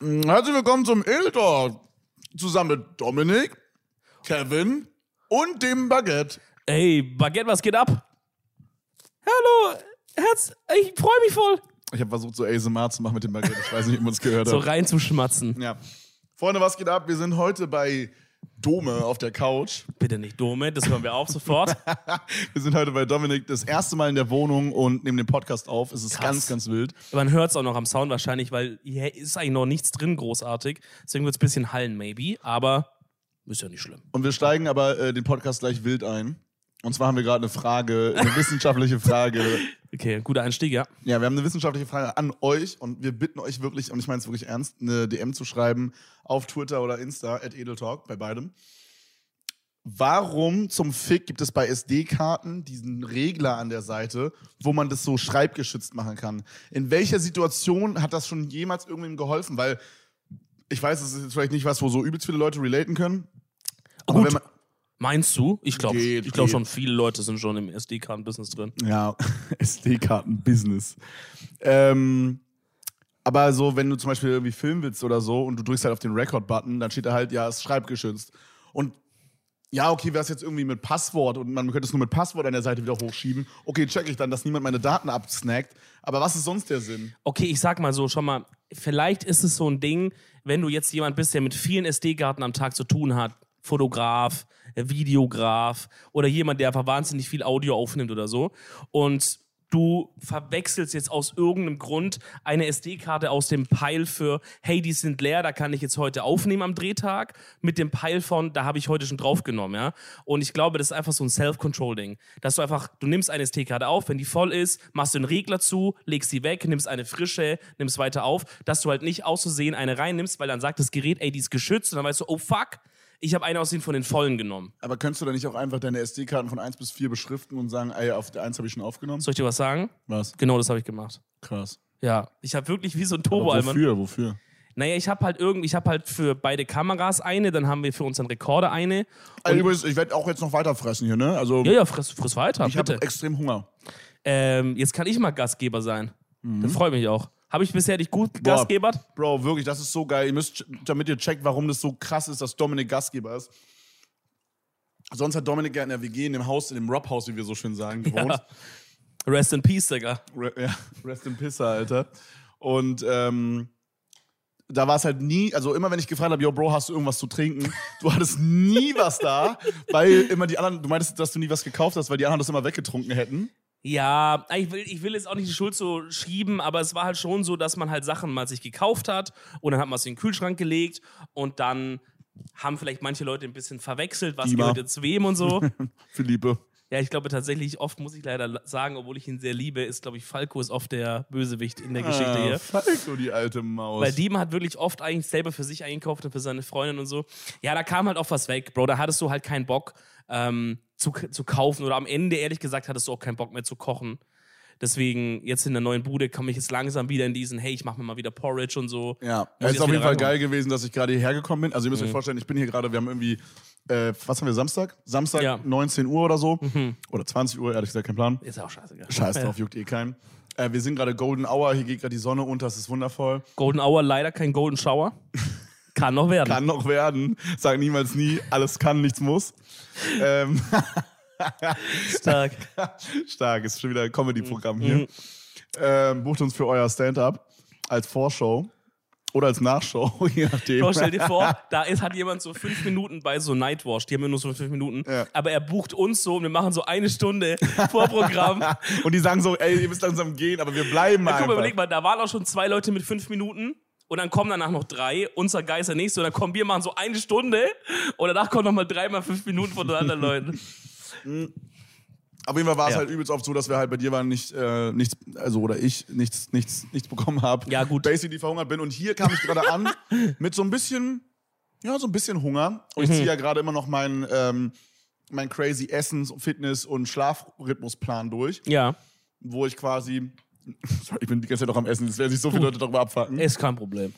Herzlich willkommen zum Edeltalk. Zusammen mit Dominik, Kevin und dem Baguette. Ey, Baguette, was geht ab? Hallo, Herz, ich freue mich voll. Ich habe versucht, so ASMR zu machen mit dem Baguette. Ich weiß nicht, ob man es gehört So hat. reinzuschmatzen. Ja. Freunde, was geht ab? Wir sind heute bei Dome auf der Couch. Bitte nicht Dome, das hören wir auf sofort. Wir sind heute bei Dominik das erste Mal in der Wohnung und nehmen den Podcast auf. Es ist Krass. ganz, ganz wild. Man hört es auch noch am Sound wahrscheinlich, weil hier ist eigentlich noch nichts drin großartig. Deswegen wird es ein bisschen hallen, maybe. Aber ist ja nicht schlimm. Und wir steigen aber äh, den Podcast gleich wild ein. Und zwar haben wir gerade eine Frage, eine wissenschaftliche Frage. Okay, guter Einstieg, ja. Ja, wir haben eine wissenschaftliche Frage an euch und wir bitten euch wirklich, und ich meine es wirklich ernst, eine DM zu schreiben auf Twitter oder Insta, at Edeltalk, bei beidem. Warum zum Fick gibt es bei SD-Karten diesen Regler an der Seite, wo man das so schreibgeschützt machen kann? In welcher Situation hat das schon jemals irgendwem geholfen? Weil ich weiß, es ist jetzt vielleicht nicht was, wo so übelst viele Leute relaten können. Aber Gut. wenn man, Meinst du? Ich glaube ich glaub geht. schon, viele Leute sind schon im SD-Karten-Business drin. Ja, SD-Karten-Business. Ähm, aber so, wenn du zum Beispiel irgendwie filmen willst oder so und du drückst halt auf den Record-Button, dann steht da halt, ja, es ist schreibgeschützt. Und ja, okay, wäre es jetzt irgendwie mit Passwort und man könnte es nur mit Passwort an der Seite wieder hochschieben. Okay, check ich dann, dass niemand meine Daten absnackt. Aber was ist sonst der Sinn? Okay, ich sag mal so, schon mal, vielleicht ist es so ein Ding, wenn du jetzt jemand bist, der mit vielen SD-Karten am Tag zu tun hat, Fotograf, Videograf oder jemand, der einfach wahnsinnig viel Audio aufnimmt oder so und du verwechselst jetzt aus irgendeinem Grund eine SD-Karte aus dem Pile für, hey, die sind leer, da kann ich jetzt heute aufnehmen am Drehtag, mit dem Pile von, da habe ich heute schon draufgenommen, ja. Und ich glaube, das ist einfach so ein Self-Control-Ding, dass du einfach, du nimmst eine SD-Karte auf, wenn die voll ist, machst du einen Regler zu, legst sie weg, nimmst eine frische, nimmst weiter auf, dass du halt nicht auszusehen eine reinnimmst, weil dann sagt das Gerät, ey, die ist geschützt und dann weißt du, oh fuck, ich habe eine aus den von den vollen genommen. Aber könntest du da nicht auch einfach deine SD-Karten von 1 bis 4 beschriften und sagen, ey, auf der 1 habe ich schon aufgenommen? Soll ich dir was sagen? Was? Genau das habe ich gemacht. Krass. Ja, ich habe wirklich wie so ein Aber Turbo-Alman. wofür, wofür? Naja, ich habe halt irgendwie, ich habe halt für beide Kameras eine, dann haben wir für unseren Rekorder eine. Also übrigens, ich werde auch jetzt noch weiter fressen hier, ne? Also, Ja, ja, friss, friss weiter, ich habe extrem Hunger. Ähm, jetzt kann ich mal Gastgeber sein. Das freut mich auch. Habe ich bisher dich gut. Boah. gastgebert? Bro, wirklich, das ist so geil. Ihr müsst, damit ihr checkt, warum das so krass ist, dass Dominik Gastgeber ist. Sonst hat Dominik ja in der WG, in dem Haus, in dem Rob-Haus, wie wir so schön sagen, gewohnt. Ja. Rest in Peace, Digga. Re ja, rest in Pissa, Alter. Und ähm, da war es halt nie, also immer wenn ich gefragt habe, yo, Bro, hast du irgendwas zu trinken? Du hattest nie was da, weil immer die anderen, du meintest, dass du nie was gekauft hast, weil die anderen das immer weggetrunken hätten. Ja, ich will, ich will jetzt auch nicht die Schuld so schieben, aber es war halt schon so, dass man halt Sachen mal sich gekauft hat und dann hat man es in den Kühlschrank gelegt und dann haben vielleicht manche Leute ein bisschen verwechselt, was Dima. gehört jetzt wem und so. Philippe. Ja, ich glaube tatsächlich, oft muss ich leider sagen, obwohl ich ihn sehr liebe, ist, glaube ich, Falco ist oft der Bösewicht in der Geschichte Ah, hier. Falco, die alte Maus. Weil Diemen hat wirklich oft eigentlich selber für sich eingekauft und für seine Freundin und so. Ja, da kam halt auch was weg, Bro. Da hattest du halt keinen Bock ähm, zu, zu kaufen oder am Ende, ehrlich gesagt, hattest du auch keinen Bock mehr zu kochen. Deswegen, jetzt in der neuen Bude komme ich jetzt langsam wieder in diesen, hey, ich mache mir mal wieder Porridge und so. Ja, es ist auf jeden Fall geil gewesen, dass ich gerade hierher gekommen bin. Also ihr müsst euch vorstellen, ich bin hier gerade, wir haben irgendwie, äh, was haben wir, Samstag? Samstag, Ja. 19 Uhr oder so. Oder 20 Uhr, ehrlich gesagt, kein Plan. Ist auch scheißegal. Scheiß drauf, juckt eh keinen. Äh, wir sind gerade Golden Hour, hier geht gerade die Sonne unter, es ist wundervoll. Golden Hour, leider kein Golden Shower. Kann noch werden. Kann noch werden, sag niemals nie, alles kann, nichts muss. ähm, Stark. stark, ist schon wieder ein Comedy-Programm hier. Mhm. Ähm, bucht uns für euer Stand-up als Vorschau oder als Nachschau, je nachdem. Bro, stell dir vor, da ist, hat jemand so fünf Minuten bei so Nightwash, die haben ja nur so fünf Minuten, Ja. aber er bucht uns so und wir machen so eine Stunde Vorprogramm. Und die sagen so, ey, ihr müsst langsam gehen, aber wir bleiben Ja, guck einfach. mal, überleg mal, da waren auch schon zwei Leute mit fünf Minuten und dann kommen danach noch drei, unser Geist der nächste und dann kommen wir, machen so eine Stunde und danach kommen nochmal dreimal fünf Minuten von den anderen Leuten. Auf jeden Fall war es Ja. halt übelst oft so, dass wir halt bei dir waren nicht, äh, nichts, also oder ich nichts, nichts, nichts bekommen habe. Ja, gut. Basically verhungert bin. Und hier kam ich gerade an mit so ein bisschen, ja, so ein bisschen Hunger. Und ich Mhm. ziehe ja gerade immer noch meinen, ähm, mein crazy Essens-, Fitness- und Schlafrhythmusplan durch, Ja, wo ich quasi, sorry, ich bin die ganze Zeit noch am Essen, es werden sich so viele Leute darüber abfacken, ist kein Problem.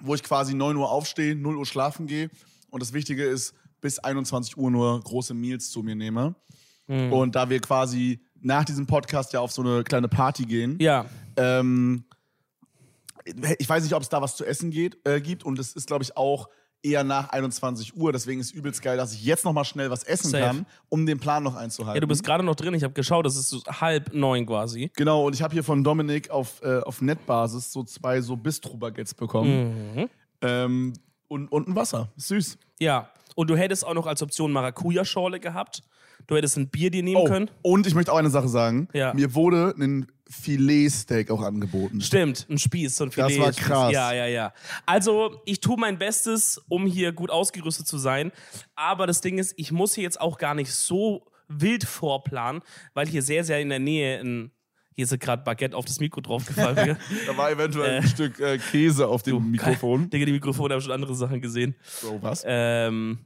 wo ich quasi 9 Uhr aufstehe, 0 Uhr schlafen gehe. Und das Wichtige ist, bis 21 Uhr nur große Meals zu mir nehme. Mhm. Und da wir quasi nach diesem Podcast ja auf so eine kleine Party gehen, Ja, ähm, ich weiß nicht, ob es da was zu essen geht, äh, gibt und es ist, glaube ich, auch eher nach 21 Uhr. Deswegen ist übelst geil, dass ich jetzt noch mal schnell was essen Safe. kann, um den Plan noch einzuhalten. Ja, du bist gerade noch drin. Ich habe geschaut, das ist so halb neun quasi. Genau, und ich habe hier von Dominik auf, äh, auf Netbasis so zwei so Bistro-Baguettes bekommen. Mhm. Ähm, und, und ein Wasser. Süß. Ja. Und du hättest auch noch als Option Maracuja-Schorle gehabt. Du hättest ein Bier dir nehmen Oh, können. und ich möchte auch eine Sache sagen. Ja. Mir wurde ein Filetsteak auch angeboten. Stimmt, ein Spieß, so ein Das Filet. war krass. Ja, ja, ja. Also, ich tue mein Bestes, um hier gut ausgerüstet zu sein. Aber das Ding ist, ich muss hier jetzt auch gar nicht so wild vorplanen, weil hier sehr, sehr in der Nähe ein. Hier ist gerade Baguette auf das Mikro draufgefallen. Da war eventuell ein Stück äh, Käse auf dem Mikrofon. Digga, die Mikrofone haben schon andere Sachen gesehen. So, was? Ähm,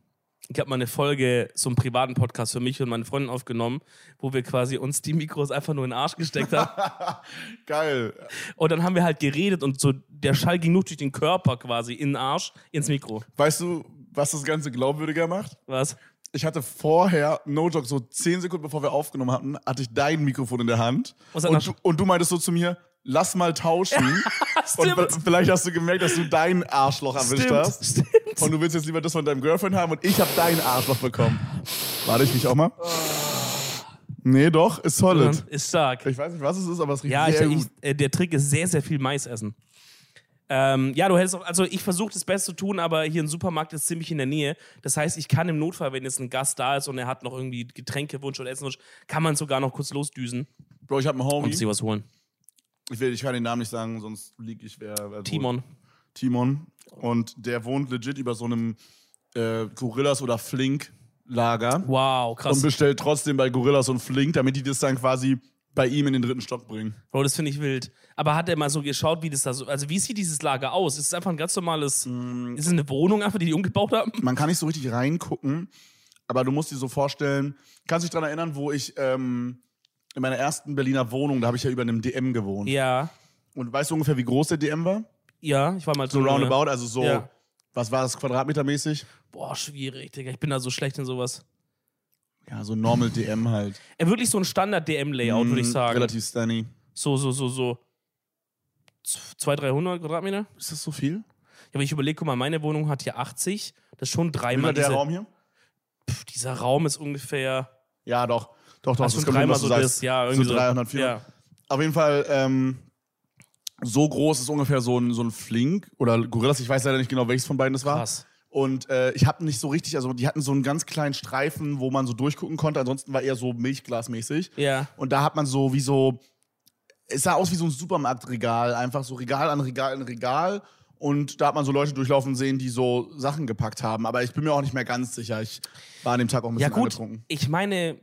ich habe mal eine Folge, so einen privaten Podcast für mich und meine Freundin aufgenommen, wo wir quasi uns die Mikros einfach nur in den Arsch gesteckt haben. Geil. und dann haben wir halt geredet und so der Schall ging nur durch den Körper quasi in den Arsch, ins Mikro. Weißt du, was das Ganze glaubwürdiger macht? Was? Ich hatte vorher, no joke, so zehn Sekunden bevor wir aufgenommen hatten, hatte ich dein Mikrofon in der Hand. Und du, und du meintest so zu mir, lass mal tauschen. und Stimmt. vielleicht hast du gemerkt, dass du dein Arschloch erwischt hast. stimmt. Und du willst jetzt lieber das von deinem Girlfriend haben und ich habe dein Arschloch bekommen. Warte ich mich auch mal? Nee, doch, ist solid. Ist stark. Ich weiß nicht, was es ist, aber es riecht Ja, ich, sehr ich, gut. äh, der Trick ist sehr, sehr viel Mais essen. Ähm, ja, du hättest auch, also ich versuche das Beste zu tun, aber hier ein Supermarkt ist ziemlich in der Nähe. Das heißt, ich kann im Notfall, wenn jetzt ein Gast da ist und er hat noch irgendwie Getränkewunsch oder Essenwunsch, kann man sogar noch kurz losdüsen Bro, ich habe einen Homie. und sich was holen. Ich, will, ich kann den Namen nicht sagen, sonst lieg ich wer. wer Timon. Timon. Und der wohnt legit über so einem äh, Gorillas oder Flink-Lager. Wow, Und krass. bestellt trotzdem bei Gorillas und Flink, damit die das dann quasi bei ihm in den dritten Stock bringen. Bro, das finde ich wild. Aber hat er mal so geschaut, wie das da so, also wie sieht dieses Lager aus? Ist es einfach ein ganz normales, Mm. ist es eine Wohnung einfach, die die umgebaut haben? Man kann nicht so richtig reingucken, aber du musst dir so vorstellen, kannst dich daran erinnern, wo ich ähm, in meiner ersten Berliner Wohnung, da habe ich ja über einem DM gewohnt. Ja, Und weißt du ungefähr, wie groß der DM war? Ja, ich war mal So roundabout, also so, Ja. was war das quadratmetermäßig? Boah, schwierig, Digga. Ich bin da so schlecht in sowas. Ja, so normal DM halt. Ja, wirklich so ein Standard-DM-Layout, würde ich Mm, sagen. Relativ stunny. So, so, so, so. 200, 300 Quadratmeter? Ist das so viel? Ja, aber ich überlege, guck mal, meine Wohnung hat hier 80. Das ist schon Wie dreimal. war der diese, Raum hier? Pff, dieser Raum ist ungefähr. Ja, doch. Doch, doch. Schon kommt hin, dreimal so das, ja, irgendwie so 300, 400. Ja. Auf jeden Fall, ähm, so groß ist ungefähr so ein, so ein Flink oder Gorillas. Ich weiß leider nicht genau, welches von beiden das war. Krass. Und äh, ich habe nicht so richtig, also die hatten so einen ganz kleinen Streifen, wo man so durchgucken konnte. Ansonsten war eher so Milchglasmäßig. Ja. Und da hat man so wie so, es sah aus wie so ein Supermarktregal, einfach so Regal an Regal an Regal. Und da hat man so Leute durchlaufen sehen, die so Sachen gepackt haben. Aber ich bin mir auch nicht mehr ganz sicher. Ich war an dem Tag auch ein Ja, bisschen gut. angetrunken. Ich meine,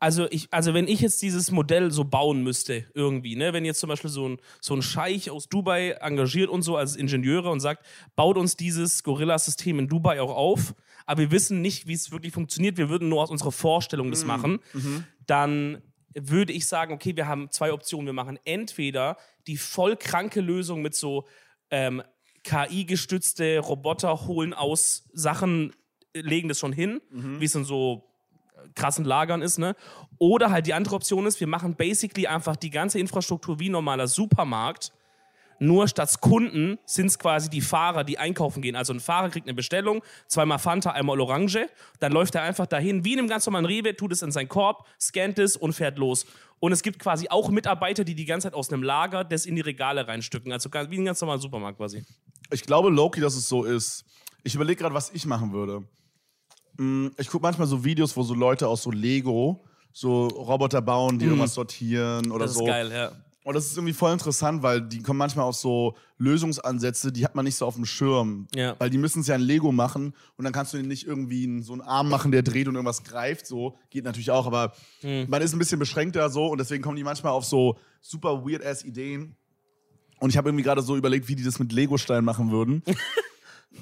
also, ich, also wenn ich jetzt dieses Modell so bauen müsste, irgendwie, ne, wenn jetzt zum Beispiel so ein, so ein Scheich aus Dubai engagiert und so als Ingenieure und sagt, baut uns dieses Gorilla-System in Dubai auch auf, aber wir wissen nicht, wie es wirklich funktioniert, wir würden nur aus unserer Vorstellung das machen, dann würde ich sagen, okay, wir haben zwei Optionen. Wir machen entweder die voll kranke Lösung mit so ähm, KI-gestützte Roboter holen aus Sachen, äh, legen das schon hin, wie es in so krassen Lagern ist, ne? Oder halt die andere Option ist, wir machen basically einfach die ganze Infrastruktur wie ein normaler Supermarkt. Nur statt Kunden sind es quasi die Fahrer, die einkaufen gehen. Also ein Fahrer kriegt eine Bestellung, zweimal Fanta, einmal Orange, dann läuft er einfach dahin, wie in einem ganz normalen Rewe, tut es in seinen Korb, scannt es und fährt los. Und es gibt quasi auch Mitarbeiter, die die ganze Zeit aus einem Lager das in die Regale reinstücken. Also wie ein ganz normaler Supermarkt quasi. Ich glaube, Loki, dass es so ist. Ich überlege gerade, was ich machen würde. Mm, Ich gucke manchmal so Videos, wo so Leute aus so Lego so Roboter bauen, die irgendwas sortieren oder Das so. ist geil, ja. Und das ist irgendwie voll interessant, weil die kommen manchmal auf so Lösungsansätze, die hat man nicht so auf dem Schirm. Ja. Weil die müssen es ja in Lego machen und dann kannst du nicht irgendwie so einen Arm machen, der dreht und irgendwas greift. So geht natürlich auch, aber Hm. man ist ein bisschen beschränkter so und deswegen kommen die manchmal auf so super weird ass Ideen. Und ich habe irgendwie gerade so überlegt, wie die das mit Lego-Stein machen würden.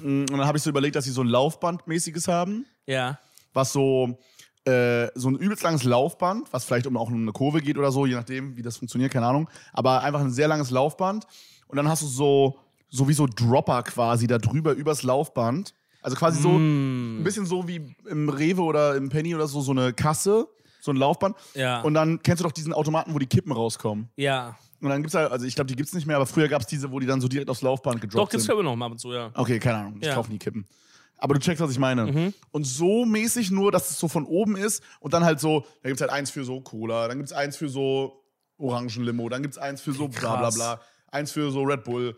Mm, und dann habe ich so überlegt, dass sie so ein Laufband-mäßiges haben Ja. was so, äh, so ein übelst langes Laufband, was vielleicht um auch um eine Kurve geht oder so, je nachdem, wie das funktioniert, keine Ahnung. Aber einfach ein sehr langes Laufband. Und dann hast du so, so wie so Dropper quasi da drüber übers Laufband. Also quasi so Mm. ein bisschen so wie im Rewe oder im Penny oder so, so eine Kasse, so ein Laufband. Ja. Und dann kennst du doch diesen Automaten, wo die Kippen rauskommen. Ja. Und dann gibt's halt, also ich glaube, die gibt's nicht mehr, aber früher gab's diese, wo die dann so direkt aufs Laufband gedroppt Doch, gibt's sind. immer noch mal ab und zu, ja. Okay, keine Ahnung. Ich Ja. Mhm. kauf nie Kippen. Aber du checkst, was ich meine. Und so mäßig nur, dass es so von oben ist und dann halt so, da gibt's halt eins für so Cola, dann gibt's eins für so Orangenlimo, dann gibt's eins für so bla bla bla, eins für so Red Bull.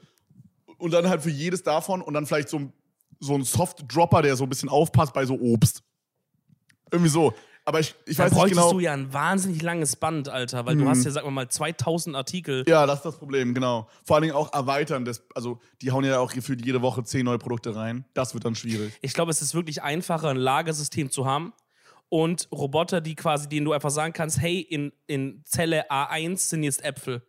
Und dann halt für jedes davon und dann vielleicht so, so ein Soft-Dropper, der so ein bisschen aufpasst bei so Obst. Irgendwie so. Aber ich, ich weiß nicht genau. du ja ein wahnsinnig langes Band, Alter, weil du hast ja, sagen wir mal, 2000 Artikel. Ja, das ist das Problem, genau. Vor allen Dingen auch erweitern. Das, also, die hauen ja auch gefühlt jede Woche zehn neue Produkte rein. Das wird dann schwierig. Ich glaube, es ist wirklich einfacher, ein Lagersystem zu haben und Roboter, die quasi, denen du einfach sagen kannst, hey, in, in Zelle A1 sind jetzt Äpfel.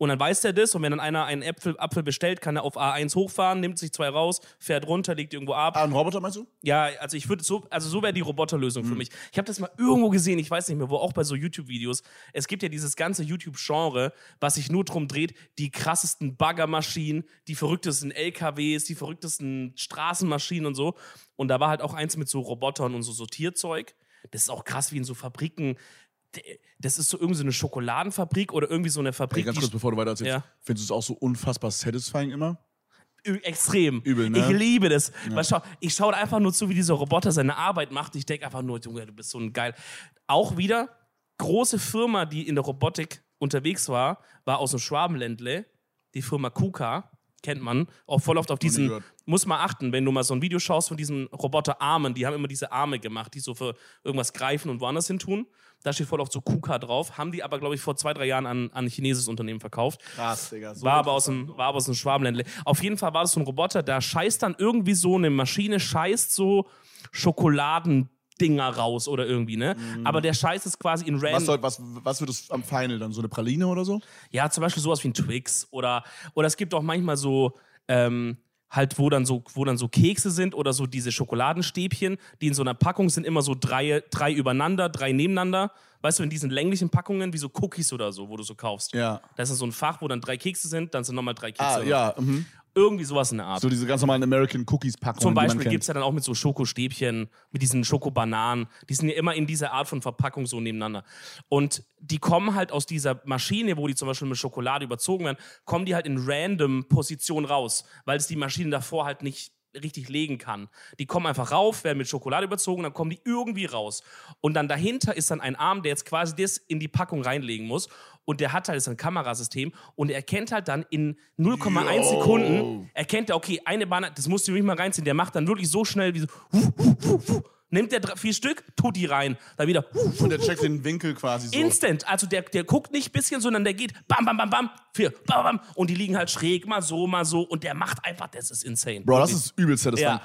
Und dann weiß der das und wenn dann einer einen Äpfel, Apfel bestellt, kann er auf A1 hochfahren, nimmt sich zwei raus, fährt runter, legt die irgendwo ab. Ah, ein Roboter meinst du? Ja, also ich würde so, also so wäre die Roboterlösung für mich. Ich habe das mal irgendwo gesehen, ich weiß nicht mehr, wo auch bei so YouTube-Videos. Es gibt ja dieses ganze YouTube-Genre, was sich nur drum dreht, die krassesten Baggermaschinen, die verrücktesten LKWs, die verrücktesten Straßenmaschinen und so. Und da war halt auch eins mit so Robotern und so Sortierzeug. Das ist auch krass wie in so Fabriken. Das ist so irgendwie so eine Schokoladenfabrik oder irgendwie so eine Hey, Fabrik. ganz die kurz, bevor du weiter erzählst. Ja. Findest du es auch so unfassbar satisfying immer? Extrem. Übel, ne? Ich liebe das. Weil schau, ich schaue einfach nur zu, wie dieser Roboter seine Arbeit macht. Ich denke einfach nur, Junge, du bist so ein geil. Auch wieder, große Firma, die in der Robotik unterwegs war, war aus dem Schwabenländle, die Firma KUKA. Kennt man, auch voll oft auf diesen, muss mal achten, wenn du mal so ein Video schaust von diesen Roboterarmen, die haben immer diese Arme gemacht, die so für irgendwas greifen und woanders hin tun. Da steht voll oft so KUKA drauf, haben die aber, glaube ich, vor zwei, drei Jahren an, an ein chinesisches Unternehmen verkauft. Krass, Digga. So War aber aus dem, war aber aus dem Schwabenländle. Auf jeden Fall war das so ein Roboter, da scheißt dann irgendwie so eine Maschine, scheißt so Schokoladendinger raus oder irgendwie, ne? Aber der scheißt es quasi in was, random. soll, was, was wird es am Final dann? So eine Praline oder so? Ja, zum Beispiel sowas wie ein Twix oder, oder es gibt auch manchmal so, ähm, halt, wo dann so, wo dann so Kekse sind oder so diese Schokoladenstäbchen, die in so einer Packung sind immer so drei, drei übereinander, drei nebeneinander. Weißt du, in diesen länglichen Packungen, wie so Cookies oder so, wo du so kaufst. Ja. Da ist dann so ein Fach, wo dann drei Kekse sind, dann sind nochmal drei Kekse. Ah, ja. Mhm. Irgendwie sowas in der Art. So diese ganz normalen American Cookies Packungen. Zum Beispiel gibt es ja dann auch mit so Schokostäbchen, mit diesen Schokobananen. Die sind ja immer in dieser Art von Verpackung so nebeneinander. Und die kommen halt aus dieser Maschine, wo die zum Beispiel mit Schokolade überzogen werden, kommen die halt in random Position raus, weil es die Maschine davor halt nicht richtig legen kann. Die kommen einfach rauf, werden mit Schokolade überzogen, dann kommen die irgendwie raus. Und dann dahinter ist dann ein Arm, der jetzt quasi das in die Packung reinlegen muss. Und der hat halt so ein Kamerasystem und er erkennt halt dann in 0,1 Yo. Sekunden, erkennt er, okay, eine Bahn, das musst du nicht mal reinziehen. Der macht dann wirklich so schnell wie so, hu, hu, hu, hu. nimmt der vier Stück, tut die rein, dann wieder, hu, hu, Und der checkt den Winkel quasi so. Instant. Also der, der guckt nicht bisschen, sondern der geht bam, bam, bam, bam, vier, bam, bam. Und die liegen halt schräg, mal so, mal so. Und der macht einfach, das ist insane. Bro, das ist übel satisfying. Ja.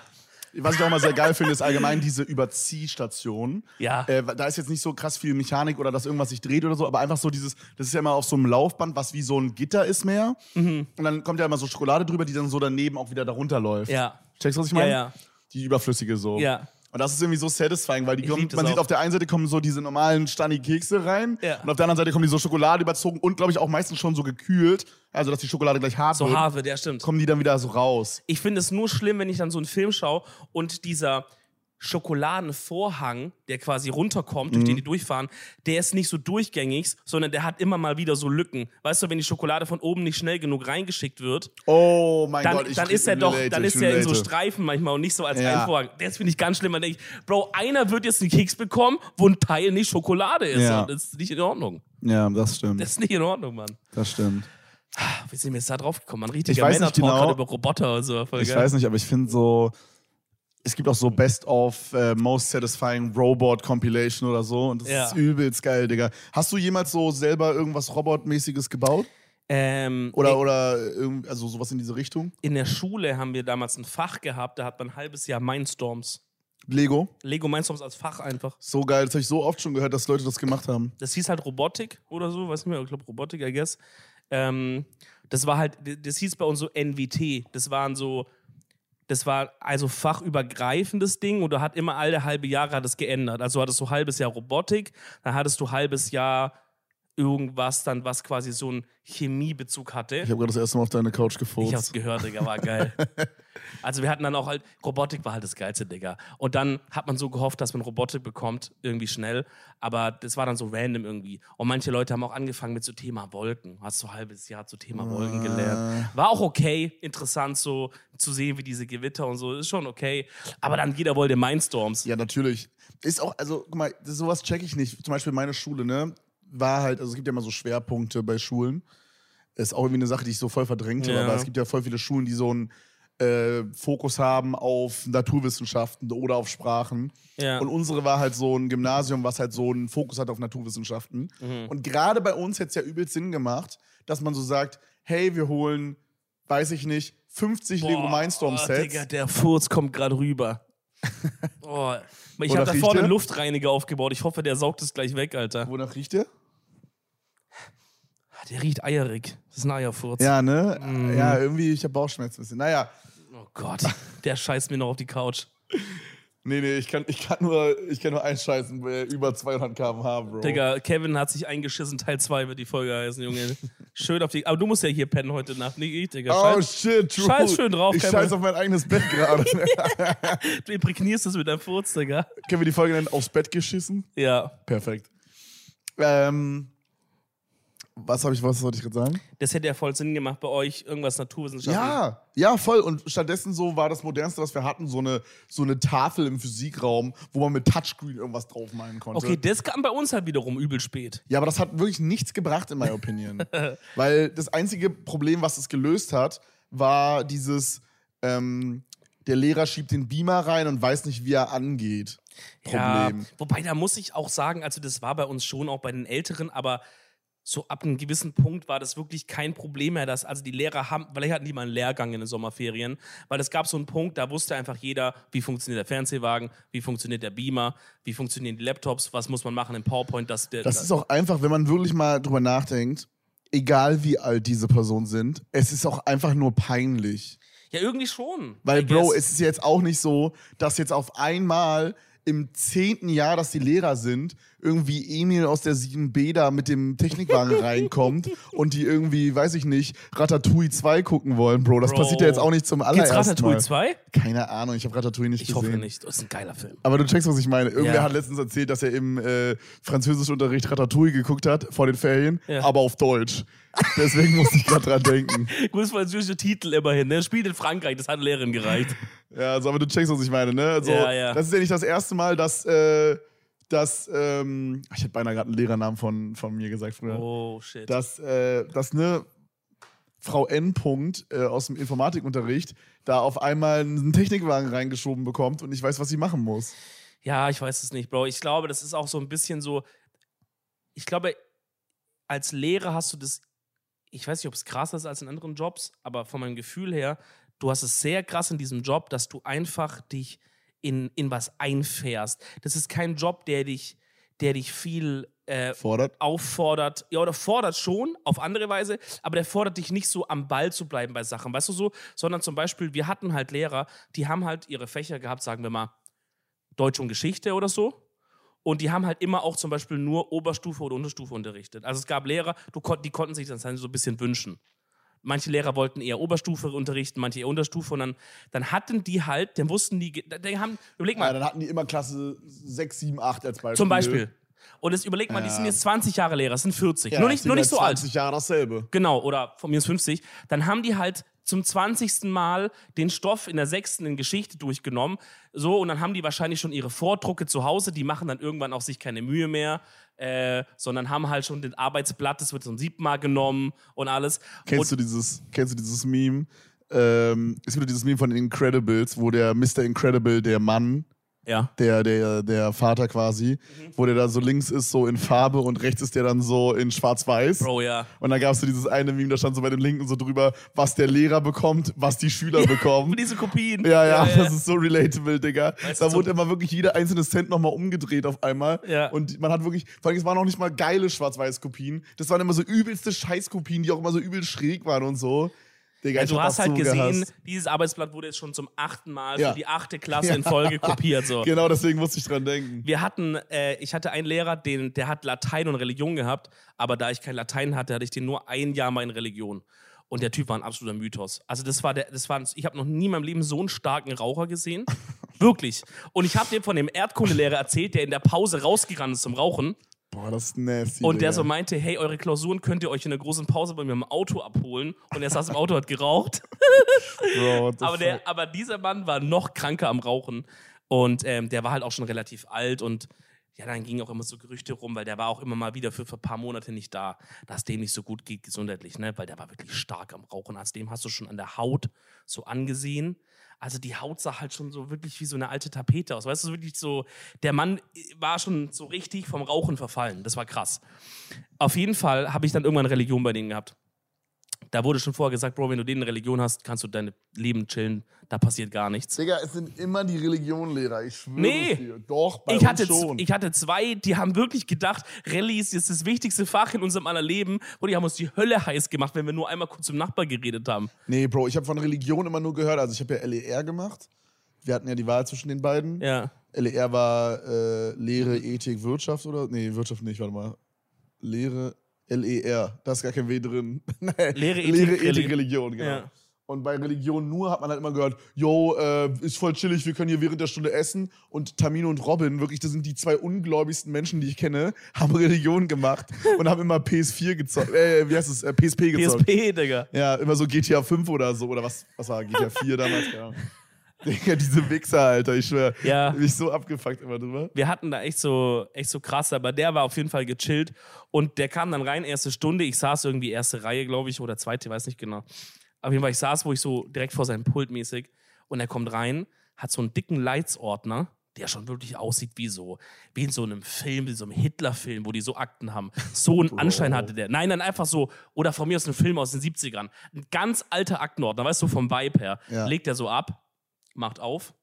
Was ich auch mal sehr geil finde, ist allgemein diese Überziehstation. Ja. Äh, da ist jetzt nicht so krass viel Mechanik oder dass irgendwas sich dreht oder so, aber einfach so dieses, das ist ja immer auf so einem Laufband, was wie so ein Gitter ist mehr. Und dann kommt ja immer so Schokolade drüber, die dann so daneben auch wieder darunter läuft. Ja. Checkst du, was ich Ja, meine? ja. Die überflüssige so. Ja. Und das ist irgendwie so satisfying, weil die kommen, man sieht auch. auf der einen Seite kommen so diese normalen Stani-Kekse rein Ja. und auf der anderen Seite kommen die so Schokolade überzogen und glaube ich auch meistens schon so gekühlt, also dass die Schokolade gleich hart So wird, hart wird, ja, stimmt. kommen die dann wieder so raus. Ich finde es nur schlimm, wenn ich dann so einen Film schaue und dieser Schokoladenvorhang, der quasi runterkommt, durch Mhm. den die durchfahren, der ist nicht so durchgängig, sondern der hat immer mal wieder so Lücken. Weißt du, wenn die Schokolade von oben nicht schnell genug reingeschickt wird, Oh mein dann, Gott, ich dann ist er doch, dann ist er in so. Streifen manchmal und nicht so als Ja. ein Vorhang. Das finde ich ganz schlimm. Man denkt, Bro, einer wird jetzt einen Keks bekommen, wo ein Teil nicht Schokolade ist. Ja. Und das ist nicht in Ordnung. Ja, das stimmt. Das ist nicht in Ordnung, Mann. Das stimmt. Wie sind wir jetzt da drauf gekommen? Man richtiger Ich weiß nicht Männer-Talk genau. gerade über Roboter und so. Ich weiß nicht, aber ich finde so, es gibt auch so Best of äh, Most Satisfying Robot Compilation oder so und das Ja. ist übelst geil, Digga. Hast du jemals so selber irgendwas Robotmäßiges gebaut? Ähm, Oder, oder irgend- also sowas in diese Richtung? in der Schule haben wir damals ein Fach gehabt, da hat man ein halbes Jahr Mindstorms. Lego? Lego Mindstorms als Fach einfach. So geil, das habe ich so oft schon gehört, dass Leute das gemacht haben. Das hieß halt Robotik oder so, weiß nicht mehr, ich glaube Robotik, I guess. Ähm, das war halt, das hieß bei uns so NWT. Das waren so, das war also fachübergreifendes Ding und da hat immer alle halbe Jahre hat es geändert. Also hattest du halbes Jahr Robotik, dann hattest du halbes Jahr irgendwas dann, was quasi so einen Chemiebezug hatte. Ich habe gerade das erste Mal auf deine Couch Ich hab's gefurzt. gehört, Digga, war geil. also wir hatten dann auch halt, Robotik war halt das Geilste, Digga. Und dann hat man so gehofft, dass man Robotik bekommt, irgendwie schnell. Aber das war dann so random irgendwie. Und manche Leute haben auch angefangen mit so Thema Wolken. Hast so ein halbes Jahr zu Thema Wolken gelernt. War auch okay, interessant so zu sehen, wie diese Gewitter und so. Ist schon okay. Aber dann jeder wollte Mindstorms. Ja, natürlich. Ist auch, also, guck mal, sowas check ich nicht. Zum Beispiel meine Schule, ne? War halt, also es gibt ja immer so Schwerpunkte bei Schulen. Ist auch irgendwie eine Sache, die ich so voll verdrängt habe. Ja. Aber es gibt ja voll viele Schulen, die so einen äh, Fokus haben auf Naturwissenschaften oder auf Sprachen. Ja. Und unsere war halt so ein Gymnasium, was halt so einen Fokus hat auf Naturwissenschaften. Mhm. Und gerade bei uns hätte es ja übelst Sinn gemacht, dass man so sagt, hey, wir holen, weiß ich nicht, 50 Lego Boah, Mindstorm-Sets. Digga, der Furz kommt gerade rüber. Oh, ich habe da vorne einen Luftreiniger aufgebaut. Ich hoffe, der saugt es gleich weg, Alter. Wonach riecht der? Der riecht eierig. Das ist ein Eierfurz. Ja, ne? Mhm. Ja, irgendwie, ich habe Bauchschmerzen ein bisschen. Naja, Oh Gott, der scheißt mir noch auf die Couch. nee, nee, ich kann, ich kann, nur, ich kann nur einscheißen bei über 200 km/h, Bro. Digga, Kevin hat sich eingeschissen, Teil 2 wird die Folge heißen, Junge. Schön auf die. Aber du musst ja hier pennen heute Nacht, nicht ich, Digga. Oh Scheiß, shit, true. Scheiß schön drauf, Ich Kevin. scheiß auf mein eigenes Bett gerade. du imprägnierst es mit deinem Furz, Digga. Können wir die Folge nennen, aufs Bett geschissen? Ja. Perfekt. Ähm, was habe ich, was wollte ich gerade sagen? Das hätte ja voll Sinn gemacht bei euch, irgendwas Naturwissenschaften. Ja, ja, voll. Und stattdessen so war das Modernste, was wir hatten, so eine, so eine Tafel im Physikraum, wo man mit Touchscreen irgendwas draufmalen konnte. Okay, das kam bei uns halt wiederum übel spät. Ja, aber das hat wirklich nichts gebracht, in my opinion. Weil das einzige Problem, was es gelöst hat, war dieses, ähm, der Lehrer schiebt den Beamer rein und weiß nicht, wie er angeht. Problem. Ja, wobei, da muss ich auch sagen, also das war bei uns schon auch bei den Älteren, aber so ab einem gewissen Punkt war das wirklich kein Problem mehr, dass also die Lehrer haben, vielleicht hatten die mal einen Lehrgang in den Sommerferien, weil es gab so einen Punkt, da wusste einfach jeder, wie funktioniert der Fernsehwagen, wie funktioniert der Beamer, wie funktionieren die Laptops, was muss man machen im PowerPoint, dass der Das ist auch einfach, wenn man wirklich mal drüber nachdenkt, egal wie alt diese Personen sind, es ist auch einfach nur peinlich. ja irgendwie schon. Weil, Bro, es ist jetzt auch nicht so, dass jetzt auf einmal im zehnten Jahr, dass die Lehrer sind, irgendwie Emil aus der 7b da mit dem Technikwagen reinkommt und die irgendwie, weiß ich nicht, Ratatouille 2 gucken wollen, Bro. Das Bro. passiert ja jetzt auch nicht zum Gibt's allerersten Ratatouille Mal. 2? Keine Ahnung, ich habe Ratatouille nicht Ich gesehen. hoffe nicht. Das ist ein geiler Film. Aber du checkst, was ich meine. Irgendwer Ja. hat letztens erzählt, dass er im äh, Französischunterricht Ratatouille geguckt hat vor den Ferien, Ja. aber auf Deutsch. Deswegen musste ich gerade dran denken. Gutes französische Titel immerhin. Ne? Spielt in Frankreich, das hat Lehrerin gereicht. Ja, also, aber du checkst, was ich meine, ne? Also, Ja, ja. Das ist ja nicht das erste Mal, dass, äh, dass ähm, ich hätte beinahe gerade einen Lehrernamen von, von mir gesagt früher, Oh, shit. dass, äh, dass ne Frau N. Punkt, äh, aus dem Informatikunterricht da auf einmal einen Technikwagen reingeschoben bekommt und ich weiß, was sie machen muss. Ja, ich weiß es nicht, Bro. Ich glaube, das ist auch so ein bisschen so. Ich glaube, als Lehrer hast du das. Ich weiß nicht, ob es krasser ist als in anderen Jobs, aber von meinem Gefühl her, du hast es sehr krass in diesem Job, dass du einfach dich in, in was einfährst. Das ist kein Job, der dich, der dich viel äh, Fordert. auffordert, ja, oder fordert schon auf andere Weise, aber der fordert dich nicht so am Ball zu bleiben bei Sachen, weißt du so, sondern zum Beispiel, wir hatten halt Lehrer, die haben halt ihre Fächer gehabt, sagen wir mal, Deutsch und Geschichte oder so. Und die haben halt immer auch zum Beispiel nur Oberstufe oder Unterstufe unterrichtet. Also es gab Lehrer, kon- die konnten sich das dann so ein bisschen wünschen. Manche Lehrer wollten eher Oberstufe unterrichten, manche eher Unterstufe. Und dann, dann hatten die halt, dann wussten die, die haben, überleg mal, Ja, dann hatten die immer Klasse 6, 7, 8 als Beispiel. zum Beispiel. Und jetzt überleg mal, die Ja. sind jetzt 20 Jahre Lehrer, das sind 40. Ja, nur nicht, nur nicht so alt. 20 Jahre dasselbe. Genau, oder von mir ist 50. Dann haben die halt zum 20. Mal den Stoff in der sechsten in Geschichte durchgenommen. So, und dann haben die wahrscheinlich schon ihre Vordrucke zu Hause. Die machen dann irgendwann auch sich keine Mühe mehr, äh, sondern haben halt schon den Arbeitsblatt, das wird zum siebten Mal genommen und alles. Kennst und, du dieses, kennst du dieses Meme? Ähm, es gibt dieses Meme von den Incredibles, wo der Mr. Incredible, der Mann, Ja. der, der, der Vater quasi, Mhm. wo der da so links ist, so in Farbe und rechts ist der dann so in Schwarz-Weiß. Bro, ja. Und dann gab es so dieses eine Meme, da stand so bei den Linken so drüber, was der Lehrer bekommt, was die Schüler bekommen. Diese Kopien. Ja, ja, das ist so relatable, Digga. Weißt da so- wurde immer wirklich jeder einzelne Cent nochmal umgedreht auf einmal. Ja. Und man hat wirklich, vor allem, es waren auch nicht mal geile Schwarz-Weiß-Kopien. Das waren immer so übelste Scheißkopien, die auch immer so übel schräg waren und so. Digga, Ja, du hast halt gesehen, gehasst. dieses Arbeitsblatt wurde jetzt schon zum achten Mal Ja. für die achte Klasse in Folge kopiert. So. Genau, deswegen musste ich dran denken. Wir hatten, äh, ich hatte einen Lehrer, den, der hat Latein und Religion gehabt, aber da ich kein Latein hatte, hatte ich den nur ein Jahr mal in Religion. Und der Typ war ein absoluter Mythos. Also das war der, das war, ich habe noch nie in meinem Leben so einen starken Raucher gesehen. Wirklich. Und ich habe dem von dem Erdkundelehrer erzählt, der in der Pause rausgerannt ist zum Rauchen. Boah, das ist nasty. Und der Digga. so meinte, hey, eure Klausuren könnt ihr euch in der großen Pause bei mir im Auto abholen. Und er saß im Auto, hat geraucht. Bro, Aber, der, aber dieser Mann war noch kranker am Rauchen. Und ähm, der war halt auch schon relativ alt. Und ja, dann gingen auch immer so Gerüchte rum, weil der war auch immer mal wieder für, für ein paar Monate nicht da, dass dem nicht so gut geht gesundheitlich, ne? Weil der war wirklich stark am Rauchen. Also dem hast du schon an der Haut so angesehen. Also die Haut sah halt schon so wirklich wie so eine alte Tapete aus. Weißt du, wirklich so, der Mann war schon so richtig vom Rauchen verfallen. Das war krass. Auf jeden Fall habe ich dann irgendwann Religion bei denen gehabt. Da wurde schon vorher gesagt, Bro, wenn du den in Religion hast, kannst du dein Leben chillen. Da passiert gar nichts. Digga, es sind immer die Religionlehrer, ich schwöre Nee. es dir. Doch, bei Ich hatte, schon. ich hatte zwei, die haben wirklich gedacht, Rallye ist das wichtigste Fach in unserem aller Leben. Und die haben uns die Hölle heiß gemacht, wenn wir nur einmal kurz zum Nachbar geredet haben. nee, Bro, ich habe von Religion immer nur gehört. Also ich habe ja LER gemacht. Wir hatten ja die Wahl zwischen den beiden. Ja. LER war äh, Lehre, Ethik, Wirtschaft oder? Nee, Wirtschaft nicht, warte mal. Lehre, LER, da ist gar kein W drin. Lehre, Ethik, Lehre, Ethik, Reli- Religion, genau. Ja. Und bei Religion nur hat man halt immer gehört, yo, äh, ist voll chillig, wir können hier während der Stunde essen. Und Tamino und Robin, wirklich, das sind die zwei ungläubigsten Menschen, die ich kenne, haben Religion gemacht und haben immer PS4 gezockt, äh, wie heißt es, äh, PSP gezockt. PSP, Digga. Ja, immer so GTA 5 oder so, oder was, was war GTA 4 damals, keine Ahnung. Digga, diese Wichser, Alter, ich schwör. Ja. Mich so abgefuckt immer drüber. Wir hatten da echt so, echt so krass, aber der war auf jeden Fall gechillt. Und der kam dann rein, erste Stunde. Ich saß irgendwie erste Reihe, glaube ich, oder zweite, weiß nicht genau. Auf jeden Fall, ich saß, wo ich so direkt vor seinem Pult mäßig. Und er kommt rein, hat so einen dicken Leitsordner, der schon wirklich aussieht wie so, wie in so einem Film, wie so einem Hitler-Film, wo die so Akten haben. So einen Anschein hatte der. Nein, dann einfach so, oder von mir aus ein Film aus den 70ern. Ein ganz alter Aktenordner, weißt du, vom Vibe her. Ja. Legt er so ab, macht auf,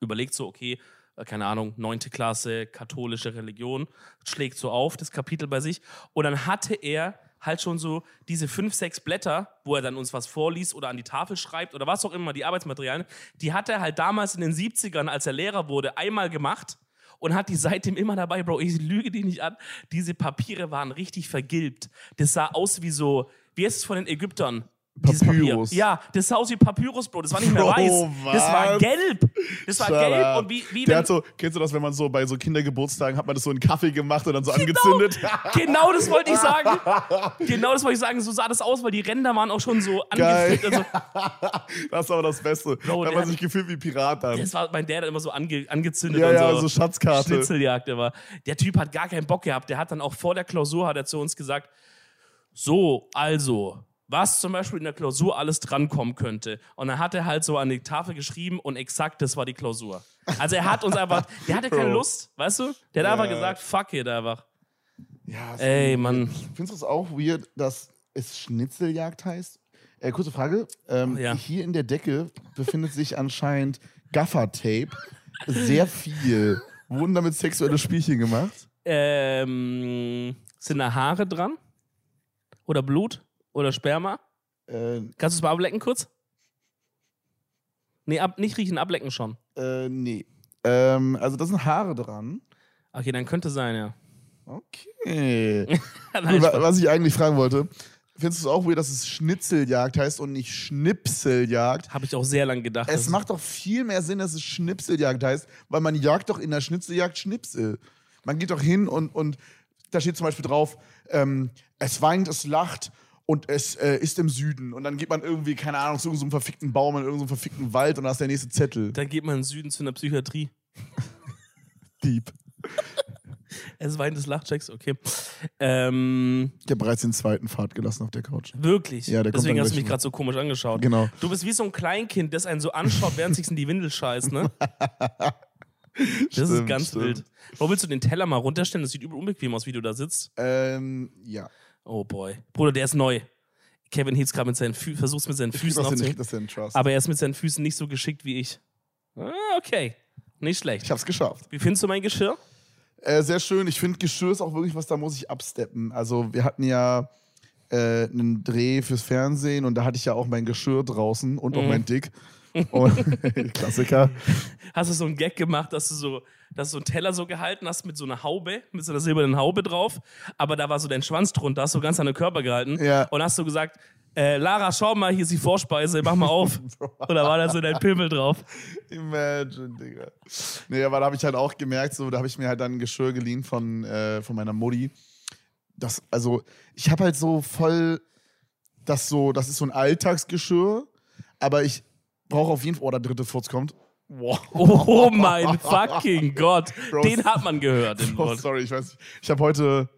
überlegt so, okay, äh, keine Ahnung, neunte Klasse, katholische Religion, schlägt so auf, das Kapitel bei sich. Und dann hatte er halt schon so diese fünf, sechs Blätter, wo er dann uns was vorliest oder an die Tafel schreibt oder was auch immer, die Arbeitsmaterialien, die hat er halt damals in den 70ern, als er Lehrer wurde, einmal gemacht und hat die seitdem immer dabei, Bro. Ich lüge dich nicht an. Diese Papiere waren richtig vergilbt. Das sah aus wie so, wie heißt es von den Ägyptern? Papyrus. Papier. Ja, das sah aus wie Papyrus, Bro. Das war nicht mehr Bro, weiß. Das war was? gelb. Das war Shut gelb up. und wie, wie Der wenn, hat so, kennst du das, wenn man so bei so Kindergeburtstagen hat man das so in Kaffee gemacht und dann so angezündet? Genau das wollte ich sagen. genau das wollte ich sagen. So sah das aus, weil die Ränder waren auch schon so Geil. angefüllt. Also, das ist aber das Beste. Bro, da hat man sich gefühlt wie Pirat dann. das war mein Dad hat immer so ange, angezündet Ja, und ja, so. so Schatzkarte. Schnitzeljagd immer. Der Typ hat gar keinen Bock gehabt. Der hat dann auch vor der Klausur hat er zu uns gesagt, so, also, was zum Beispiel in der Klausur alles drankommen könnte. Und dann hat er halt so an die Tafel geschrieben und exakt das war die Klausur. Also er hat uns einfach, der hatte keine. Lust, weißt du? Der hat Ja. einfach gesagt, fuck it einfach. Ja, ist Ey, Mann. Findest du es auch weird, dass es Schnitzeljagd heißt? Äh, kurze Frage. Ähm, Ja. Hier in der Decke befindet sich anscheinend Gaffer-Tape. Sehr viel. Wurden damit sexuelle Spielchen gemacht? Ähm, sind da Haare dran? Oder Blut? Oder Sperma? Äh, Kannst du es mal ablecken kurz? Nee, ab, nicht riechen, ablecken schon. äh, nee. Ähm, also da sind Haare dran. Okay, dann könnte sein, ja. Okay. Nein, Wa-. Was ich eigentlich fragen wollte, findest du es auch weird, dass es Schnitzeljagd heißt und nicht Schnipseljagd? Habe ich auch sehr lange gedacht. Es macht doch viel mehr Sinn, dass es Schnipseljagd heißt, weil man jagt doch in der Schnitzeljagd Schnipsel. Man geht doch hin und, und da steht zum Beispiel drauf, ähm, es weint, es lacht und es äh, ist im Süden. Und dann geht man irgendwie, keine Ahnung, zu irgendeinem verfickten Baum in irgendeinem verfickten Wald und da ist der nächste Zettel. Dann geht man in den Süden zu einer Psychiatrie. Dieb. Es weint des Lachchecks, okay. Ähm, Ich habe bereits den zweiten Pfad gelassen auf der Couch. wirklich? Ja, der Deswegen hast du mich gerade so komisch angeschaut. Genau. Du bist wie so ein Kleinkind, das einen so anschaut, während sich in die Windel scheißt, ne? Das ist Stimmt, ganz stimmt. wild. Wo willst du den Teller mal runterstellen? Das sieht übel unbequem aus, wie du da sitzt. Ähm, ja. Oh boy. Bruder, der ist neu. Kevin hebt gerade mit seinen Fü versucht mit seinen Füßen Trust. Aber er ist mit seinen Füßen nicht so geschickt wie ich. Ah, okay. Nicht schlecht. ich hab's geschafft. Wie findest du mein Geschirr? Äh, sehr schön. Ich finde, Geschirr ist auch wirklich was, da muss ich absteppen. Also, wir hatten ja äh, einen Dreh fürs Fernsehen und da hatte ich ja auch mein Geschirr draußen und auch mein Dick. Klassiker. Hast du so einen Gag gemacht, dass du so, dass du so einen Teller so gehalten hast mit so einer Haube, mit so einer silbernen Haube drauf, aber da war so dein Schwanz drunter, hast du ganz an den Körper gehalten Ja. und hast du gesagt, äh, Lara, schau mal, hier ist die Vorspeise, mach mal auf. Und da war da so dein Pimmel drauf. Imagine, Digga. Nee, aber da habe ich halt auch gemerkt, so, da habe ich mir halt dann ein Geschirr geliehen von, äh, von meiner Mutti. Das, also, ich habe halt so voll das so, das ist so ein Alltagsgeschirr, aber ich brauche auf jeden Fall, oh, der dritte Furz kommt. Wow. Oh mein fucking Gott. Bro. Den hat man gehört. Den Oh, sorry, ich weiß nicht. Ich habe heute,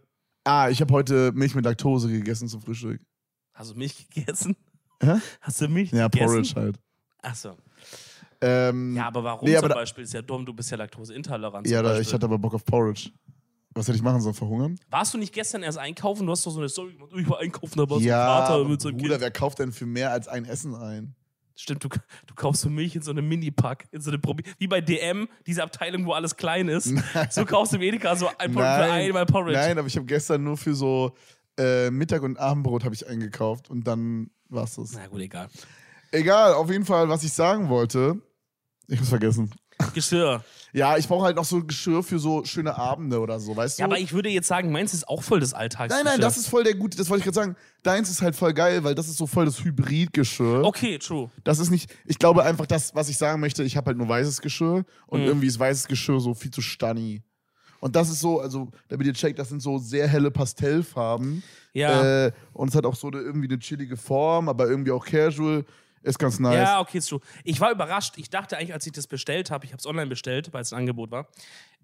ah, ich habe heute Milch mit Laktose gegessen zum Frühstück. Hast du Milch gegessen? Hä? Hast du Milch Ja, gegessen? Porridge halt. Achso. Ähm, Ja, aber warum Nee, aber zum Beispiel? Ist ja dumm, du bist ja laktoseintolerant. ja, da, ich hatte aber Bock auf Porridge. Was hätte ich machen sollen? Verhungern? Warst du nicht gestern erst einkaufen? Du hast doch so eine Story gemacht, oh, ich war einkaufen, da war so ein Ja, Vater mit seinem Bruder, Kind. wer kauft denn für mehr als ein Essen ein? Stimmt, du, du kaufst so Milch in so einem Mini-Pack, in so eine Probi wie bei DM, diese Abteilung, wo alles klein ist. So kaufst du im Edeka so ein Por für einmal Porridge. Nein, aber ich habe gestern nur für so äh, Mittag- und Abendbrot habe ich eingekauft und dann war's das. Na gut, egal. Egal, auf jeden Fall, was ich sagen wollte. Ich hab's vergessen. Geschirr. Ja, ich brauche halt noch so Geschirr für so schöne Abende oder so, weißt du? Ja, aber ich würde jetzt sagen, meins ist auch voll des Alltags. nein, nein, das ist voll der gute, das wollte ich gerade sagen. Deins ist halt voll geil, weil das ist so voll das Hybridgeschirr. Okay, true. Das ist nicht, ich glaube einfach, das, was ich sagen möchte, ich habe halt nur weißes Geschirr und Mhm. irgendwie ist weißes Geschirr so viel zu stunny. Und das ist so, also, damit ihr checkt, das sind so sehr helle Pastellfarben. Ja. Äh, und es hat auch so eine, irgendwie eine chillige Form, aber irgendwie auch casual. Ist ganz nice. Ja, okay, ist true. Ich war überrascht. Ich dachte eigentlich, als ich das bestellt habe, ich habe es online bestellt, weil es ein Angebot war,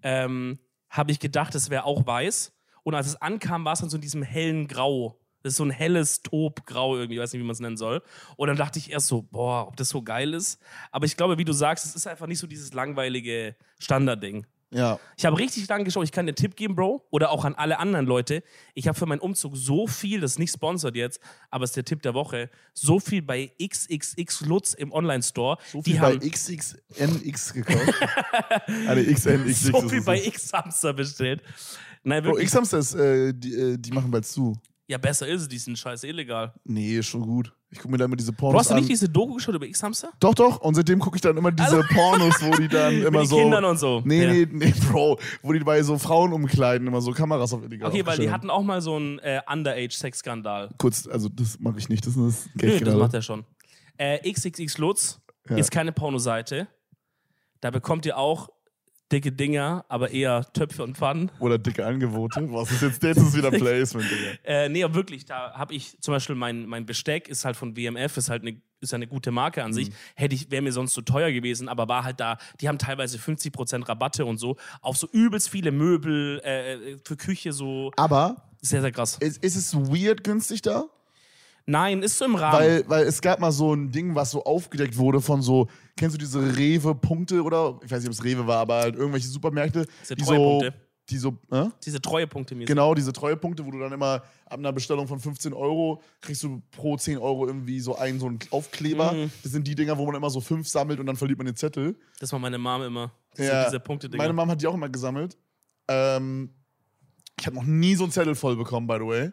ähm, habe ich gedacht, es wäre auch weiß. Und als es ankam, war es dann so in diesem hellen Grau. Das ist so ein helles Topgrau irgendwie, ich weiß nicht, wie man es nennen soll. Und dann dachte ich erst so, boah, ob das so geil ist. Aber ich glaube, wie du sagst, es ist einfach nicht so dieses langweilige Standardding. Ja. Ich habe richtig lang geschaut. Ich kann dir einen Tipp geben, Bro. Oder auch an alle anderen Leute. Ich habe für meinen Umzug so viel, das ist nicht sponsert jetzt, aber es ist der Tipp der Woche, so viel bei XXX Lutz im Online-Store. So viel die bei haben XXNX gekauft. Eine XNXX. so viel bei. X-Hamster bestellt. Nein, Bro. X-Hamster ist, äh, die, äh, die machen bald zu. ja, besser ist es, die sind scheiße illegal. Nee, ist schon gut. Ich gucke mir da immer diese Pornos hast du an. nicht diese Doku geschaut über X-Hamster? doch, doch. Und seitdem gucke ich dann immer diese Pornos, wo die dann immer Mit so. Kindern und so. Nee, Ja. nee, nee, Bro. Wo die bei so Frauen umkleiden immer so Kameras auf illegal Okay, weil die hatten auch mal so einen äh, Underage-Sex-Skandal. Kurz, also das mache ich nicht. Das ist das Nö, Geld das gerade. macht er schon. Äh, XXX Lutz Ja. ist keine Pornoseite. Da bekommt ihr auch dicke Dinger, aber eher Töpfe und Pfannen. Oder dicke Angebote. Was ist jetzt? Jetzt ist wieder Placement, Digga. Äh, nee, aber wirklich, da habe ich zum Beispiel mein, mein Besteck ist halt von WMF, ist halt eine ist eine gute Marke an Mhm. sich. Hätte ich, wäre mir sonst zu teuer gewesen, aber war halt da, die haben teilweise 50% Rabatte und so. Auf so übelst viele Möbel, äh, für Küche so. Aber Sehr, sehr krass. ist, ist es weird günstig da? Nein, ist so im Rahmen. Weil, weil es gab mal so ein Ding, was so aufgedeckt wurde von so, kennst du diese Rewe-Punkte oder, ich weiß nicht, ob es Rewe war, aber halt irgendwelche Supermärkte, Diese die so, Treuepunkte. die so, äh? Diese Treuepunkte mir. Genau, diese Treuepunkte, wo du dann immer ab einer Bestellung von 15 Euro kriegst du pro 10 Euro irgendwie so einen, so einen Aufkleber. Mhm. Das sind die Dinger, wo man immer so fünf sammelt und dann verliert man den Zettel. Das war meine Mom immer. Diese, Ja, diese Punkte, Meine Mom hat die auch immer gesammelt. Ähm, ich habe noch nie so einen Zettel voll bekommen, by the way.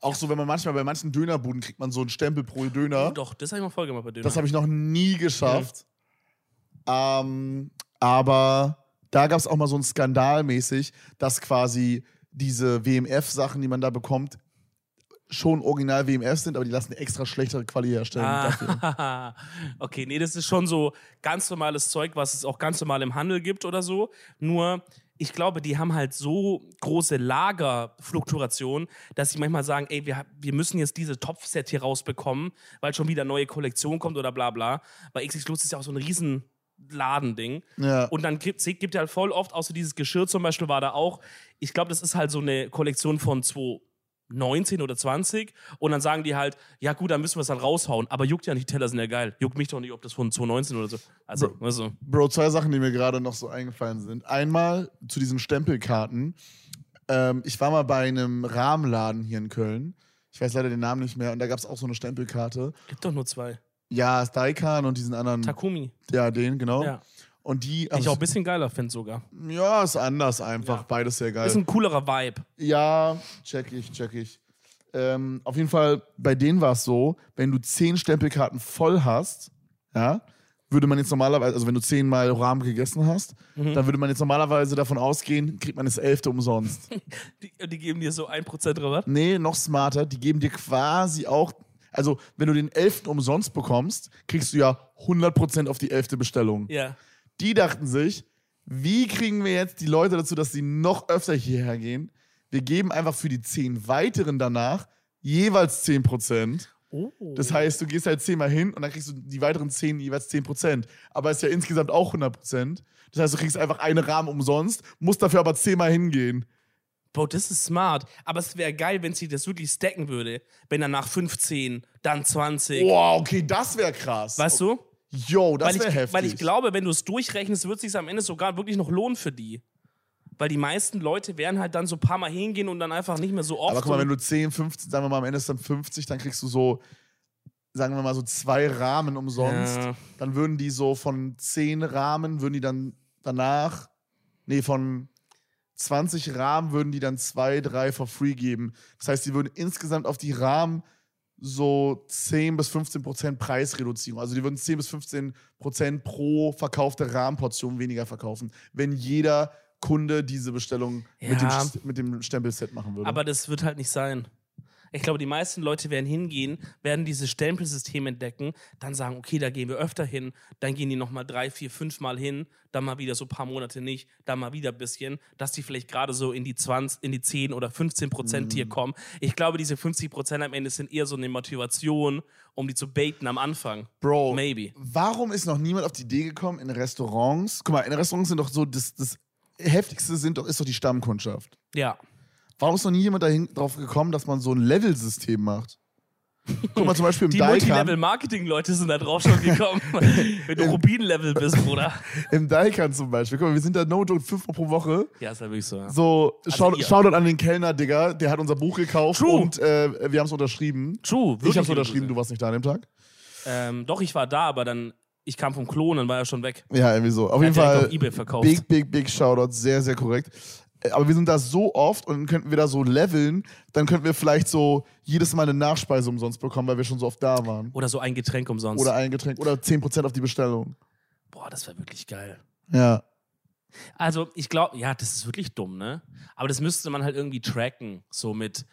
Auch so, wenn man manchmal bei manchen Dönerbuden kriegt man so einen Stempel pro Döner. Oh, doch, das habe ich mal voll gemacht bei Döner. Das habe ich noch nie geschafft. Ähm, aber da gab es auch mal so ein Skandal mäßig, dass quasi diese WMF-Sachen, die man da bekommt, schon original WMF sind, aber die lassen eine extra schlechtere Qualität herstellen. dafür. Ah, okay, nee, das ist schon so ganz normales Zeug, was es auch ganz normal im Handel gibt oder so. Nur, ich glaube, die haben halt so große Lagerfluktuationen, dass sie manchmal sagen, ey, wir, wir müssen jetzt diese Topfset hier rausbekommen, weil schon wieder neue Kollektion kommt oder bla bla. Weil XX Lutz ist ja auch so ein riesen Ladending. Ja. Und dann gibt es gibt ja halt voll oft, außer dieses Geschirr zum Beispiel war da auch, ich glaube, das ist halt so eine Kollektion von 2019 oder 20 und dann sagen die halt, ja gut, dann müssen wir es dann raushauen, aber juckt ja nicht, die Teller sind ja geil. Juckt mich doch nicht, ob das von 2019 oder so. Also, weißt du. Bro, zwei Sachen, die mir gerade noch so eingefallen sind. Einmal zu diesen Stempelkarten. Ähm, ich war mal bei einem Rahmenladen hier in Köln. Ich weiß leider den Namen nicht mehr. Und da gab es auch so eine Stempelkarte. Gibt doch nur zwei. Ja, Staikan und diesen anderen. Takumi. ja, den, genau. Ja. Und die. Die ich auch ein bisschen geiler finde sogar. ja, ist anders einfach. Ja. Beides sehr geil. Ist ein coolerer Vibe. Ja, check ich, check ich. Ähm, auf jeden Fall, bei denen war es so, wenn du zehn Stempelkarten voll hast, ja, würde man jetzt normalerweise, also wenn du zehnmal Rahmen gegessen hast, Mhm. dann würde man jetzt normalerweise davon ausgehen, kriegt man das elfte umsonst. Die, die geben dir so 1% Rabatt. nee, noch smarter, die geben dir quasi auch, also wenn du den elften umsonst bekommst, kriegst du ja 100% auf die elfte Bestellung. Ja. Die dachten sich, wie kriegen wir jetzt die Leute dazu, dass sie noch öfter hierher gehen? Wir geben einfach für die zehn weiteren danach jeweils 10%. Oh. Das heißt, du gehst halt zehnmal hin und dann kriegst du die weiteren zehn jeweils 10%. Aber es ist ja insgesamt auch 100%. Das heißt, du kriegst einfach einen Rahmen umsonst, musst dafür aber zehnmal hingehen. Bro, das ist smart. Aber es wäre geil, wenn sie das wirklich stacken würde. Wenn dann nach 15, dann 20. Wow, okay, das wäre krass. Weißt du? Yo, das wäre ich, heftig. weil ich glaube, wenn du es durchrechnest, wird es sich am Ende sogar wirklich noch lohnen für die. Weil die meisten Leute werden halt dann so ein paar Mal hingehen und dann einfach nicht mehr so oft. Aber guck mal, wenn du 10, 15, sagen wir mal, am Ende ist dann 50, dann kriegst du so, sagen wir mal, so zwei Rahmen umsonst. Ja. Dann würden die so von 10 Rahmen, würden die dann danach, nee, von 20 Rahmen würden die dann zwei, drei for free geben. Das heißt, die würden insgesamt auf die Rahmen so 10 bis 15 Prozent Preisreduzierung. Also die würden 10 bis 15 Prozent pro verkaufte Rahmenportion weniger verkaufen, wenn jeder Kunde diese Bestellung mit, dem, Ja. Mit dem Stempelset machen würde. Aber das wird halt nicht sein. Ich glaube, die meisten Leute werden hingehen, werden dieses Stempelsystem entdecken, dann sagen, okay, da gehen wir öfter hin, dann gehen die nochmal drei, vier, fünf Mal hin, dann mal wieder so ein paar Monate nicht, dann mal wieder ein bisschen, dass die vielleicht gerade so in die 20, in die 10 oder 15 Prozent hier kommen. Ich glaube, diese 50 Prozent am Ende sind eher so eine Motivation, um die zu baiten am Anfang. Bro, Maybe. warum ist noch niemand auf die Idee gekommen, in Restaurants, guck mal, in Restaurants sind doch so, das, das heftigste sind doch, ist doch die Stammkundschaft. Ja. Warum ist noch nie jemand dahin, drauf gekommen, dass man so ein Level-System macht? Guck mal zum Beispiel im Die. Multilevel-Marketing-Leute sind da drauf schon gekommen. Wenn du Rubin-Level bist, Bruder. Im Daikan zum Beispiel. Guck mal, wir sind da no joke fünfmal pro Woche. Ja, ist halt wirklich so. Ja. So, schau, ihr. Shoutout an den Kellner, Digga. Der hat unser Buch gekauft True. und äh, wir haben es unterschrieben. True, Ich hab's wirklich unterschrieben, du warst nicht da an dem Tag. Ähm, doch, ich war da, aber dann, ich kam vom Klon, dann war er schon weg. Ja, irgendwie so. Auf jeden Fall. auf Ebay verkauft. Big, big, big Shoutout. Sehr, sehr korrekt. Aber wir sind da so oft und könnten wir da so leveln, dann könnten wir vielleicht so jedes Mal eine Nachspeise umsonst bekommen, weil wir schon so oft da waren. Oder so ein Getränk umsonst. Oder ein Getränk oder 10% auf die Bestellung. Boah, das wäre wirklich geil. Ja. Also, ich glaube, ja, das ist wirklich dumm, ne? Aber das müsste man halt irgendwie tracken, so mit,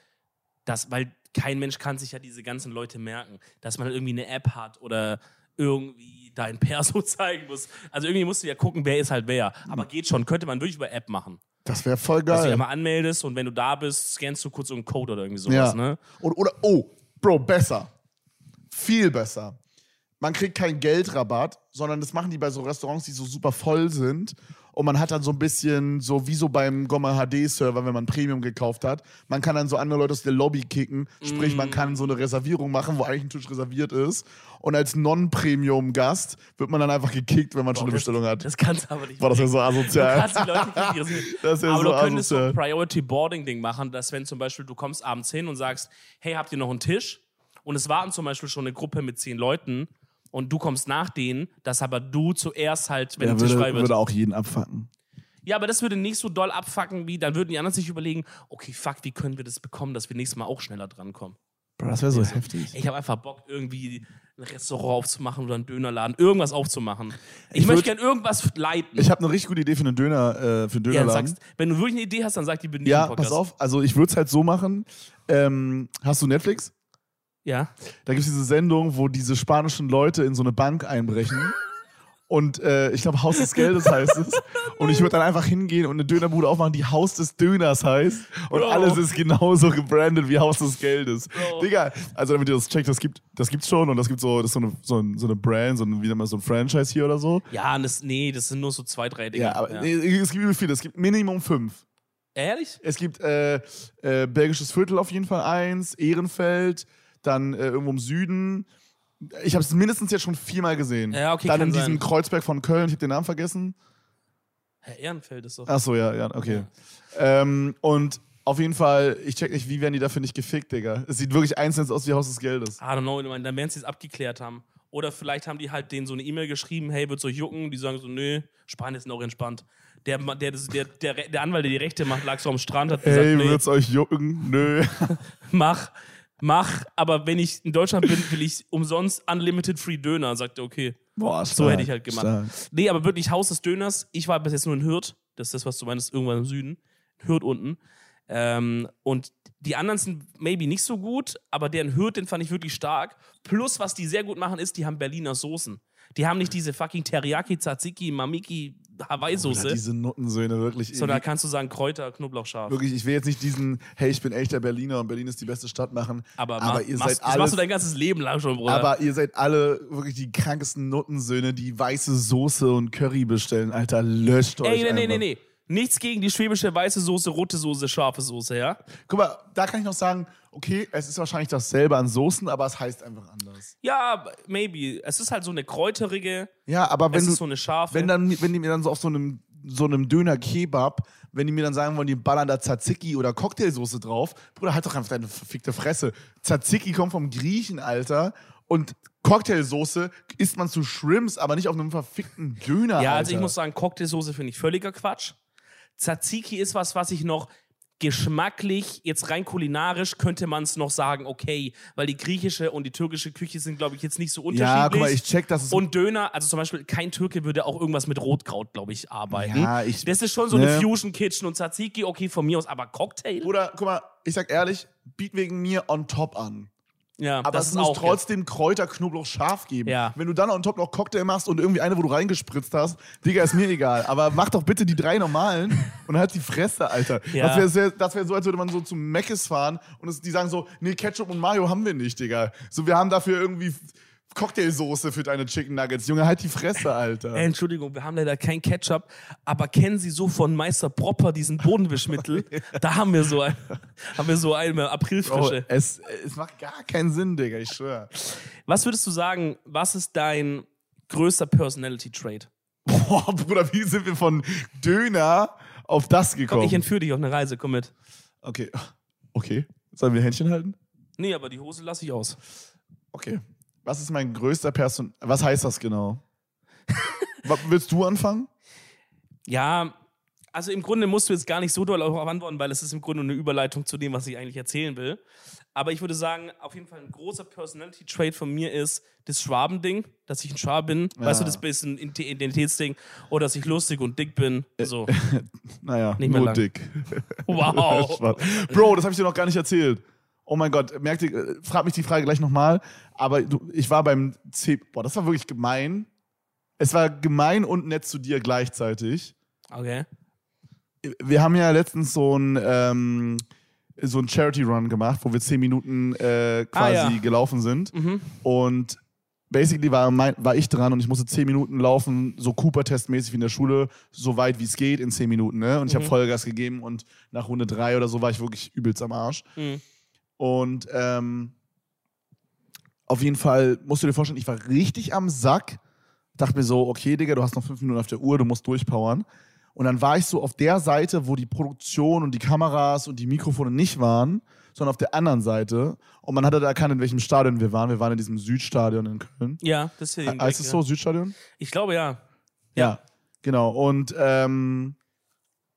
das, weil kein Mensch kann sich ja diese ganzen Leute merken, dass man halt irgendwie eine App hat oder irgendwie dein Perso zeigen muss. Also irgendwie musst du ja gucken, wer ist halt wer. Aber geht schon, könnte man wirklich über App machen. Das wäre voll Dass du dich geil. einmal anmeldest und wenn du da bist, scannst du kurz so einen Code oder irgendwie sowas, Ja. ne? Und, oder, oh, Bro, besser. Viel besser. Man kriegt keinen Geldrabatt, sondern das machen die bei so Restaurants, die so super voll sind. Und man hat dann so ein bisschen, so wie so beim Gomma HD-Server, wenn man Premium gekauft hat. Man kann dann so andere Leute aus der Lobby kicken. Sprich, man kann so eine Reservierung machen, wo eigentlich ein Tisch reserviert ist. Und als Non-Premium-Gast wird man dann einfach gekickt, wenn man schon eine das- Bestellung hat. Das kannst du aber nicht Boah, das wäre so Du asozial. kannst die Leute nicht interessieren. Das ist ja Aber so du könntest so ein asozial. Priority Boarding Ding machen, dass wenn zum Beispiel du kommst abends hin und sagst, hey, habt ihr noch einen Tisch? Und es warten zum Beispiel schon eine Gruppe mit zehn Leuten und du kommst nach denen, dass aber du zuerst halt, wenn Der der Tisch frei würde, wird. würde auch jeden abfacken. Ja, aber das würde nicht so doll abfacken, wie dann würden die anderen sich überlegen, okay, fuck, wie können wir das bekommen, dass wir nächstes Mal auch schneller drankommen. Bro, das wäre so heftig. Ich habe einfach Bock, irgendwie ein Restaurant aufzumachen oder einen Dönerladen, irgendwas aufzumachen. Ich, Ich möchte gerne irgendwas leiten. Ich habe eine richtig gute Idee für einen Döner, äh, für einen ja, Dönerladen. sagst, wenn du wirklich eine Idee hast, dann sag die bitte Ja, pass auf. Also ich würde es halt so machen. Ähm, hast du Netflix? Ja. Da gibt es diese Sendung, wo diese spanischen Leute in so eine Bank einbrechen. Und äh, ich glaube, Haus des Geldes heißt es. Und ich würde dann einfach hingehen und eine Dönerbude aufmachen, die Haus des Döners heißt. Und Bro. alles ist genauso gebrandet wie Haus des Geldes. Bro. Digga, also damit ihr das checkt, das gibt das gibt's schon und das gibt so, das so eine, so, ein, so eine Brand, so ein, wie nennt man so ein Franchise hier oder so. Ja, das, nee, das sind nur so zwei, drei Dinge. Ja, aber Nee, es gibt übel viele, es gibt Minimum fünf. Ehrlich? Es gibt äh, äh, Belgisches Viertel auf jeden Fall eins, Ehrenfeld, dann äh, irgendwo im Süden. Ich habe es mindestens jetzt schon viermal gesehen. Ja, okay, dann kann in diesem sein. Kreuzberg von Köln, ich habe den Namen vergessen. Herr Ehrenfeld ist doch. Ach so, ja, ja, okay. Ähm, und auf jeden Fall, ich check nicht, wie werden die dafür nicht gefickt, Digga. Es sieht wirklich einzeln aus wie Haus des Geldes. I don't know, ich meine, dann werden sie es abgeklärt haben. Oder vielleicht haben die halt denen so eine E-Mail geschrieben, hey, wird's euch jucken? Die sagen so, nö, Spanien ist noch entspannt. Der, der, der, der, der Anwalt, der die Rechte macht, lag so am Strand, hat gesagt, Hey, wird's euch jucken? Nö. mach, mach, aber wenn ich in Deutschland bin, will ich umsonst Unlimited Free Döner. Sagt er, okay. Boah, So hätte ich halt gemacht. stark. Nee, aber wirklich Haus des Döners. Ich war bis jetzt nur in Hürth. Das ist das, was du meinst, irgendwann im Süden. Hürth unten. Ähm, und die anderen sind maybe nicht so gut, aber deren Hürth, den fand ich wirklich stark. Plus, was die sehr gut machen, ist, die haben Berliner Soßen. Die haben nicht diese fucking Teriyaki, Tzatziki, Mamiki, Hawaii-Soße, diese Nuttensöhne, wirklich. sondern da kannst du sagen Kräuter, Knoblauch, scharf. Wirklich, ich will jetzt nicht diesen, hey, ich bin echter Berliner und Berlin ist die beste Stadt machen. Aber, aber ihr machst, seid das machst du dein ganzes Leben lang schon, Bruder. aber ihr seid alle wirklich die krankesten Nuttensöhne, die weiße Soße und Curry bestellen. Alter, löscht euch Ey, nee, nee, nee, nee. Nichts gegen die schwäbische weiße Soße, rote Soße, scharfe Soße, ja? Guck mal, da kann ich noch sagen, okay, es ist wahrscheinlich dasselbe an Soßen, aber es heißt einfach anders. Ja, maybe. Es ist halt so eine kräuterige, Ja, aber wenn es du, ist so eine scharfe. wenn dann, wenn die mir dann so auf so einem so einem Döner Kebab, wenn die mir dann sagen wollen, die ballern da Tzatziki oder Cocktailsoße drauf, Bruder, halt doch einfach deine verfickte Fresse. Tzatziki kommt vom Griechen, Alter, und Cocktailsoße isst man zu Shrimps, aber nicht auf einem verfickten Döner, ja, Alter. also ich muss sagen, Cocktailsoße finde ich völliger Quatsch. Tzatziki ist was, was ich noch geschmacklich, jetzt rein kulinarisch, könnte man es noch sagen, okay, weil die griechische und die türkische Küche sind, glaube ich, jetzt nicht so unterschiedlich. ja, guck mal, ich check, dass es und Döner, also zum Beispiel, kein Türke würde auch irgendwas mit Rotkraut, glaube ich, arbeiten. Ja, ich- das ist schon so eine ne. Fusion Kitchen und Tzatziki, okay, von mir aus, aber Cocktail? Bruder, guck mal, ich sag ehrlich, biet wegen mir on top an. Ja, Aber es muss trotzdem Kräuter, Knoblauch, scharf geben. Ja. Wenn du dann on top noch Cocktail machst und irgendwie eine, wo du reingespritzt hast, Digga, ist mir egal. Aber mach doch bitte die drei normalen und halt die Fresse, Alter. Ja. Das wäre das wär so, als würde man so zum Meckes fahren und es, die sagen so, nee, Ketchup und Mayo haben wir nicht, Digga. So, wir haben dafür irgendwie Cocktailsoße für deine Chicken Nuggets. Junge, halt die Fresse, Alter. Äh, Entschuldigung, wir haben leider kein Ketchup, aber kennen Sie so von Meister Propper diesen Bodenwischmittel? da haben wir so ein, haben wir so eine Bro, Aprilfrische. es, es macht gar keinen Sinn, Digga, ich schwör. Was würdest du sagen, was ist dein größter Personality Trait? Boah, Bruder, wie sind wir von Döner auf das gekommen? Ich entführe dich auf eine Reise, komm mit. okay. Okay. Sollen wir Händchen halten? Nee, aber die Hose lasse ich aus. Okay. Was ist mein größter Person... Was heißt das genau? Willst du anfangen? Ja, also im Grunde musst du jetzt gar nicht so doll darauf antworten, weil es ist im Grunde eine Überleitung zu dem, was ich eigentlich erzählen will. Aber ich würde sagen, auf jeden Fall ein großer Personality Trait von mir ist das Schwabending, dass ich ein Schwab bin. Weißt du, das bisschen Ident- Identitätsding. Oder dass ich lustig und dick bin. So. Naja, Nicht mehr nur lang. dick. Wow. Bro, das habe ich dir noch gar nicht erzählt. Oh mein Gott, merkt ihr, äh, frag mich die Frage gleich nochmal. Aber du, ich war beim C... Boah, das war wirklich gemein. Es war gemein und nett zu dir gleichzeitig. Okay. wir haben ja letztens so ein, ähm, so ein Charity-Run gemacht, wo wir zehn Minuten äh, quasi Ah, ja. gelaufen sind. Und basically war, mein, war ich dran und ich musste zehn Minuten laufen, so Cooper-Test-mäßig wie in der Schule, so weit wie es geht in zehn Minuten. Ne? Und ich habe Vollgas gegeben und nach Runde drei oder so war ich wirklich übelst am Arsch. Mhm. Und ähm, auf jeden Fall musst du dir vorstellen, ich war richtig am Sack. Dachte mir so, okay, Digga, du hast noch fünf Minuten auf der Uhr, du musst durchpowern. Und dann war ich so auf der Seite, wo die Produktion und die Kameras und die Mikrofone nicht waren, sondern auf der anderen Seite. Und man hatte da erkannt, in welchem Stadion wir waren. Wir waren in diesem Südstadion in Köln. Ja, deswegen. Heißt es so, Südstadion? Ich glaube ja. Ja. Genau. Und ähm,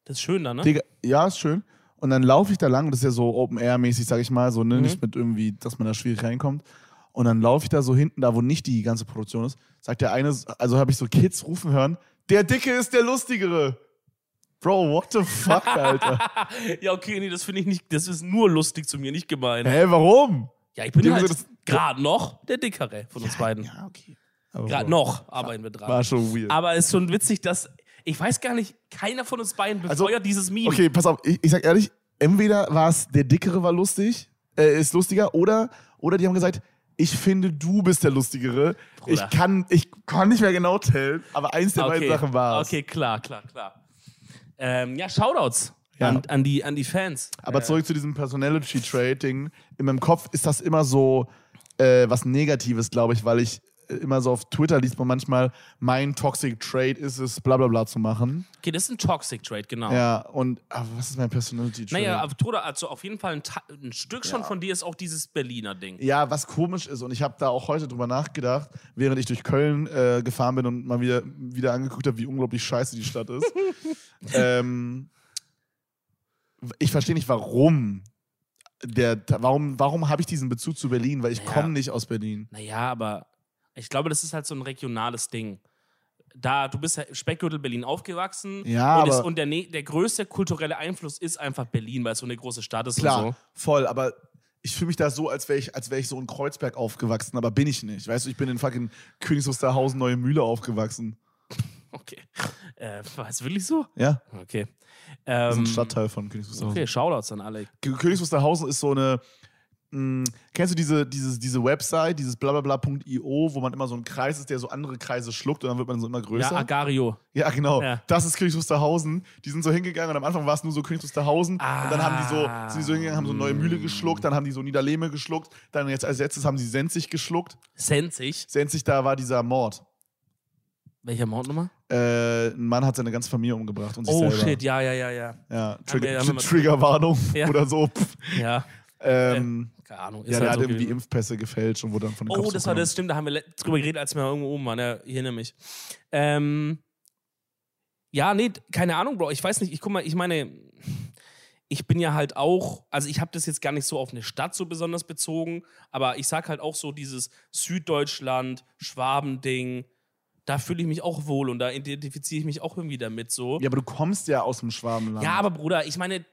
Das ist schön da, ne? Digga, ja, ist schön. Und dann laufe ich da lang, das ist ja so Open-Air-mäßig, sag ich mal, so, ne, Mhm. nicht mit irgendwie, dass man da schwierig reinkommt. Und dann laufe ich da so hinten, da wo nicht die ganze Produktion ist, sagt der eine, also habe ich so Kids rufen hören, der Dicke ist der Lustigere. Bro, what the fuck, Alter? ja, okay, nee, das finde ich nicht. Das ist nur lustig zu mir, nicht gemein. Hä, warum? Ja, ich bin Die halt gerade noch der Dickere von uns beiden. Ja, okay. Gerade noch arbeiten wir dran. War schon weird. Aber es ist schon witzig, dass. Ich weiß gar nicht, keiner von uns beiden Also, befeuert dieses Meme. Okay, pass auf, ich, ich sag ehrlich, entweder war es der Dickere war lustig, äh, ist lustiger, oder, oder die haben gesagt, ich finde, du bist der Lustigere. Bruder. Ich kann, ich kann nicht mehr genau tellen, aber eins der beiden Sachen war es. Okay, klar, klar, klar. Ähm, ja, Shoutouts Ja. An, an, die, an die Fans. Aber zurück zu diesem Personality Trading. In meinem Kopf ist das immer so äh, was Negatives, glaube ich, weil ich immer so auf Twitter liest man manchmal, mein Toxic Trade ist es, bla bla bla zu machen. Okay, das ist ein Toxic Trade, genau. Ja, und aber was ist mein Personality Trade? Naja, aber Toda, also auf jeden Fall ein, ein Stück schon von dir ist auch dieses Berliner Ding. Ja, was komisch ist, und ich habe da auch heute drüber nachgedacht, während ich durch Köln äh, gefahren bin und mal wieder, wieder angeguckt habe, wie unglaublich scheiße die Stadt ist. ähm, ich verstehe nicht, warum. Der, warum warum habe ich diesen Bezug zu Berlin? Weil ich Naja. komme nicht aus Berlin. Naja, aber ich glaube, das ist halt so ein regionales Ding. Da, du bist ja Speckgürtel Berlin aufgewachsen Ja, und, ist, aber- und der, der größte kulturelle Einfluss ist einfach Berlin, weil es so eine große Stadt ist Klar, so. voll, aber ich fühle mich da so, als wäre ich, als wär ich so in Kreuzberg aufgewachsen, aber bin ich nicht. Weißt du, ich bin in fucking Königs Wusterhausen, Neue Mühle aufgewachsen. Okay. Äh, war es wirklich so? Ja, Okay. das ist Ähm, ein Stadtteil von Königs Wusterhausen. okay, Shoutouts an alle. Königs Wusterhausen ist so eine. Mh, kennst du diese, dieses, diese Website, dieses blablabla.io, wo man immer so ein Kreis ist, der so andere Kreise schluckt und dann wird man so immer Ja, größer? Agario. Ja, genau. Ja. Das ist Königs Wusterhausen. Die sind so hingegangen und am Anfang war es nur so Königs Wusterhausen. Und dann haben die so, Ah. sind die so hingegangen, haben so neue Mühle geschluckt, dann haben die so Niederlehme geschluckt, dann jetzt als letztes haben sie Senzig geschluckt. Senzig. Senzig, da war dieser Mord. Welcher Mount nochmal? Äh, ein Mann hat seine ganze Familie umgebracht und sich Oh selber. shit, ja, ja, ja, ja. Ja, Trigger, Triggerwarnung Ja. oder so. Pff. Ja, Ähm, keine Ahnung. Ist ja, der halt hat so irgendwie gewesen. Impfpässe gefälscht und wurde dann von den Oh, Cops das war das, stimmt, da haben wir drüber geredet, als wir irgendwo oben waren. Ja, ich erinnere mich. Ähm, ja, nee, keine Ahnung, Bro. Ich weiß nicht, ich guck mal, ich meine, ich bin ja halt auch, also ich habe das jetzt gar nicht so auf eine Stadt so besonders bezogen, aber ich sag halt auch so dieses Süddeutschland, Schwabending, da fühle ich mich auch wohl und da identifiziere ich mich auch irgendwie damit so. Ja, aber du kommst ja aus dem Schwabenland. Ja, aber Bruder, ich meine,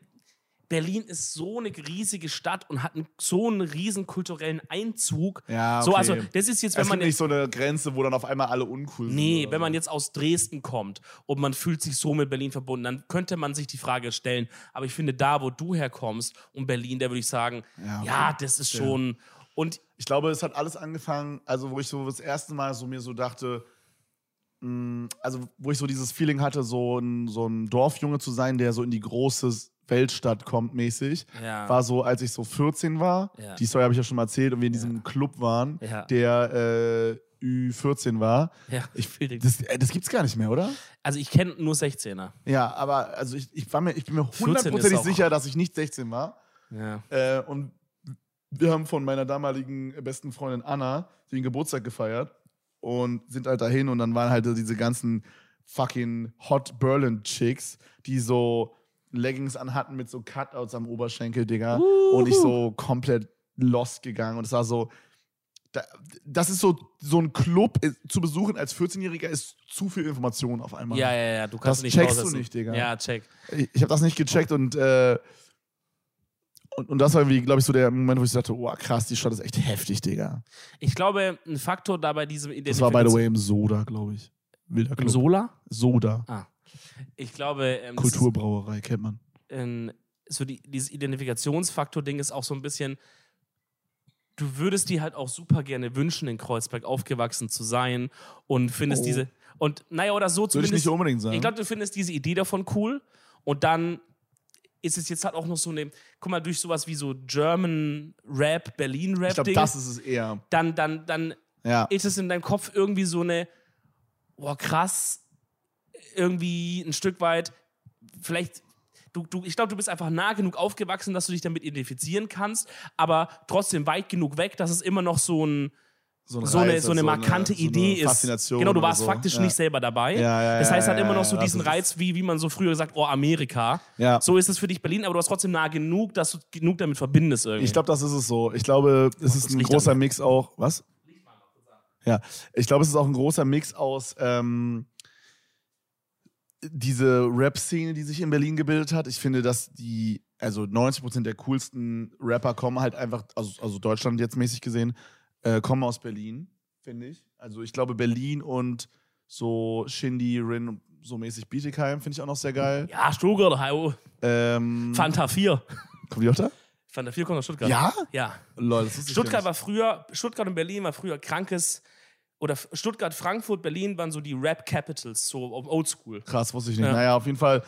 Berlin ist so eine riesige Stadt und hat so einen riesen kulturellen Einzug. Ja, So, okay. also das ist jetzt, wenn es man gibt nicht jetzt, so eine Grenze, wo dann auf einmal alle uncool sind. nee, wenn man so. jetzt aus Dresden kommt und man fühlt sich so mit Berlin verbunden, dann könnte man sich die Frage stellen. Aber ich finde, da, wo du herkommst und Berlin, da würde ich sagen, Ja, ja, okay. das ist Ja. schon und Ich glaube, es hat alles angefangen, also wo ich so das erste Mal so mir so dachte, mh, also wo ich so dieses Feeling hatte, so ein, so ein Dorfjunge zu sein, der so in die große Weltstadt kommt mäßig, Ja. war so, als ich so 14 war. Ja. Die Story habe ich ja schon mal erzählt und wir in diesem Club waren, Ja. der äh, Ü14 war. ja, Ich, das, äh, das gibt's gar nicht mehr, oder? also ich kenne nur 16er. Ja, aber also ich, ich, war mir, ich bin mir 14 ist hundertprozentig sicher, dass ich nicht 16 war. Ja. Äh, und wir haben von meiner damaligen besten Freundin Anna den Geburtstag gefeiert und sind halt dahin und dann waren halt diese ganzen fucking Hot Berlin Chicks, die so Leggings anhatten mit so Cutouts am Oberschenkel, Digga. Und ich so komplett lost gegangen und es war so, da, das ist so, so ein Club äh, zu besuchen als 14-Jähriger ist zu viel Information auf einmal. Ja, ja, ja, du Das kannst nicht checkst du nicht, Digga. Ja, check. Ich, ich habe das nicht gecheckt und, äh, und, und das war irgendwie, glaube ich, so der Moment, wo ich dachte, oh krass, die Stadt ist echt heftig, Digga. Ich glaube, ein Faktor dabei diesem Das war, by the way, im Soda, glaube ich. Wilder Im Club. Sola? Soda. Ah. Ich glaube, ähm, Kulturbrauerei, kennt man. Ähm, so die, dieses Identifikationsfaktor-Ding ist auch so ein bisschen. Du würdest dir halt auch super gerne wünschen, in Kreuzberg aufgewachsen zu sein und findest Oh. diese. Und naja, oder so Würde ich zumindest. nicht unbedingt sagen. Ich glaube, du findest diese Idee davon cool und dann ist es jetzt halt auch noch so eine, guck mal, durch sowas wie so German Rap, Berlin Rap Ich glaube, das ist es eher. dann, dann, dann Ja. ist es in deinem Kopf irgendwie so eine, boah, krass, irgendwie ein Stück weit, vielleicht, du, du, ich glaube, du bist einfach nah genug aufgewachsen, dass du dich damit identifizieren kannst, aber trotzdem weit genug weg, dass es immer noch so ein, So, ein so eine, Reiz, so eine markante so eine Idee ist. Faszination Genau, du warst so. faktisch ja. nicht selber dabei. Ja, ja, das heißt, hat ja, immer noch so diesen ist- Reiz, wie, wie man so früher sagt, oh, Amerika. Ja. So ist es für dich Berlin, aber du hast trotzdem nah genug, dass du genug damit verbindest irgendwie. Ich glaube, das ist es so. Ich glaube, es ist ein Licht großer. Mix auch. Was? Ja, ich glaube, es ist auch ein großer Mix aus ähm, diese Rap-Szene, die sich in Berlin gebildet hat. Ich finde, dass die, also 90% der coolsten Rapper kommen halt einfach, also, also Deutschland jetzt mäßig gesehen, äh, kommen aus Berlin, finde ich. Also ich glaube, Berlin und so Shindy, Rin, so mäßig Bietigheim finde ich auch noch sehr geil. ja, Stuttgart, hallo. Ähm, Fanta 4. kommt die auch da? Fanta 4 kommt aus Stuttgart. Ja? Ja. Lol, das Stuttgart gar war früher, Stuttgart und Berlin war früher krankes, oder Stuttgart, Frankfurt, Berlin waren so die Rap-Capitals, so oldschool. Krass, wusste ich nicht. Ja. Naja, auf jeden Fall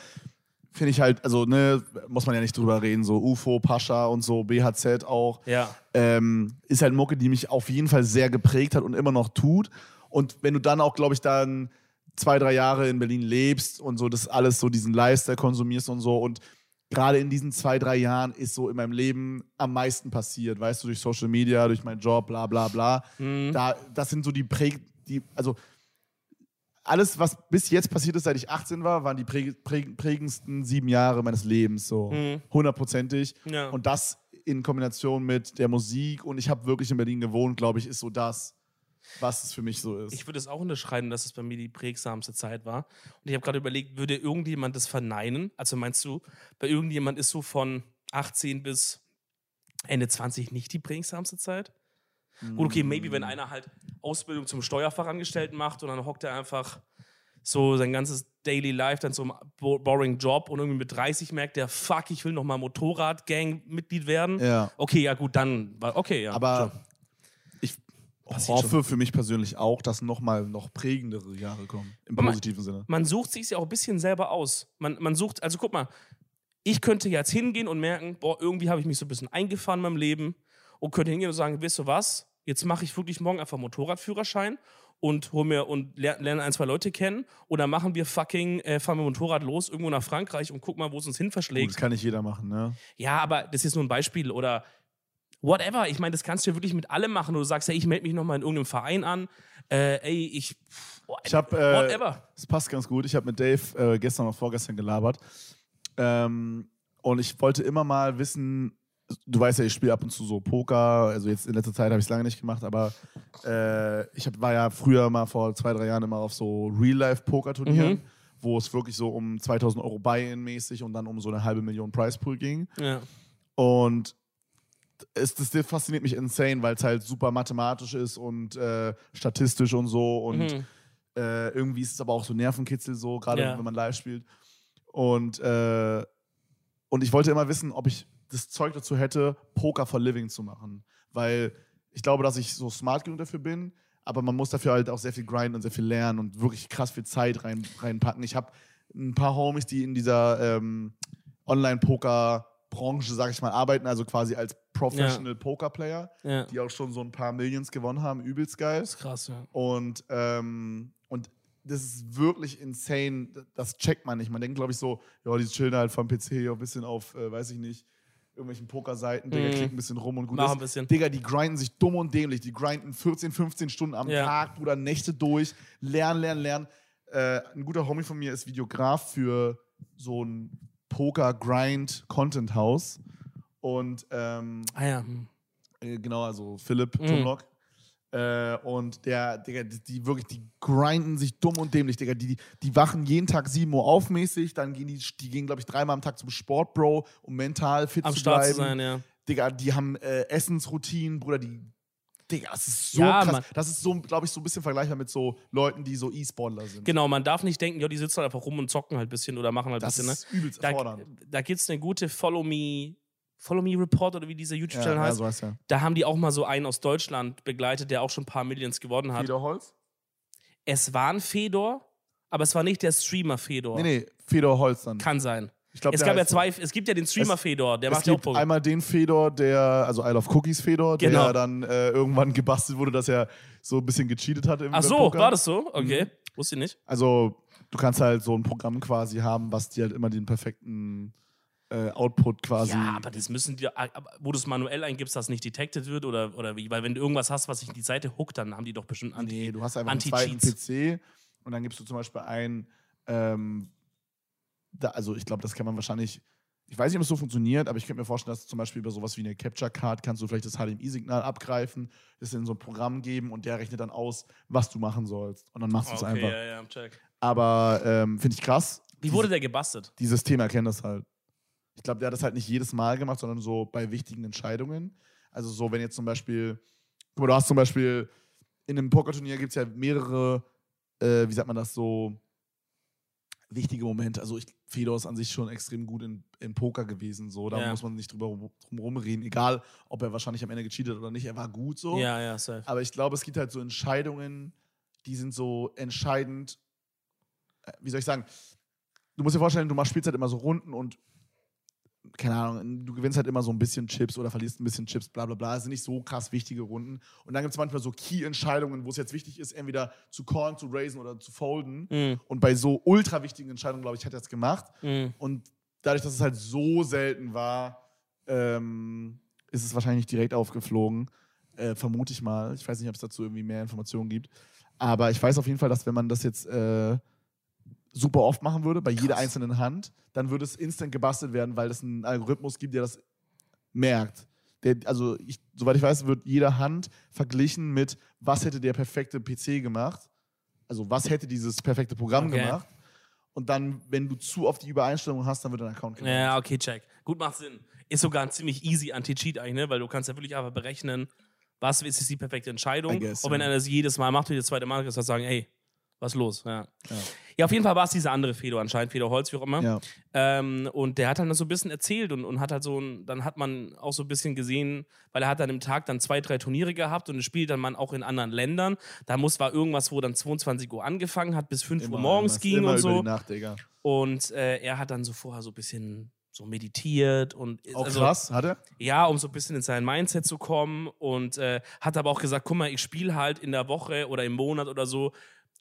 finde ich halt, also ne, muss man ja nicht drüber reden, so UFO, Pascha und so, BHZ auch. Ja. Ähm, ist halt Mucke, die mich auf jeden Fall sehr geprägt hat und immer noch tut. Und wenn du dann auch, glaube ich, dann zwei, drei Jahre in Berlin lebst und so das alles so diesen Lifestyle konsumierst und so und gerade in diesen zwei, drei Jahren ist so in meinem Leben am meisten passiert, weißt du, durch Social Media, durch meinen Job, bla bla bla. Mhm. Da, das sind so die Präg, die, also alles, was bis jetzt passiert ist, seit ich 18 war, waren die präg, präg, prägendsten sieben Jahre meines Lebens, so Mhm. hundertprozentig. Ja. Und das in Kombination mit der Musik und ich habe wirklich in Berlin gewohnt, glaube ich, ist so das, was es für mich so ist. Ich würde es auch unterschreiben, dass es bei mir die prägsamste Zeit war. Und ich habe gerade überlegt, würde irgendjemand das verneinen? Also meinst du, bei irgendjemand ist so von 18 bis Ende 20 nicht die prägsamste Zeit? Gut, okay, maybe, wenn einer halt Ausbildung zum Steuerfachangestellten macht und dann hockt er einfach so sein ganzes Daily Life dann so einem bo- boring Job und irgendwie mit 30 merkt der, fuck, ich will noch mal Motorrad-Gang-Mitglied werden. Ja. Okay, ja gut, dann, war- okay, ja. Aber hoffe für mich persönlich auch, dass nochmal noch prägendere Jahre kommen. Im Aber- positiven Sinne. man sucht sich ja auch ein bisschen selber aus. Man, man sucht, also guck mal, ich könnte jetzt hingehen und merken, boah, irgendwie habe ich mich so ein bisschen eingefahren in meinem Leben und könnte hingehen und sagen, weißt du was, jetzt mache ich wirklich morgen einfach Motorradführerschein und hol mir und ler- lerne ein, zwei Leute kennen oder machen wir fucking, äh, fahren wir Motorrad los irgendwo nach Frankreich und guck mal, wo es uns hin Gut, verschlägt. das kann nicht jeder machen, ne? Ja, aber das ist nur ein Beispiel oder whatever. Ich meine, das kannst du ja wirklich mit allem machen. Du sagst, ey, ich melde mich nochmal in irgendeinem Verein an. Äh, ey, ich. Ich habe, äh, whatever. es passt ganz gut. Ich habe mit Dave äh, gestern oder vorgestern gelabert. Ähm, und ich wollte immer mal wissen, du weißt ja, ich spiele ab und zu so Poker. Also jetzt in letzter Zeit habe ich es lange nicht gemacht, aber äh, ich hab, war ja früher mal vor zwei, drei Jahren immer auf so Real-Life-Poker-Turnieren, Mhm. wo es wirklich so um 2000 Euro Buy-In mäßig und dann um so eine halbe Million Price-Pool ging. Ja. Und es, das fasziniert mich insane, weil es halt super mathematisch ist und äh, statistisch und so. Und Mhm. äh, irgendwie ist es aber auch so Nervenkitzel, so, gerade Ja. wenn man live spielt. Und, äh, und ich wollte immer wissen, ob ich das Zeug dazu hätte, Poker for Living zu machen. Weil ich glaube, dass ich so smart genug dafür bin, aber man muss dafür halt auch sehr viel grinden und sehr viel lernen und wirklich krass viel Zeit rein, reinpacken. Ich habe ein paar Homies, die in dieser ähm, Online-Poker-Branche, sag ich mal, arbeiten, also quasi als Professional Poker-Player, ja. die auch schon so ein paar Millions gewonnen haben, übelst geil. Das ist krass, ja. Und, ähm, und das ist wirklich insane. Das checkt man nicht. Man denkt, glaube ich, so, ja, die chillen halt vom PC ja, ein bisschen auf, äh, weiß ich nicht, irgendwelchen Pokerseiten, Digga, Mhm. klicken ein bisschen rum und gut Mach ist. ein bisschen. Digga, die grinden sich dumm und dämlich. Die grinden 14, 15 Stunden am Ja. Tag, Bruder, Nächte durch. Lernen, lernen, lernen. Äh, ein guter Homie von mir ist Videograf für so ein Poker-Grind-Content-Haus. Und ähm, Ah ja. hm. äh, genau, also Philipp Mhm. Tumlock. Äh, und der, Digga, die, die wirklich, die grinden sich dumm und dämlich, Digga. Die, die wachen jeden Tag 7 Uhr auf mäßig, dann gehen die, die gehen, glaube ich, dreimal am Tag zum Sport, Bro, um mental fit Am zu Start bleiben. zu sein, ja. Digga, die haben äh, Essensroutinen, Bruder, die. Digga, das ist so Ja, krass. Mann. Das ist so, glaube ich, so ein bisschen vergleichbar mit so Leuten, die so E-Sportler sind. Genau, man darf nicht denken, ja, die sitzen halt einfach rum und zocken halt ein bisschen oder machen halt ein Das bisschen, ne? ist übelst Da, erfordernd. da gibt es eine gute Follow Me, Follow Me Report oder wie dieser Ja, YouTube-Channel ja, heißt. so heißt ja. Da haben die auch mal so einen aus Deutschland begleitet, der auch schon ein paar Millions gewonnen hat. Fedor Holz? Es war ein Fedor, aber es war nicht der Streamer Fedor. Nee, nee, Fedor Holz dann. Kann sein. Glaub, Es der gab ja zwei, es gibt ja den Streamer Es- Fedor, der macht ja auch Poker. einmal den Fedor, der, also I Love Cookies Fedor, der Genau. dann äh, irgendwann gebastelt wurde, dass er so ein bisschen gecheatet hat im Ach so, Poker. war das so? Okay, Mhm. wusste ich nicht. Also, du kannst halt so ein Programm quasi haben, was dir halt immer den perfekten äh, Output quasi. Ja, aber das müssen die, aber wo du es manuell eingibst, dass nicht detected wird oder, oder wie? Weil wenn du irgendwas hast, was sich in die Seite hookt, dann haben die doch bestimmt Anti. Nee, du hast einfach einen zweiten Anti-Cheats. PC und dann gibst du zum Beispiel ein, ähm, da, also ich glaube, das kann man wahrscheinlich, ich weiß nicht, ob es so funktioniert, aber ich könnte mir vorstellen, dass zum Beispiel über sowas wie eine Capture Card kannst du vielleicht das HDMI-Signal abgreifen, das in so ein Programm geben und der rechnet dann aus, was du machen sollst. Und dann machst du es Okay, einfach. ja, ja, check. Aber ähm, finde ich krass. Wie wurde der gebastelt? die Systeme erkennen das halt. Ich glaube, der hat das halt nicht jedes Mal gemacht, sondern so bei wichtigen Entscheidungen. Also so, wenn jetzt zum Beispiel, guck mal, du hast zum Beispiel in einem Pokerturnier gibt es ja mehrere, äh, wie sagt man das so, wichtige Momente. Also ich, Fedor ist an sich schon extrem gut in, in Poker gewesen, so. Da Ja. muss man nicht drüber rum, drum rumreden. Egal, ob er wahrscheinlich am Ende gecheatet oder nicht, er war gut so. Ja, ja, safe. Aber ich glaube, es gibt halt so Entscheidungen, die sind so entscheidend. äh, Wie soll ich sagen? du musst dir vorstellen, du machst spielst halt immer so Runden und keine Ahnung, du gewinnst halt immer so ein bisschen Chips oder verlierst ein bisschen Chips, bla bla bla. Das sind nicht so krass wichtige Runden. Und dann gibt es manchmal so Key-Entscheidungen, wo es jetzt wichtig ist, entweder zu callen, zu raisen oder zu folden. Mhm. Und bei so ultra wichtigen Entscheidungen, glaube ich, hat er es gemacht. Mhm. Und dadurch, dass es halt so selten war, ähm, ist es wahrscheinlich nicht direkt aufgeflogen. Äh, vermute ich mal. Ich weiß nicht, ob es dazu irgendwie mehr Informationen gibt. Aber ich weiß auf jeden Fall, dass wenn man das jetzt äh, super oft machen würde, bei jeder Krass. einzelnen Hand, dann würde es instant gebastelt werden, weil es einen Algorithmus gibt, der das merkt. Der, also, ich, soweit ich weiß, wird jede Hand verglichen mit, was hätte der perfekte PC gemacht. Also, was hätte dieses perfekte Programm Okay. gemacht. Und dann, wenn du zu oft die Übereinstellung hast, dann wird dein Account gebannt. Ja, okay, check. Gut, macht Sinn. Ist sogar ein ziemlich easy Anti-Cheat eigentlich, ne? weil du kannst ja wirklich einfach berechnen, was ist jetzt die perfekte Entscheidung. Guess, und wenn ja. einer das jedes Mal macht, und das zweite Mal, kannst du sagen, ey, was ist los? Ja. Ja. Ja, auf jeden Fall war es dieser andere Fedor anscheinend, Fedor Holz, wie auch immer. Ja. Ähm, und der hat dann so ein bisschen erzählt und, und hat halt so ein, dann hat man auch so ein bisschen gesehen, weil er hat dann im Tag dann zwei, drei Turniere gehabt und es spielt dann man auch in anderen Ländern. Da muss war irgendwas, wo dann 22 Uhr angefangen hat, bis 5 Uhr Immer, morgens immer, ging und so. die Nacht, Digga. Und äh, er hat dann so vorher so ein bisschen so meditiert und Auch also, krass, hat er? ja, um so ein bisschen in sein Mindset zu kommen und äh, hat aber auch gesagt, guck mal, ich spiele halt in der Woche oder im Monat oder so.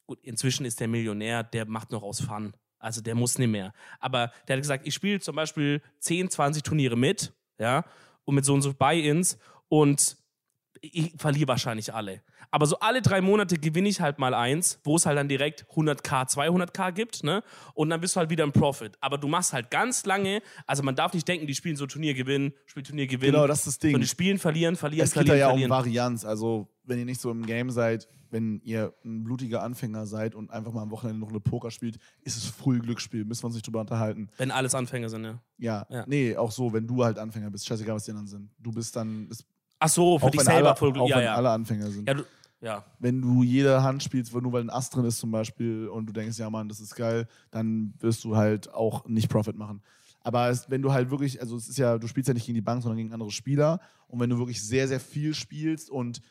Gut, inzwischen ist der Millionär, der macht noch aus Fun. Also der muss nicht mehr. Aber der hat gesagt, ich spiele zum Beispiel 10, 20 Turniere mit, ja, und mit so und so Buy-ins und ich verliere wahrscheinlich alle. Aber so alle drei Monate gewinne ich halt mal eins, wo es halt dann direkt 100k, 200k gibt, ne? Und dann bist du halt wieder im Profit. Aber du machst halt ganz lange, also man darf nicht denken, die spielen so Turnier gewinnen, spiel Turnier gewinnen. Genau, das ist das Ding. Und die spielen, verlieren, verlieren, Es geht da verlieren, ja um verlieren. Varianz. Also, wenn ihr nicht so im Game seid, wenn ihr ein blutiger Anfänger seid und einfach mal am Wochenende noch eine Poker spielt, ist es früh Glücksspiel. Müssen wir uns nicht drüber unterhalten. Wenn alles Anfänger sind, ja. Ja, Ja. nee, auch so, wenn du halt Anfänger bist. Scheißegal, was die anderen sind. Du bist dann, ist, Ach so, für dich selber alle, voll auch ja, wenn ja. alle Anfänger sind. ja, du, ja. Wenn du jede Hand spielst, nur weil ein Ast drin ist zum Beispiel und du denkst, ja Mann, das ist geil, dann wirst du halt auch nicht Profit machen. Aber es, wenn du halt wirklich, also es ist ja, du spielst ja nicht gegen die Bank, sondern gegen andere Spieler. Und wenn du wirklich sehr, sehr viel spielst und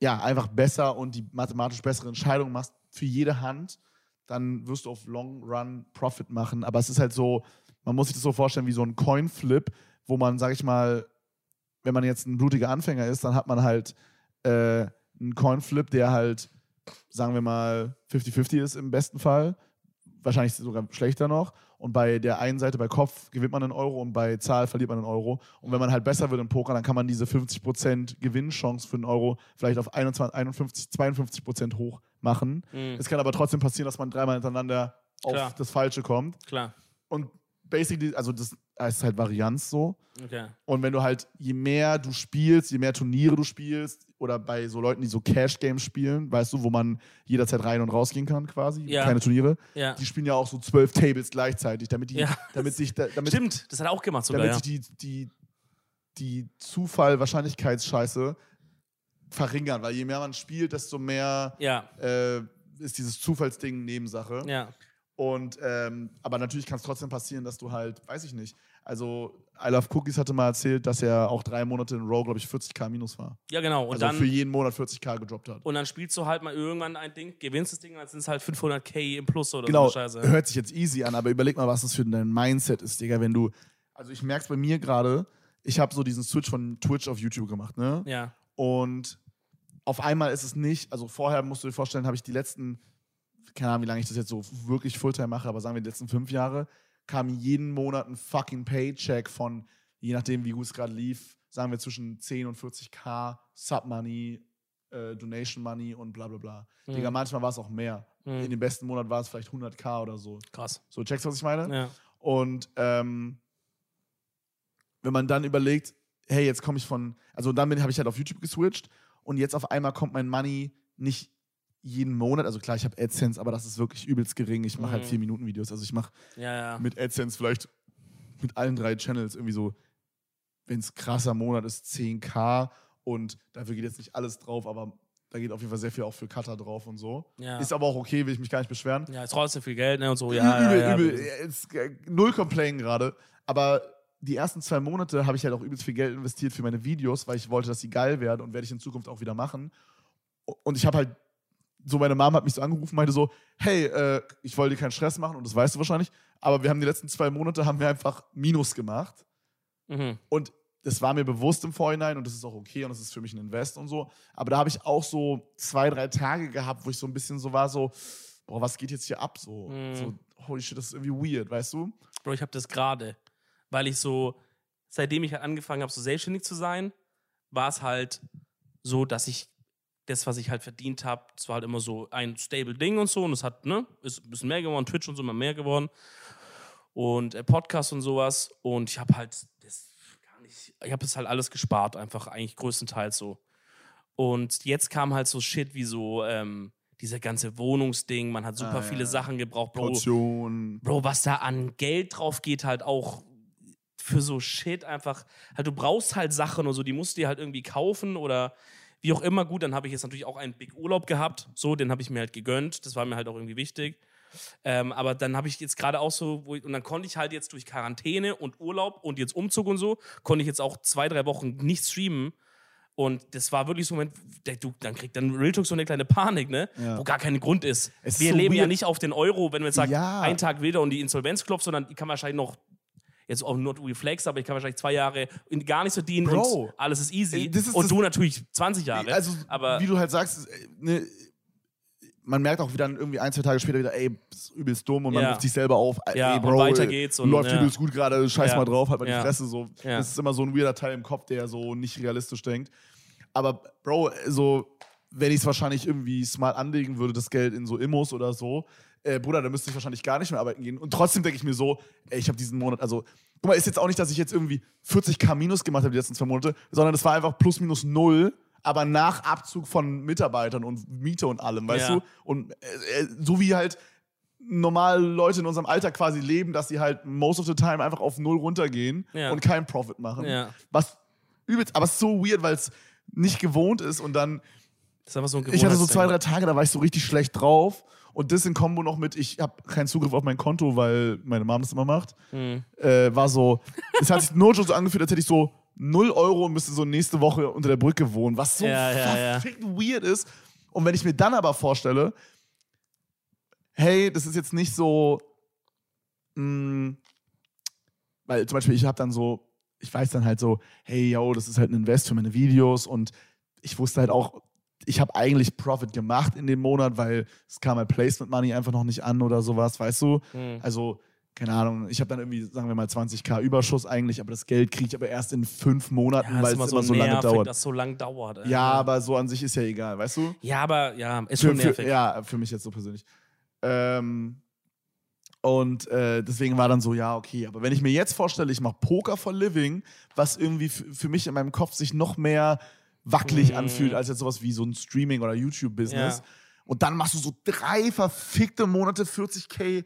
ja, einfach besser und die mathematisch bessere Entscheidung machst für jede Hand, dann wirst du auf Long Run Profit machen. Aber es ist halt so, man muss sich das so vorstellen wie so ein Coin-Flip, wo man, sag ich mal, wenn man jetzt ein blutiger Anfänger ist, dann hat man halt äh, einen Coin-Flip, der halt, sagen wir mal, 50-50 ist im besten Fall. Wahrscheinlich sogar schlechter noch. Und bei der einen Seite, bei Kopf, gewinnt man einen Euro und bei Zahl verliert man einen Euro. Und wenn man halt besser wird im Poker, dann kann man diese 50% Gewinnchance für einen Euro vielleicht auf 21, 51, 52% hoch machen. Mhm. Es kann aber trotzdem passieren, dass man dreimal hintereinander auf Klar. das Falsche kommt. Klar. Und basically, also das heißt halt Varianz so. Okay. Und wenn du halt, je mehr du spielst, je mehr Turniere du spielst, oder bei so Leuten, die so Cash-Games spielen, weißt du, wo man jederzeit rein und rausgehen kann, quasi, Ja. keine Turniere, Ja. die spielen ja auch so zwölf Tables gleichzeitig, damit die, Ja. damit sich, da- damit, Stimmt, das hat er auch gemacht sogar, damit ja. sich die, die, die Zufall-Wahrscheinlichkeitsscheiße verringern, weil je mehr man spielt, desto mehr äh, ist dieses Zufallsding Nebensache. ja. Und ähm, aber natürlich kann es trotzdem passieren, dass du halt, weiß ich nicht. Also I Love Cookies hatte mal erzählt, dass er auch drei Monate in Row, glaube ich, 40k minus war. Ja, genau. Und also dann für jeden Monat 40k gedroppt hat. Und dann spielst du halt mal irgendwann ein Ding, gewinnst das Ding, dann sind es halt 500k im Plus oder Genau, so Scheiße. hört sich jetzt easy an, aber überleg mal, was das für dein Mindset ist, Digga, wenn du, also ich merke es bei mir gerade, ich habe so diesen Switch von Twitch auf YouTube gemacht, ne? Ja, Und auf einmal ist es nicht, also vorher musst du dir vorstellen, habe ich die letzten, keine Ahnung, wie lange ich das jetzt so wirklich Fulltime mache, aber sagen wir die letzten fünf Jahre, kam jeden Monat ein fucking Paycheck von, je nachdem, wie gut es gerade lief, sagen wir zwischen 10 und 40k Submoney, äh, Donation Money und bla bla bla. Mhm. Digga, manchmal war es auch mehr. Mhm. In dem besten Monat war es vielleicht 100k oder so. krass. So, checkst du, was ich meine? Ja. Und ähm, wenn man dann überlegt, hey, jetzt komme ich von, also dann habe ich halt auf YouTube geswitcht und jetzt auf einmal kommt mein Money nicht jeden Monat, also klar, ich habe AdSense, aber das ist wirklich übelst gering. Ich mache halt Mhm. 4 Minuten Videos, also ich mache Ja, ja. mit AdSense vielleicht mit allen drei Channels irgendwie so, wenn es krasser Monat ist, 10k und dafür geht jetzt nicht alles drauf, aber da geht auf jeden Fall sehr viel auch für Cutter drauf und so. Ja. Ist aber auch okay, will ich mich gar nicht beschweren. Ja, ist trotzdem viel Geld, ne? Und so, ja. übel, ja, ja. übel. Ist, äh, null Complain gerade. Aber die ersten zwei Monate habe ich halt auch übelst viel Geld investiert für meine Videos, weil ich wollte, dass sie geil werden und werde ich in Zukunft auch wieder machen. Und ich habe halt so meine Mom hat mich so angerufen, meinte so, hey, äh, ich wollte dir keinen Stress machen und das weißt du wahrscheinlich, aber wir haben die letzten zwei Monate haben wir einfach Minus gemacht Mhm. und das war mir bewusst im Vorhinein und das ist auch okay und das ist für mich ein Invest und so. Aber da habe ich auch so zwei, drei Tage gehabt, wo ich so ein bisschen so war, so, boah, was geht jetzt hier ab? So, Mhm. so holy shit, das ist irgendwie weird, weißt du? Bro, ich habe das gerade, weil ich so, seitdem ich halt angefangen habe, so selbstständig zu sein, war es halt so, dass ich das, was ich halt verdient habe, das war halt immer so ein stable Ding und so und es hat, ne, ist ein bisschen mehr geworden, Twitch und so immer mehr geworden und äh, Podcast und sowas und ich habe halt das gar nicht, ich habe das halt alles gespart, einfach eigentlich größtenteils so. Und jetzt kam halt so Shit wie so, ähm, dieser ganze Wohnungsding, man hat super Ah, viele ja. Sachen gebraucht, Bro. Kaution. Bro, was da an Geld drauf geht, halt auch für so Shit einfach. Halt, du brauchst halt Sachen und so, die musst du dir halt irgendwie kaufen oder wie auch immer. Gut, dann habe ich jetzt natürlich auch einen Big Urlaub gehabt. So, den habe ich mir halt gegönnt. Das war mir halt auch irgendwie wichtig. Ähm, aber dann habe ich jetzt gerade auch so, wo ich, und dann konnte ich halt jetzt durch Quarantäne und Urlaub und jetzt Umzug und so, konnte ich jetzt auch zwei, drei Wochen nicht streamen. Und das war wirklich so ein Moment, der, du, dann kriegt dann Real Talk so eine kleine Panik, ne? Ja. Wo gar kein Grund ist. Es ist Wir so leben ja weird. nicht auf den Euro, wenn wir jetzt sagen, Ja. ein Tag wieder und die Insolvenz klopft, sondern die kann wahrscheinlich noch, jetzt auch not reflex, aber ich kann wahrscheinlich zwei Jahre in- gar nicht so dienen Bro. und alles ist easy. Äh, ist und du natürlich 20 Jahre. Also, aber wie du halt sagst, äh, ne, man merkt auch wieder irgendwie ein, zwei Tage später wieder, ey, ist übelst dumm und man Ja. ruft sich selber auf, ey, Ja, und Bro, weiter ey, geht's und- läuft ja. übelst gut gerade, scheiß Ja. mal drauf, halt mal die Fresse, so. Das ist immer so ein weirder Teil im Kopf, der so nicht realistisch denkt. Aber, Bro, so, wenn ich es wahrscheinlich irgendwie smart anlegen würde, das Geld in so Immos oder so, äh, Bruder, dann müsste ich wahrscheinlich gar nicht mehr arbeiten gehen. Und trotzdem denke ich mir so, ey, ich habe diesen Monat, also, guck mal, ist jetzt auch nicht, dass ich jetzt irgendwie 40k minus gemacht habe die letzten zwei Monate, sondern es war einfach plus minus null, aber nach Abzug von Mitarbeitern und Miete und allem, weißt Ja. du? Und äh, äh, so wie halt normal Leute in unserem Alter quasi leben, dass sie halt most of the time einfach auf null runtergehen Ja. und keinen Profit machen. Ja. Was übelst, aber es ist so weird, weil es nicht gewohnt ist und dann das so ich hatte so zwei, drei Tage, da war ich so richtig schlecht drauf. Und das in Kombo noch mit, ich habe keinen Zugriff auf mein Konto, weil meine Mom das immer macht. Mhm. Äh, war so, es hat sich nur schon so angefühlt, als hätte ich so 0 Euro und müsste so nächste Woche unter der Brücke wohnen, was so Ja, ja, ja. weird ist. Und wenn ich mir dann aber vorstelle, hey, das ist jetzt nicht so, mh, weil zum Beispiel ich habe dann so, ich weiß dann halt so, hey, yo, das ist halt ein Invest für meine Videos und ich wusste halt auch, ich habe eigentlich Profit gemacht in dem Monat, weil es kam halt Placement Money einfach noch nicht an oder sowas, weißt du? Mhm. Also, keine Ahnung, ich habe dann irgendwie, sagen wir mal, 20k Überschuss eigentlich, aber das Geld kriege ich aber erst in fünf Monaten, Ja, weil es immer immer so lange nervig, dauert. dass so lang dauert. ey. Ja, aber so an sich ist ja egal, weißt du? Ja, aber ja, ist Für, schon für, nervig. ja, für mich jetzt so persönlich. Ähm, und äh, deswegen war dann so, ja, okay, aber wenn ich mir jetzt vorstelle, ich mache Poker for Living, was irgendwie für mich in meinem Kopf sich noch mehr wackelig Mhm. anfühlt, als jetzt sowas wie so ein Streaming- oder YouTube-Business. Ja. Und dann machst du so drei verfickte Monate 40k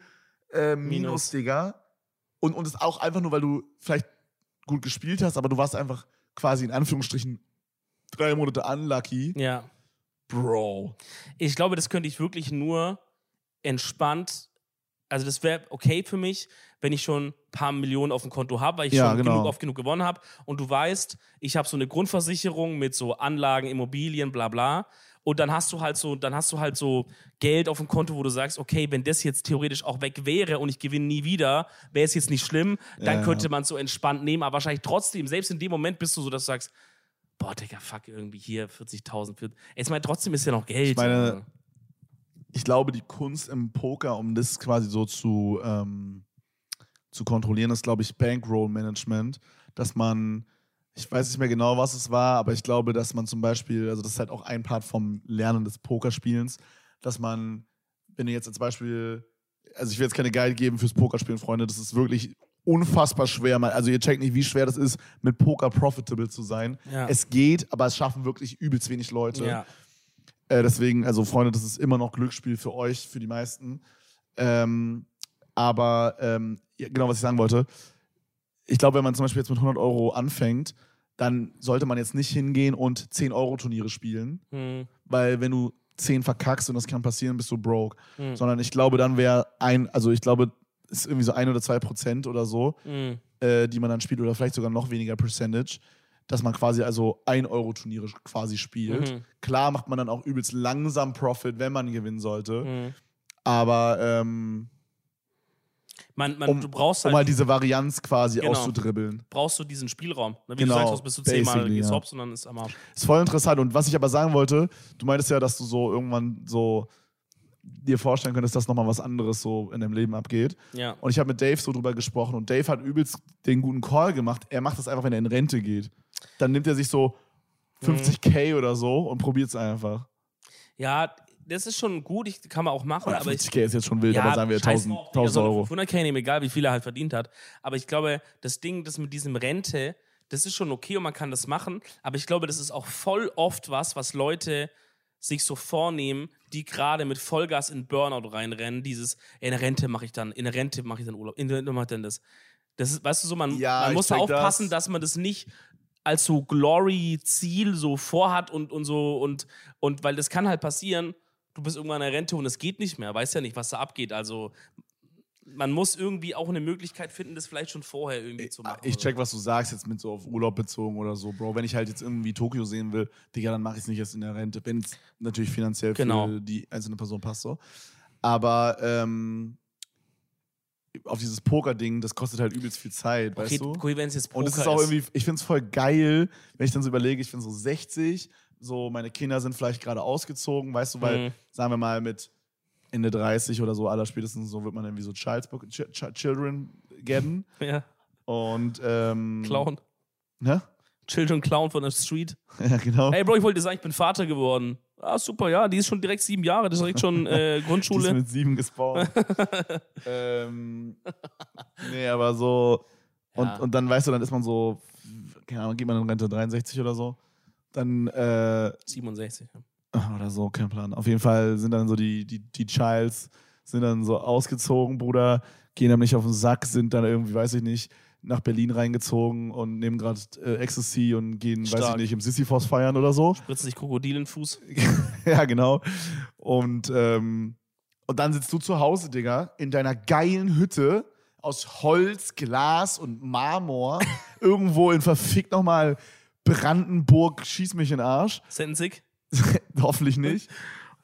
äh, Minus, Minus. Digga. Und, und es auch einfach nur, weil du vielleicht gut gespielt hast, aber du warst einfach quasi in Anführungsstrichen drei Monate unlucky. ja. Bro. Ich glaube, das könnte ich wirklich nur entspannt. Also, das wäre okay für mich, wenn ich schon ein paar Millionen auf dem Konto habe, weil ich Ja, schon genau. genug oft genug gewonnen habe. Und du weißt, ich habe so eine Grundversicherung mit so Anlagen, Immobilien, bla bla. Und dann hast du halt so, dann hast du halt so Geld auf dem Konto, wo du sagst, okay, wenn das jetzt theoretisch auch weg wäre und ich gewinne nie wieder, wäre es jetzt nicht schlimm, dann Ja. könnte man es so entspannt nehmen. Aber wahrscheinlich trotzdem, selbst in dem Moment bist du so, dass du sagst, boah, Digga, fuck, irgendwie hier 40.000. für- Ich meine, trotzdem ist ja noch Geld. Ich meine. Ich glaube, die Kunst im Poker, um das quasi so zu, ähm, zu kontrollieren, ist, glaube ich, Bankroll-Management. Dass man, ich weiß nicht mehr genau, was es war, aber ich glaube, dass man zum Beispiel, also das ist halt auch ein Part vom Lernen des Pokerspielens, dass man, wenn ihr jetzt als Beispiel, also ich will jetzt keine Guide geben fürs Pokerspielen, Freunde, das ist wirklich unfassbar schwer. Man- Also ihr checkt nicht, wie schwer das ist, mit Poker profitable zu sein. Ja. Es geht, aber es schaffen wirklich übelst wenig Leute. ja. Äh, deswegen, also Freunde, das ist immer noch Glücksspiel für euch, für die meisten. Ähm, aber ähm, genau, was ich sagen wollte. Ich glaube, wenn man zum Beispiel jetzt mit 100 Euro anfängt, dann sollte man jetzt nicht hingehen und 10 Euro Turniere spielen, Hm, weil wenn du 10 verkackst und das kann passieren, bist du broke. hm, Sondern ich glaube, dann wäre ein, also ich glaube, es ist irgendwie so ein oder zwei Prozent oder so, hm. äh, die man dann spielt oder vielleicht sogar noch weniger Percentage, dass man quasi also 1-Euro-Turniere quasi spielt. Mhm. Klar macht man dann auch übelst langsam Profit, wenn man gewinnen sollte. Mhm. Aber ähm, Man, man, um, du brauchst um halt, halt diese Varianz quasi Genau. auszudribbeln. brauchst du diesen Spielraum. Wie Genau, du sagst, hast, bist du zehnmal gehst ja. und dann ist am Arsch. Ist voll interessant. Und was ich aber sagen wollte, du meintest ja, dass du so irgendwann so dir vorstellen könntest, dass nochmal was anderes so in deinem Leben abgeht. Ja. Und ich habe mit Dave so drüber gesprochen und Dave hat übelst den guten Call gemacht. Er macht das einfach, wenn er in Rente geht. Dann nimmt er sich so Mhm. 50k oder so und probiert es einfach. ja, das ist schon gut, ich, kann man auch machen, Oder aber ich, 50k ist jetzt schon wild, aber sagen wir scheiß 1000, drauf, Digga, 1000 so Euro. 500k nehmen, egal wie viel er halt verdient hat. Aber ich glaube, das Ding, das mit diesem Rente, das ist schon okay und man kann das machen. Aber ich glaube, das ist auch voll oft was, was Leute sich so vornehmen, die gerade mit Vollgas in Burnout reinrennen. Dieses, in Rente mache ich dann, in der Rente mache ich dann Urlaub, in der Rente mache ich dann das. Das ist, weißt du, so, man, Ja, man muss da aufpassen, das. dass man das nicht als so Glory-Ziel so vorhat und, und so und, und weil das kann halt passieren, du bist irgendwann in der Rente und es geht nicht mehr, weißt ja nicht, was da abgeht. Also man muss irgendwie auch eine Möglichkeit finden, das vielleicht schon vorher irgendwie zu machen. Ich check, was du sagst, jetzt mit so auf Urlaub bezogen oder so, Bro. Wenn ich halt jetzt irgendwie Tokio sehen will, Digga, dann mache ich es nicht erst in der Rente, wenn es natürlich finanziell Genau. für die einzelne Person passt so. Aber ähm, auf dieses Poker-Ding, das kostet halt übelst viel Zeit, okay, weißt du? okay, wenn es jetzt Poker Und es ist auch irgendwie, ich finde es voll geil, wenn ich dann so überlege, ich bin so 60, so meine Kinder sind vielleicht gerade ausgezogen, weißt du, weil, Mhm. sagen wir mal, mit Ende 30 oder so, aller spätestens so wird man irgendwie so Child's Ch Children getten. ja, Und ähm, Clown. Ne? Children Clown von der Street. Ja, genau. Hey Bro, ich wollte dir sagen, ich bin Vater geworden. Ah, super, ja, die ist schon direkt sieben Jahre, das ist direkt schon äh, Die ist Grundschule. mit sieben gespawnt. ähm, nee, aber so. Und, Ja. und dann weißt du, dann ist man so, keine Ahnung, geht man in Rente 63 oder so. Dann, äh, 67. ja. oder so, kein Plan. Auf jeden Fall sind dann so die, die, die Childs, sind dann so ausgezogen, Bruder, gehen dann nicht auf den Sack, sind dann irgendwie, weiß ich nicht, nach Berlin reingezogen und nehmen gerade äh, Ecstasy und gehen, weiß ich Stark. nicht, im Sisyphos feiern oder so. Spritzt sich Krokodil in den Fuß. ja, genau. Und, ähm, und dann sitzt du zu Hause, Digga, in deiner geilen Hütte aus Holz, Glas und Marmor, irgendwo in verfickt nochmal Brandenburg, schieß mich in den Arsch. Sensig. Hoffentlich nicht.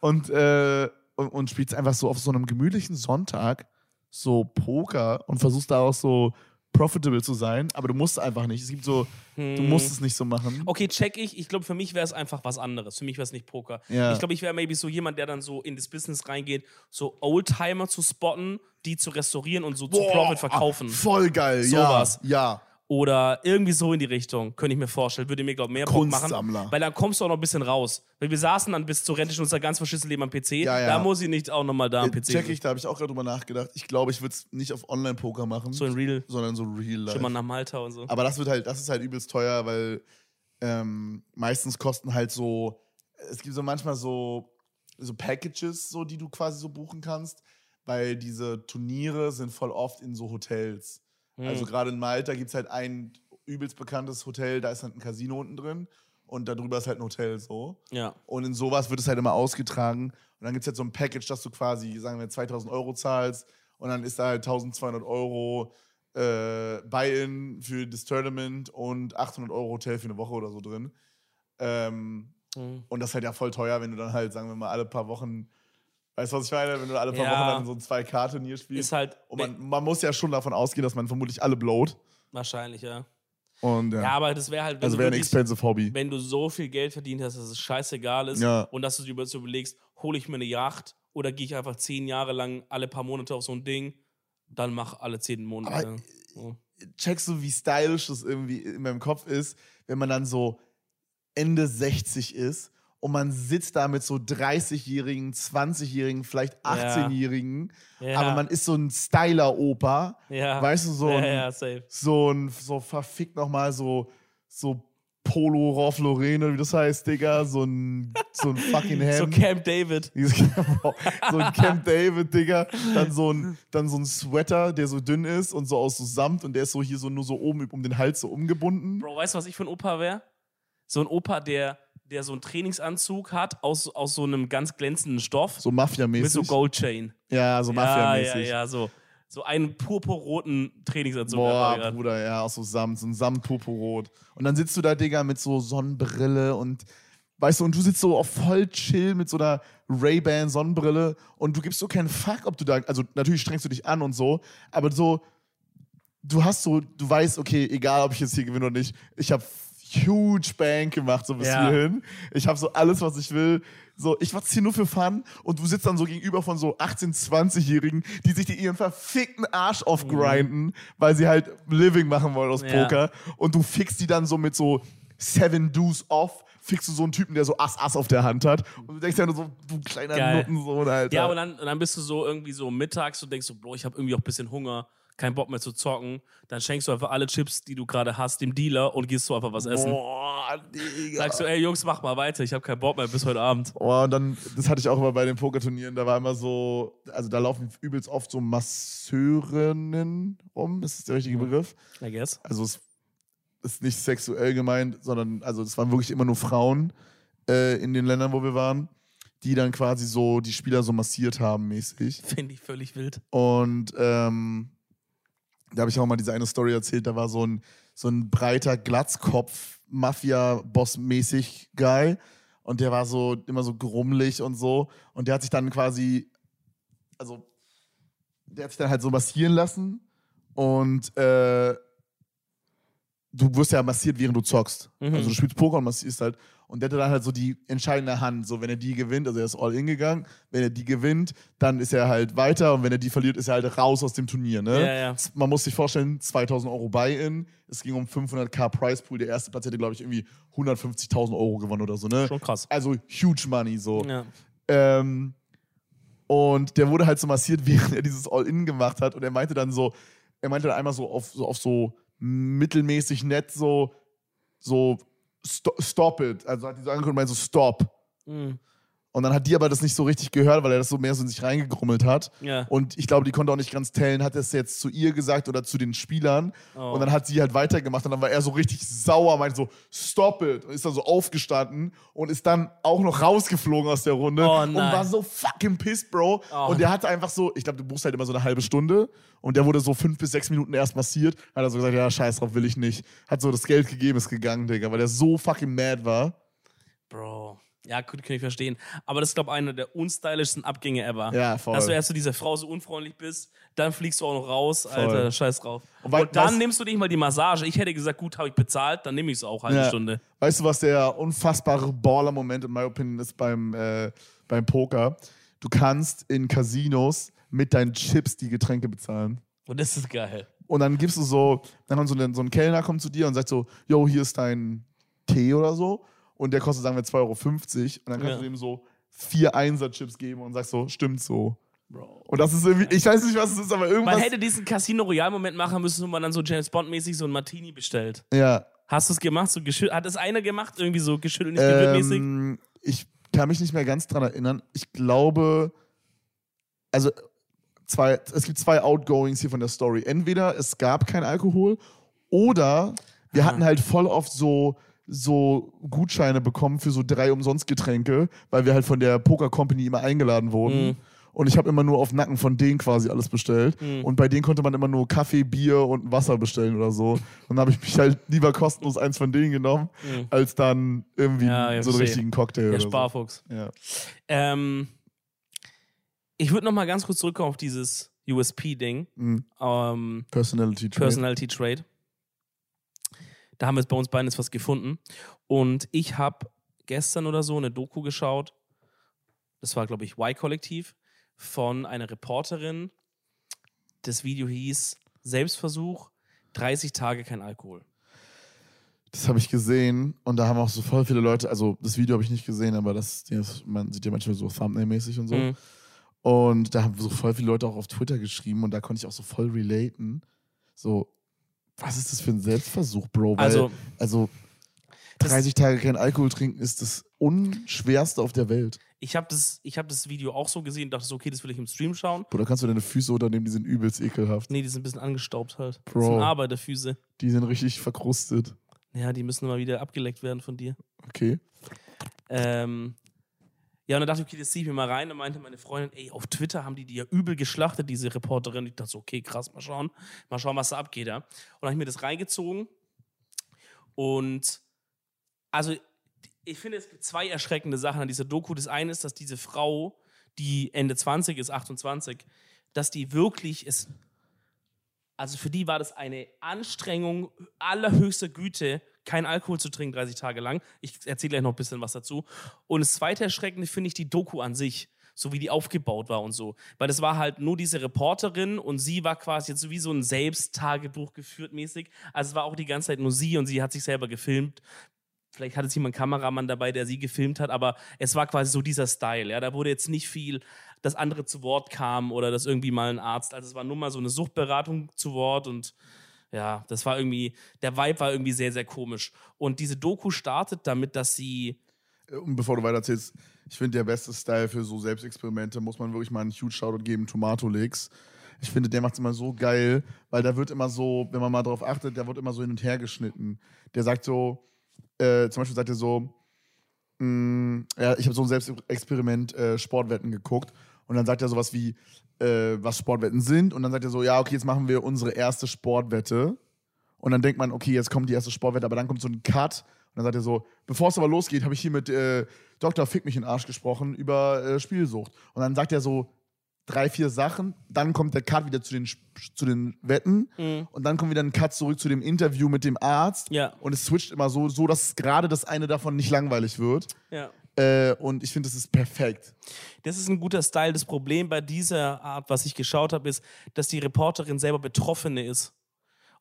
Und, äh, und, und spielst einfach so auf so einem gemütlichen Sonntag so Poker und versuchst da auch so profitable zu sein, aber du musst einfach nicht. Es gibt so, du musst es nicht so machen. Okay, check ich. Ich glaube, für mich wäre es einfach was anderes. Für mich wäre es nicht Poker. Ja. Ich glaube, ich wäre maybe so jemand, der dann so in das Business reingeht, so Oldtimer zu spotten, die zu restaurieren und so zu Profit verkaufen. Voll geil, Sowas. ja. Ja. Oder irgendwie so in die Richtung, könnte ich mir vorstellen. Würde mir, glaube ich, mehr Bock machen. Weil dann kommst du auch noch ein bisschen raus. Weil wir saßen dann bis zur Rente schon unser ganz verschissenes Leben am PC. Ja, ja. Da muss ich nicht auch nochmal da am PC. Check ich, da habe ich auch gerade drüber nachgedacht. Ich glaube, ich würde es nicht auf Online-Poker machen, So in Real. sondern so real life. Schon mal nach Malta und so. Aber das wird halt, das ist halt übelst teuer, weil ähm, meistens kosten halt so, es gibt so manchmal so, so Packages, so, die du quasi so buchen kannst, weil diese Turniere sind voll oft in so Hotels. Hm. Also gerade in Malta gibt es halt ein übelst bekanntes Hotel, da ist halt ein Casino unten drin und darüber ist halt ein Hotel so. Ja. Und in sowas wird es halt immer ausgetragen. Und dann gibt es halt so ein Package, dass du quasi, sagen wir, 2000 Euro zahlst. Und dann ist da halt 1200 Euro äh, Buy-in für das Tournament und 800 Euro Hotel für eine Woche oder so drin. Ähm, Mhm. und das ist halt ja voll teuer, wenn du dann halt, sagen wir mal, alle paar Wochen, weißt du, was ich meine? Wenn du alle paar Ja. Wochen dann so ein 2K-Turnier spielst. Ist halt und man, man muss ja schon davon ausgehen, dass man vermutlich alle blowt. wahrscheinlich, ja. Und ja, Ja, aber das wäre halt, also wäre ein expensive Hobby. wenn du so viel Geld verdient hast, dass es scheißegal ist Ja. und dass du dir so überlegst, hole ich mir eine Yacht oder gehe ich einfach zehn Jahre lang alle paar Monate auf so ein Ding, dann mach alle zehn Monate. Aber- Ja. checkst du, wie stylisch das irgendwie in meinem Kopf ist, wenn man dann so Ende 60 ist und man sitzt da mit so 30-Jährigen, 20-Jährigen, vielleicht 18-Jährigen, Ja. aber man ist so ein Styler-Opa, ja. weißt du, so ein, ja, safe. so ein, so verfickt nochmal so, so Polo Lauren, oder wie das heißt, Digga, so ein, so ein fucking Hemd. So Camp David. So ein Camp David, Digga. Dann so, ein, dann so ein Sweater, der so dünn ist und so aus so Samt und der ist so hier so nur so oben um den Hals so umgebunden. Bro, weißt du, was ich für ein Opa wäre? So ein Opa, der, der so einen Trainingsanzug hat aus, aus so einem ganz glänzenden Stoff So mit Mafia-mäßig. so Goldchain. ja, so Ja, ja, Mafia-mäßig. ja, so. so einen purpurroten Trainingsanzug Boah. Bruder, ja, aus so Samt, so ein Samt-Purpurrot. Und dann sitzt du da, Digga, mit so Sonnenbrille und weißt du, und du sitzt so auf voll chill mit so einer Ray-Ban Sonnenbrille und du gibst so keinen Fuck, ob du da, also natürlich strengst du dich an und so, aber so, du hast so, du weißt, okay, egal ob ich jetzt hier gewinne oder nicht, ich habe huge Bank gemacht, so bis Ja. hierhin. Ich habe so alles, was ich will. So, ich mach's hier nur für Fun und du sitzt dann so gegenüber von so 18-, 20-Jährigen, die sich ihren verfickten Arsch aufgrinden, weil sie halt Living machen wollen aus Ja. Poker. Und du fixst die dann so mit so Seven Do's off, fixst du so einen Typen, der so Ass-Ass auf der Hand hat. Und du denkst ja nur so, du kleiner Geil. Nuttensohn, Alter. Ja, und dann, und dann bist du so irgendwie so mittags und denkst so, Bro, ich habe irgendwie auch ein bisschen Hunger, keinen Bock mehr zu zocken. Dann schenkst du einfach alle Chips, die du gerade hast, dem Dealer und gehst so einfach was essen. Boah, Digga. Sagst du, ey Jungs, mach mal weiter, ich habe keinen Bock mehr bis heute Abend. Oh, und dann, das hatte ich auch immer bei den Pokerturnieren, da war immer so, also da laufen übelst oft so Masseurinnen rum, ist das der richtige Begriff? I guess. Also es ist nicht sexuell gemeint, sondern, also es waren wirklich immer nur Frauen äh, in den Ländern, wo wir waren, die dann quasi so die Spieler so massiert haben mäßig. Finde ich völlig wild. Und ähm, da habe ich auch mal diese eine Story erzählt, da war so ein, so ein breiter Glatzkopf, Mafia-Boss-mäßig Guy. Und der war so immer so grummelig und so. Und der hat sich dann quasi, also, der hat sich dann halt so massieren lassen. Und äh, du wirst ja massiert, während du zockst. Mhm. Also du spielst Poker und massierst halt. Und der hatte dann halt so die entscheidende Hand. So, wenn er die gewinnt, also er ist all in gegangen, wenn er die gewinnt, dann ist er halt weiter und wenn er die verliert, ist er halt raus aus dem Turnier. Ne? Ja, ja. Man muss sich vorstellen, 2000 Euro Buy-In, es ging um 500k Price Pool. Der erste Platz hätte, glaube ich, irgendwie 150.000 Euro gewonnen oder so. Ne? Schon krass. Also huge money so. Ja. Ähm, und der wurde halt so massiert, während er dieses All-In gemacht hat. Und er meinte dann so, er meinte dann einmal so auf so, auf so mittelmäßig nett so, so sto stop it. Also hat die so angeguckt und meinte so stop. Mhm. Und dann hat die aber das nicht so richtig gehört, weil er das so mehr so in sich reingegrummelt hat. Ja. Und ich glaube, die konnte auch nicht ganz tellen, hat er es jetzt zu ihr gesagt oder zu den Spielern. Oh. Und dann hat sie halt weitergemacht und dann war er so richtig sauer, meinte so, stop it. Und ist dann so aufgestanden und ist dann auch noch rausgeflogen aus der Runde Oh und nein. war so fucking pissed, Bro. Oh. Und der hatte einfach so, ich glaube, du buchst halt immer so eine halbe Stunde und der wurde so fünf bis sechs Minuten erst massiert. Hat er so gesagt, ja, scheiß drauf, will ich nicht. Hat so das Geld gegeben, ist gegangen, Digga, weil der so fucking mad war. Bro. Ja, gut, kann ich verstehen. Aber das ist, glaube ich, einer der unstylischsten Abgänge ever. Ja, voll. Dass du erst zu dieser Frau so unfreundlich bist, dann fliegst du auch noch raus, Alter, scheiß drauf. Und Und, wei- dann weißt- nimmst du nicht mal die Massage. Ich hätte gesagt, gut, habe ich bezahlt, dann nehme ich es auch, halbe Ja. Stunde. Weißt du, was der unfassbare Baller-Moment in my opinion ist beim, äh, beim Poker? Du kannst in Casinos mit deinen Chips die Getränke bezahlen. Und das ist geil. Und dann gibst du so, dann kommt so ein, so ein Kellner kommt zu dir und sagt so, yo, hier ist dein Tee oder so. Und der kostet, sagen wir, 2,50 Euro. Und dann kannst Ja. du dem so vier Einser-Chips geben und sagst so, stimmt so. Bro. Und das ist irgendwie, ich weiß nicht, was es ist, aber irgendwas. Man hätte diesen Casino Royal Moment machen müssen, wo man dann so James Bond mäßig so ein Martini bestellt. ja. Hast du es gemacht? So geschüttelt? Hat es einer gemacht? Irgendwie so geschüttelt, nicht? Ähm, ich kann mich nicht mehr ganz dran erinnern. Ich glaube, also zwei, es gibt zwei Outgoings hier von der Story. Entweder es gab kein Alkohol oder wir hatten halt voll oft so so Gutscheine bekommen für so drei Umsonstgetränke, weil wir halt von der Poker Company immer eingeladen wurden. Mhm. Und ich habe immer nur auf Nacken von denen quasi alles bestellt. Mhm. Und bei denen konnte man immer nur Kaffee, Bier und Wasser bestellen oder so. Und dann habe ich mich halt lieber kostenlos eins von denen genommen, Mhm. als dann irgendwie Ja, ja, so einen richtigen Cocktail. Der Sparfuchs. So. Ja. Ähm, ich würde noch mal ganz kurz zurückkommen auf dieses USP-Ding. Mhm. Ähm, Personality Trait. Personality Trade. Da haben wir jetzt bei uns beiden jetzt was gefunden. Und ich habe gestern oder so eine Doku geschaut. Das war, glaube ich, Y-Kollektiv von einer Reporterin. Das Video hieß Selbstversuch, 30 Tage kein Alkohol. Das habe ich gesehen und da haben auch so voll viele Leute, also das Video habe ich nicht gesehen, aber das, das man sieht ja manchmal so Thumbnail-mäßig und so. Mhm. Und da haben so voll viele Leute auch auf Twitter geschrieben und da konnte ich auch so voll relaten. So, was ist das für ein Selbstversuch, Bro? Weil, Also, also Das- 30 Tage kein Alkohol trinken ist das unschwerste auf der Welt. ich habe das, ich hab das Video auch so gesehen und dachte so, okay, das will ich im Stream schauen. Oder kannst du deine Füße unternehmen, die sind übelst ekelhaft. Nee, die sind ein bisschen angestaubt halt. Das Bro. sind Arbeiterfüße. Die sind richtig verkrustet. Ja, die müssen mal wieder abgeleckt werden von dir. Okay. Ähm, Ja, und dann dachte ich, okay, das ziehe ich mir mal rein. Und meinte meine Freundin, ey, auf Twitter haben die die ja übel geschlachtet, diese Reporterin. Ich dachte so, okay, krass, mal schauen. Mal schauen, was da abgeht, ja. Und dann habe ich mir das reingezogen. Und also, ich finde, es gibt zwei erschreckende Sachen an dieser Doku. Das eine ist, dass diese Frau, die Ende 20 ist, 28, dass die wirklich ist. Also für die war das eine Anstrengung allerhöchster Güte, kein Alkohol zu trinken 30 Tage lang. Ich erzähle gleich noch ein bisschen was dazu. Und das zweite Erschreckende finde ich die Doku an sich, so wie die aufgebaut war und so. Weil das war halt nur diese Reporterin und sie war quasi jetzt so wie so ein Selbsttagebuch geführt mäßig. Also es war auch die ganze Zeit nur sie und sie hat sich selber gefilmt. Vielleicht hatte sie mal einen Kameramann dabei, der sie gefilmt hat, aber es war quasi so dieser Style. Ja, da wurde jetzt nicht viel, dass andere zu Wort kamen oder dass irgendwie mal ein Arzt. Also es war nur mal so eine Suchtberatung zu Wort und ja, das war irgendwie, der Vibe war irgendwie sehr, sehr komisch. Und diese Doku startet damit, dass sie. Und bevor du weiterzählst, ich finde, der beste Style für so Selbstexperimente muss man wirklich mal einen huge Shoutout geben, Tomato Leaks. Ich finde, der macht es immer so geil, weil da wird immer so, wenn man mal drauf achtet, der wird immer so hin und her geschnitten. Der sagt so, äh, zum Beispiel sagt er so, mh, ja, ich habe so ein Selbstexperiment äh, Sportwetten geguckt und dann sagt er sowas wie, äh, was Sportwetten sind und dann sagt er so, ja, okay, jetzt machen wir unsere erste Sportwette und dann denkt man, okay, jetzt kommt die erste Sportwette, aber dann kommt so ein Cut und dann sagt er so, bevor es aber losgeht, habe ich hier mit äh, Dr. Fick mich in den Arsch gesprochen über äh, Spielsucht. Und dann sagt er so drei, vier Sachen, dann kommt der Cut wieder zu den, zu den Wetten Mhm. und dann kommt wieder ein Cut zurück zu dem Interview mit dem Arzt Ja. und es switcht immer so, so dass gerade das eine davon nicht langweilig wird. Ja. Äh, und ich finde, das ist perfekt. Das ist ein guter Style. Das Problem bei dieser Art, was ich geschaut habe, ist, dass die Reporterin selber Betroffene ist.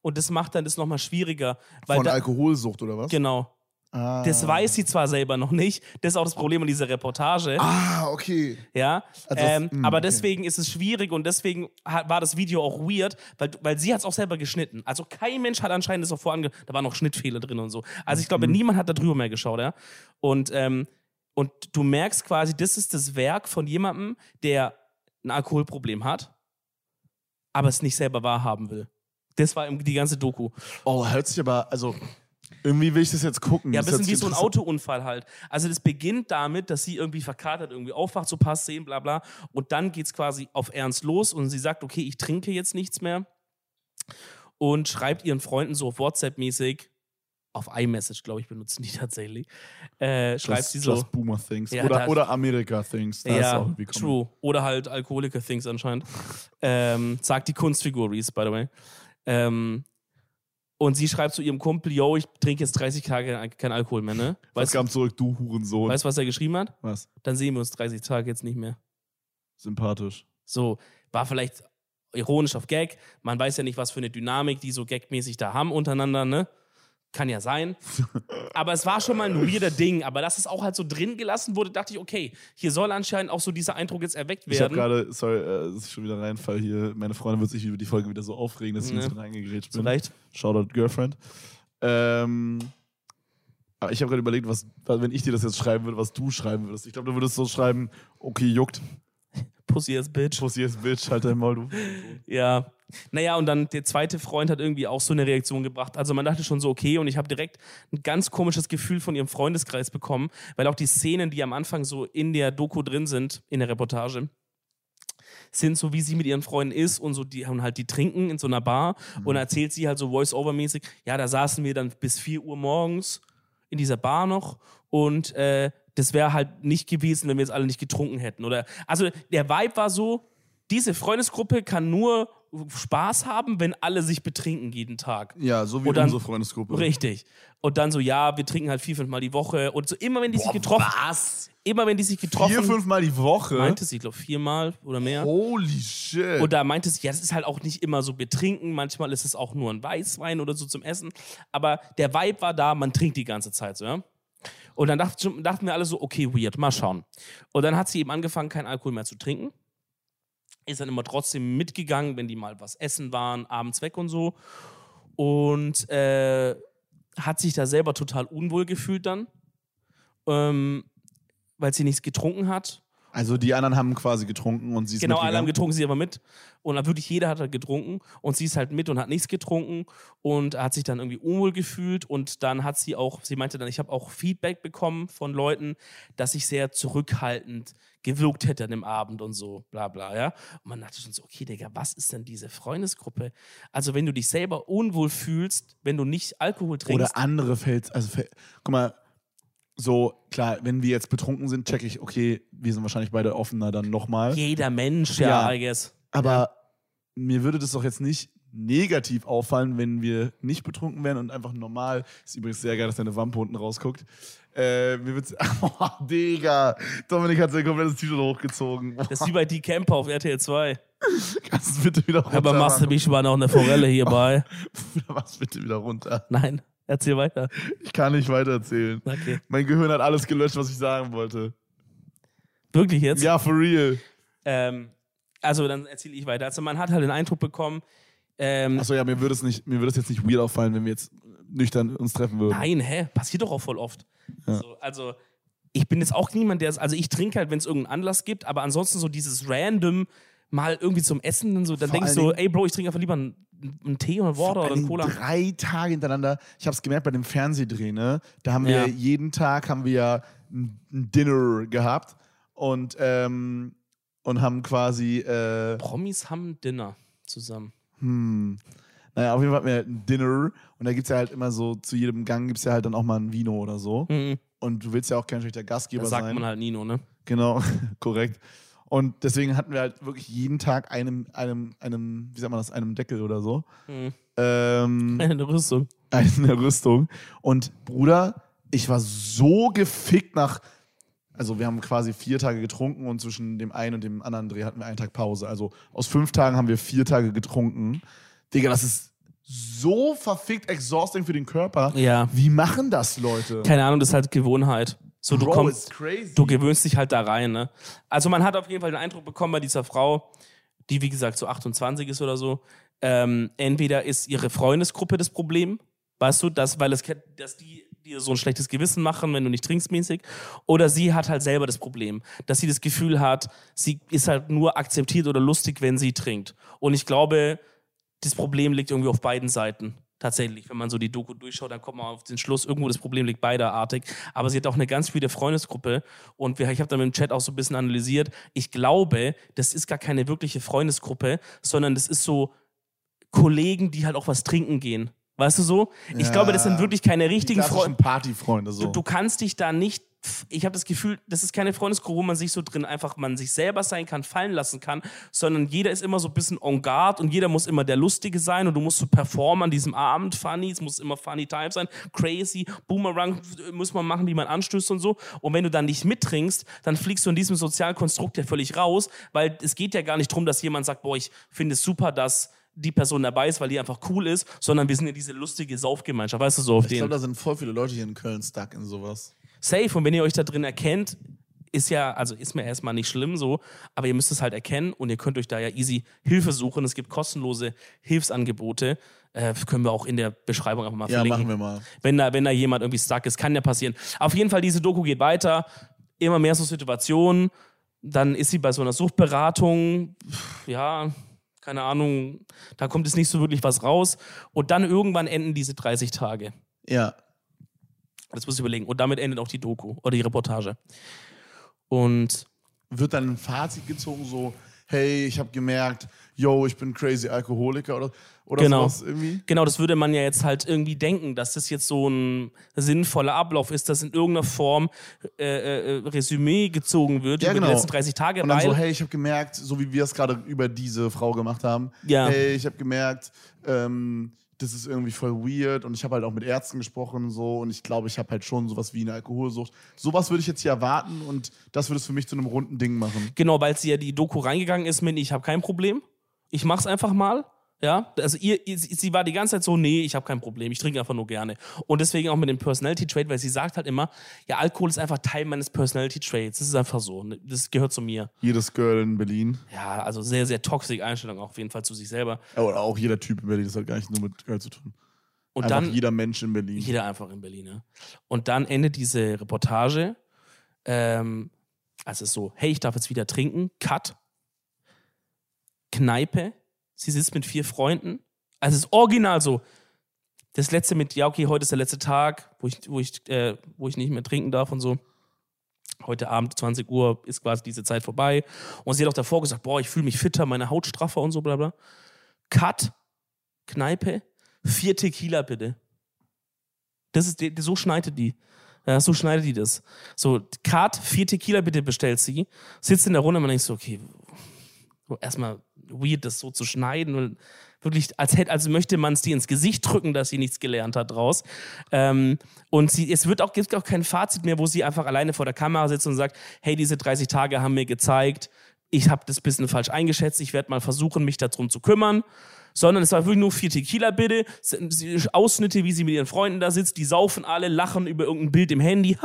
Und das macht dann das nochmal schwieriger. Von da, Alkoholsucht oder was? genau. Ah. Das weiß sie zwar selber noch nicht. Das ist auch das Problem an dieser Reportage. Ah, okay. Ja, Also das- ähm, mh, aber okay. deswegen ist es schwierig und deswegen hat, war das Video auch weird, weil, weil sie hat es auch selber geschnitten. Also kein Mensch hat anscheinend das auch vorange... Da waren noch Schnittfehler drin und so. Also ich glaube, Mhm. niemand hat da drüber mehr geschaut, ja. Und, ähm, und du merkst quasi, das ist das Werk von jemandem, der ein Alkoholproblem hat, aber es nicht selber wahrhaben will. Das war die ganze Doku. Oh, hört sich aber, also irgendwie will ich das jetzt gucken. Ja, ein bisschen wie so ein Autounfall halt. Also das beginnt damit, dass sie irgendwie verkatert, irgendwie aufwacht, so passt sehen, bla bla. Und dann geht's quasi auf Ernst los und sie sagt, okay, ich trinke jetzt nichts mehr. Und schreibt ihren Freunden so WhatsApp-mäßig, auf iMessage, glaube ich, benutzen die tatsächlich, äh, schreibt Just, sie so. Just Boomer Things. Ja, oder, oder America Things. Da ja, true. Oder halt Alkoholiker-Things anscheinend. ähm, sagt die Kunstfigur Reese, by the way. Ähm, und sie schreibt zu ihrem Kumpel, yo, ich trinke jetzt 30 Tage kein Alkohol mehr, ne? Was Weißt, kam zurück, du Hurensohn. weißt du, was er geschrieben hat? was? Dann sehen wir uns 30 Tage jetzt nicht mehr. Sympathisch. So, war vielleicht ironisch auf Gag. Man weiß ja nicht, was für eine Dynamik die so gagmäßig da haben untereinander, ne? Kann ja sein. Aber es war schon mal ein weirder Ding. Aber dass es auch halt so drin gelassen wurde, dachte ich, okay, hier soll anscheinend auch so dieser Eindruck jetzt erweckt Ich habe werden. gerade, sorry, äh, das ist schon wieder ein Reinfall hier. Meine Freundin wird sich über die Folge wieder so aufregen, dass ich Ne. jetzt reingegrätscht bin. Vielleicht. Shoutout Girlfriend. Ähm, aber ich habe gerade überlegt, was, wenn ich dir das jetzt schreiben würde, was du schreiben würdest. Ich glaube, du würdest so schreiben, okay, juckt, Pussy as Bitch. Pussy ist Bitch, halt dein Maul, du. Ja. Naja, und dann der zweite Freund hat irgendwie auch so eine Reaktion gebracht. Also man dachte schon so, okay, und ich habe direkt ein ganz komisches Gefühl von ihrem Freundeskreis bekommen, weil auch die Szenen, die am Anfang so in der Doku drin sind, in der Reportage, sind so, wie sie mit ihren Freunden ist und so, die haben halt, die trinken in so einer Bar und erzählt sie halt so Voice-Over-mäßig, ja, da saßen wir dann bis 4 Uhr morgens in dieser Bar noch und äh, das wäre halt nicht gewesen, wenn wir jetzt alle nicht getrunken hätten. Oder also der Vibe war so, diese Freundesgruppe kann nur Spaß haben, wenn alle sich betrinken jeden Tag. Ja, so wie dann- unsere Freundesgruppe. Richtig. Und dann so, ja, wir trinken halt vier, fünf Mal die Woche. Und so immer wenn die sich getroffen Was? immer wenn die sich getroffen Vier, fünfmal die Woche? meinte sie, glaube viermal oder mehr. Holy shit. Und da meinte sie, ja, das ist halt auch nicht immer so betrinken, manchmal ist es auch nur ein Weißwein oder so zum Essen. Aber der Vibe war da, man trinkt die ganze Zeit so, ja. Und dann dacht, dachten wir alle so, okay, weird, mal schauen. Und dann hat sie eben angefangen, keinen Alkohol mehr zu trinken. Ist dann immer trotzdem mitgegangen, wenn die mal was essen waren, abends weg und so. Und äh, hat sich da selber total unwohl gefühlt dann, ähm, weil sie nichts getrunken hat. Also die anderen haben quasi getrunken und sie ist Genau, alle haben getrunken, sie aber mit. Und wirklich jeder hat halt getrunken und sie ist halt mit und hat nichts getrunken und hat sich dann irgendwie unwohl gefühlt und dann hat sie auch, sie meinte dann, ich habe auch Feedback bekommen von Leuten, dass ich sehr zurückhaltend gewirkt hätte an dem Abend und so, bla bla, ja. Und man dachte schon so, okay, Digga, was ist denn diese Freundesgruppe? Also wenn du dich selber unwohl fühlst, wenn du nicht Alkohol trinkst, Oder andere fällt, also guck mal, so, klar, wenn wir jetzt betrunken sind, check ich, okay, wir sind wahrscheinlich beide offener dann nochmal. jeder Mensch, ja, Ja. I guess. Aber mir würde das doch jetzt nicht negativ auffallen, wenn wir nicht betrunken wären und einfach normal. Ist übrigens sehr geil, dass deine Wampe unten rausguckt. Äh, mir wird's. Oh, Digga. Dominik hat sein komplettes T-Shirt hochgezogen. Das ist wie bei Die Camper auf RTL 2. Kannst du bitte wieder runter? Aber machst du mich mal noch eine Forelle hierbei? Mach's bitte wieder runter. Nein, erzähl weiter. Ich kann nicht weitererzählen. Okay. Mein Gehirn hat alles gelöscht, was ich sagen wollte. Wirklich jetzt? Ja, for real. Ähm, also dann erzähle ich weiter. Also man hat halt den Eindruck bekommen, ähm, Achso, ja, mir würde es nicht, mir würde es jetzt nicht weird auffallen, wenn wir jetzt nüchtern uns treffen würden. nein, hä, passiert doch auch voll oft. So, also ich bin jetzt auch niemand, der es, also ich trinke halt, wenn es irgendeinen Anlass gibt, aber ansonsten so dieses random mal irgendwie zum Essen, dann so, dann du, allen so, ey Bro, ich trinke einfach lieber einen, einen Tee oder Water oder einen Cola. Drei Tage hintereinander. Ich habe es gemerkt bei dem Fernsehdreh, ne? Da haben wir Ja. jeden Tag haben wir ein Dinner gehabt und, ähm, und haben quasi, äh, Promis haben Dinner zusammen. hm, naja, auf jeden Fall hatten wir ein Dinner und da gibt es ja halt immer so, zu jedem Gang gibt es ja halt dann auch mal ein Vino oder so. Mhm. Und du willst ja auch kein schlechter Gastgeber Das sagt sein. man halt Nino, ne? Genau, korrekt. Und deswegen hatten wir halt wirklich jeden Tag einem, einem, einem, wie sagt man das, einem Deckel oder so. Mhm. Ähm, Eine Rüstung. eine Rüstung. Und Bruder, ich war so gefickt nach. Also, wir haben quasi vier Tage getrunken und zwischen dem einen und dem anderen Dreh hatten wir einen Tag Pause. Also, aus fünf Tagen haben wir vier Tage getrunken. Digga, das ist so verfickt exhausting für den Körper. Ja. Wie machen das Leute? Keine Ahnung, das ist halt Gewohnheit. So, du Bro, kommst, du gewöhnst dich halt da rein, ne? Also man hat auf jeden Fall den Eindruck bekommen bei dieser Frau, die wie gesagt so 28 ist oder so, ähm, entweder ist ihre Freundesgruppe das Problem, weißt du, dass, weil es, dass die dir so ein schlechtes Gewissen machen, wenn du nicht trinkst mäßig, oder sie hat halt selber das Problem, dass sie das Gefühl hat, sie ist halt nur akzeptiert oder lustig, wenn sie trinkt. Und ich glaube, das Problem liegt irgendwie auf beiden Seiten. Tatsächlich, wenn man so die Doku durchschaut, dann kommt man auf den Schluss, irgendwo das Problem liegt beiderartig. Aber sie hat auch eine ganz viele Freundesgruppe und wir, ich habe dann im Chat auch so ein bisschen analysiert. Ich glaube, das ist gar keine wirkliche Freundesgruppe, sondern das ist so Kollegen, die halt auch was trinken gehen. Weißt du so? Ich Ja. glaube, das sind wirklich keine richtigen Freunde. Partyfreunde so. Du, du kannst dich da nicht. Ich habe das Gefühl, das ist keine Freundesgruppe, wo man sich so drin einfach man sich selber sein kann, fallen lassen kann, sondern jeder ist immer so ein bisschen en garde und jeder muss immer der Lustige sein und du musst so performen an diesem Abend, funny, es muss immer funny time sein, crazy, Boomerang muss man machen, die man anstößt und so. Und wenn du dann nicht mittrinkst, dann fliegst du in diesem sozialen Konstrukt ja völlig raus, weil es geht ja gar nicht darum, dass jemand sagt, boah, ich finde es super, dass die Person dabei ist, weil die einfach cool ist, sondern wir sind ja diese lustige Saufgemeinschaft, weißt du, so auf ich den. glaube, da sind voll viele Leute hier in Köln stuck in sowas. Safe. Und wenn ihr euch da drin erkennt, ist ja, also ist mir erstmal nicht schlimm so, aber ihr müsst es halt erkennen und ihr könnt euch da ja easy Hilfe suchen. Es gibt kostenlose Hilfsangebote. Äh, können wir auch in der Beschreibung einfach mal Ja, verlinken. machen wir mal. Wenn da, wenn da jemand irgendwie stuck ist, kann ja passieren. Auf jeden Fall, diese Doku geht weiter. Immer mehr so Situationen. Dann ist sie bei so einer Suchtberatung. Ja, keine Ahnung. Da kommt jetzt nicht so wirklich was raus. Und dann irgendwann enden diese 30 Tage. Ja. Das muss ich überlegen. Und damit endet auch die Doku oder die Reportage. Und Wird dann ein Fazit gezogen, so, hey, ich habe gemerkt, yo, ich bin crazy Alkoholiker oder, oder Genau. sowas irgendwie? genau, das würde man ja jetzt halt irgendwie denken, dass das jetzt so ein sinnvoller Ablauf ist, dass in irgendeiner Form äh, äh, Resümee gezogen wird Ja, über genau. die letzten 30 Tage, Und dann so, hey, ich habe gemerkt, so wie wir es gerade über diese Frau gemacht haben, Ja. hey, ich habe gemerkt, ähm, das ist irgendwie voll weird und ich habe halt auch mit Ärzten gesprochen so und ich glaube, ich habe halt schon sowas wie eine Alkoholsucht. Sowas würde ich jetzt hier erwarten und das würde es für mich zu einem runden Ding machen. genau, weil sie ja die Doku reingegangen ist mit, ich habe kein Problem, ich mach's einfach mal. Ja, also ihr, ihr, sie war die ganze Zeit so, nee, ich habe kein Problem, ich trinke einfach nur gerne. Und deswegen auch mit dem Personality Trait, weil sie sagt halt immer, ja, Alkohol ist einfach Teil meines Personality Traits. Das ist einfach so, ne? das gehört zu mir. Jedes Girl in Berlin, Ja, also sehr, sehr toxisch Einstellung auf jeden Fall zu sich selber. ja, oder auch jeder Typ in Berlin, das hat gar nicht nur mit Girl zu tun. Und Einfach dann jeder Mensch in Berlin. jeder einfach in Berlin. Ja. Und dann endet diese Reportage. Ähm, Also so, hey, ich darf jetzt wieder trinken, Cut. Kneipe, sie sitzt mit vier Freunden. Also es ist original so. Das letzte mit, ja, okay, heute ist der letzte Tag, wo ich, wo ich, äh, wo ich nicht mehr trinken darf und so. Heute Abend, 20 Uhr, ist quasi diese Zeit vorbei. Und sie hat auch davor gesagt, boah, ich fühle mich fitter, meine Haut straffer und so, bla bla. Cut, Kneipe, vier Tequila bitte. Das ist, so schneidet die. Ja, so schneidet die das. So, Cut, vier Tequila bitte bestellt sie, sitzt in der Runde und man denkt so, okay, erstmal weird, das so zu schneiden und wirklich, als hätte, also möchte man es dir ins Gesicht drücken, dass sie nichts gelernt hat draus. Ähm, und sie, es wird auch, gibt auch kein Fazit mehr, wo sie einfach alleine vor der Kamera sitzt und sagt, hey, diese 30 Tage haben mir gezeigt, ich habe das bisschen falsch eingeschätzt, ich werde mal versuchen, mich darum zu kümmern. Sondern es war wirklich nur vier Tequila bitte, Ausschnitte, wie sie mit ihren Freunden da sitzt, die saufen alle, lachen über irgendein Bild im Handy,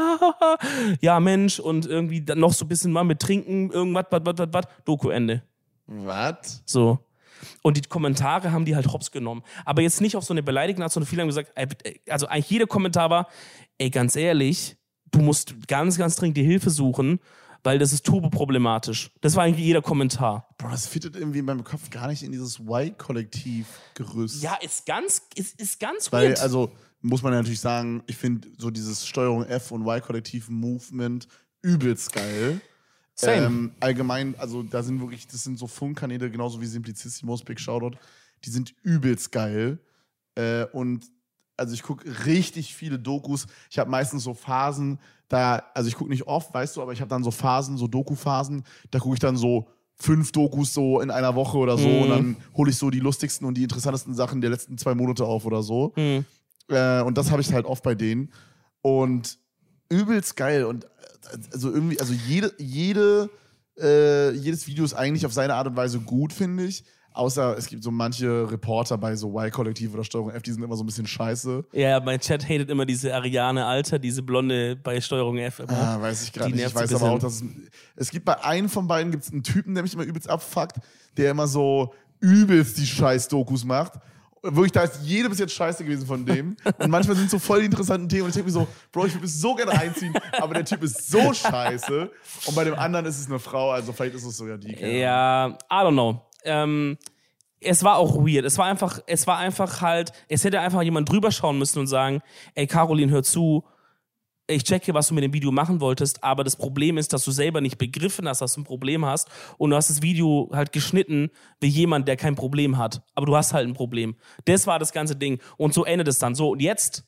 ja Mensch, und irgendwie dann noch so ein bisschen mal mit Trinken, irgendwas, was, was, was, was, Doku-Ende. Was? So. Und die Kommentare haben die halt hops genommen. Aber jetzt nicht auf so eine beleidigende Art, sondern viele haben gesagt, also eigentlich jeder Kommentar war, ey, ganz ehrlich, du musst ganz, ganz dringend die Hilfe suchen, weil das ist turbo-problematisch. Das war eigentlich jeder Kommentar. Bro, das fittet irgendwie in meinem Kopf gar nicht in dieses Y-Kollektiv-Gerüst. Ja, ist ganz, ist, ist ganz Weil, weird. also, muss man ja natürlich sagen, ich finde so dieses Steuerung F und Y-Kollektiv-Movement übelst geil. Same. Ähm, allgemein, also da sind wirklich, das sind so Funkkanäle, genauso wie Simplicissimos, Big Shoutout, die sind übelst geil. Äh, und also ich gucke richtig viele Dokus. Ich habe meistens so Phasen, da, also ich gucke nicht oft, weißt du, aber ich habe dann so Phasen, so Doku-Phasen, da gucke ich dann so fünf Dokus so in einer Woche oder so und dann hole ich so die lustigsten und die interessantesten Sachen der letzten zwei Monate auf oder so. Hm. Äh, und das habe ich halt oft bei denen. Und übelst geil. Und also irgendwie, also jede, jede, äh, jedes Video ist eigentlich auf seine Art und Weise gut, finde ich. Außer es gibt so manche Reporter bei so Y-Kollektiv oder Steuerung F, die sind immer so ein bisschen scheiße. Ja, mein Chat hatet immer diese Ariane Alter, diese Blonde bei Steuerung F. immer. Ah, weiß ich gerade nicht. Ich weiß aber auch, dass es, es gibt bei einem von beiden gibt's einen Typen, der mich immer übelst abfuckt, der immer so übelst die Scheiß-Dokus macht. Wirklich, da ist jede bis jetzt scheiße gewesen von dem. Und manchmal sind so voll die interessanten Themen und ich denke mir so, Bro, ich würde es so gerne reinziehen, aber der Typ ist so scheiße. Und bei dem anderen ist es eine Frau, also vielleicht ist es sogar die. keine. Ja, I don't know. Ähm, es war auch weird. Es war einfach, es war einfach halt, es hätte einfach jemand drüber schauen müssen und sagen, ey Caroline, hör zu, ich checke, was du mit dem Video machen wolltest, aber das Problem ist, dass du selber nicht begriffen hast, dass du ein Problem hast und du hast das Video halt geschnitten wie jemand, der kein Problem hat. Aber du hast halt ein Problem. Das war das ganze Ding. Und so endet es dann. So, und jetzt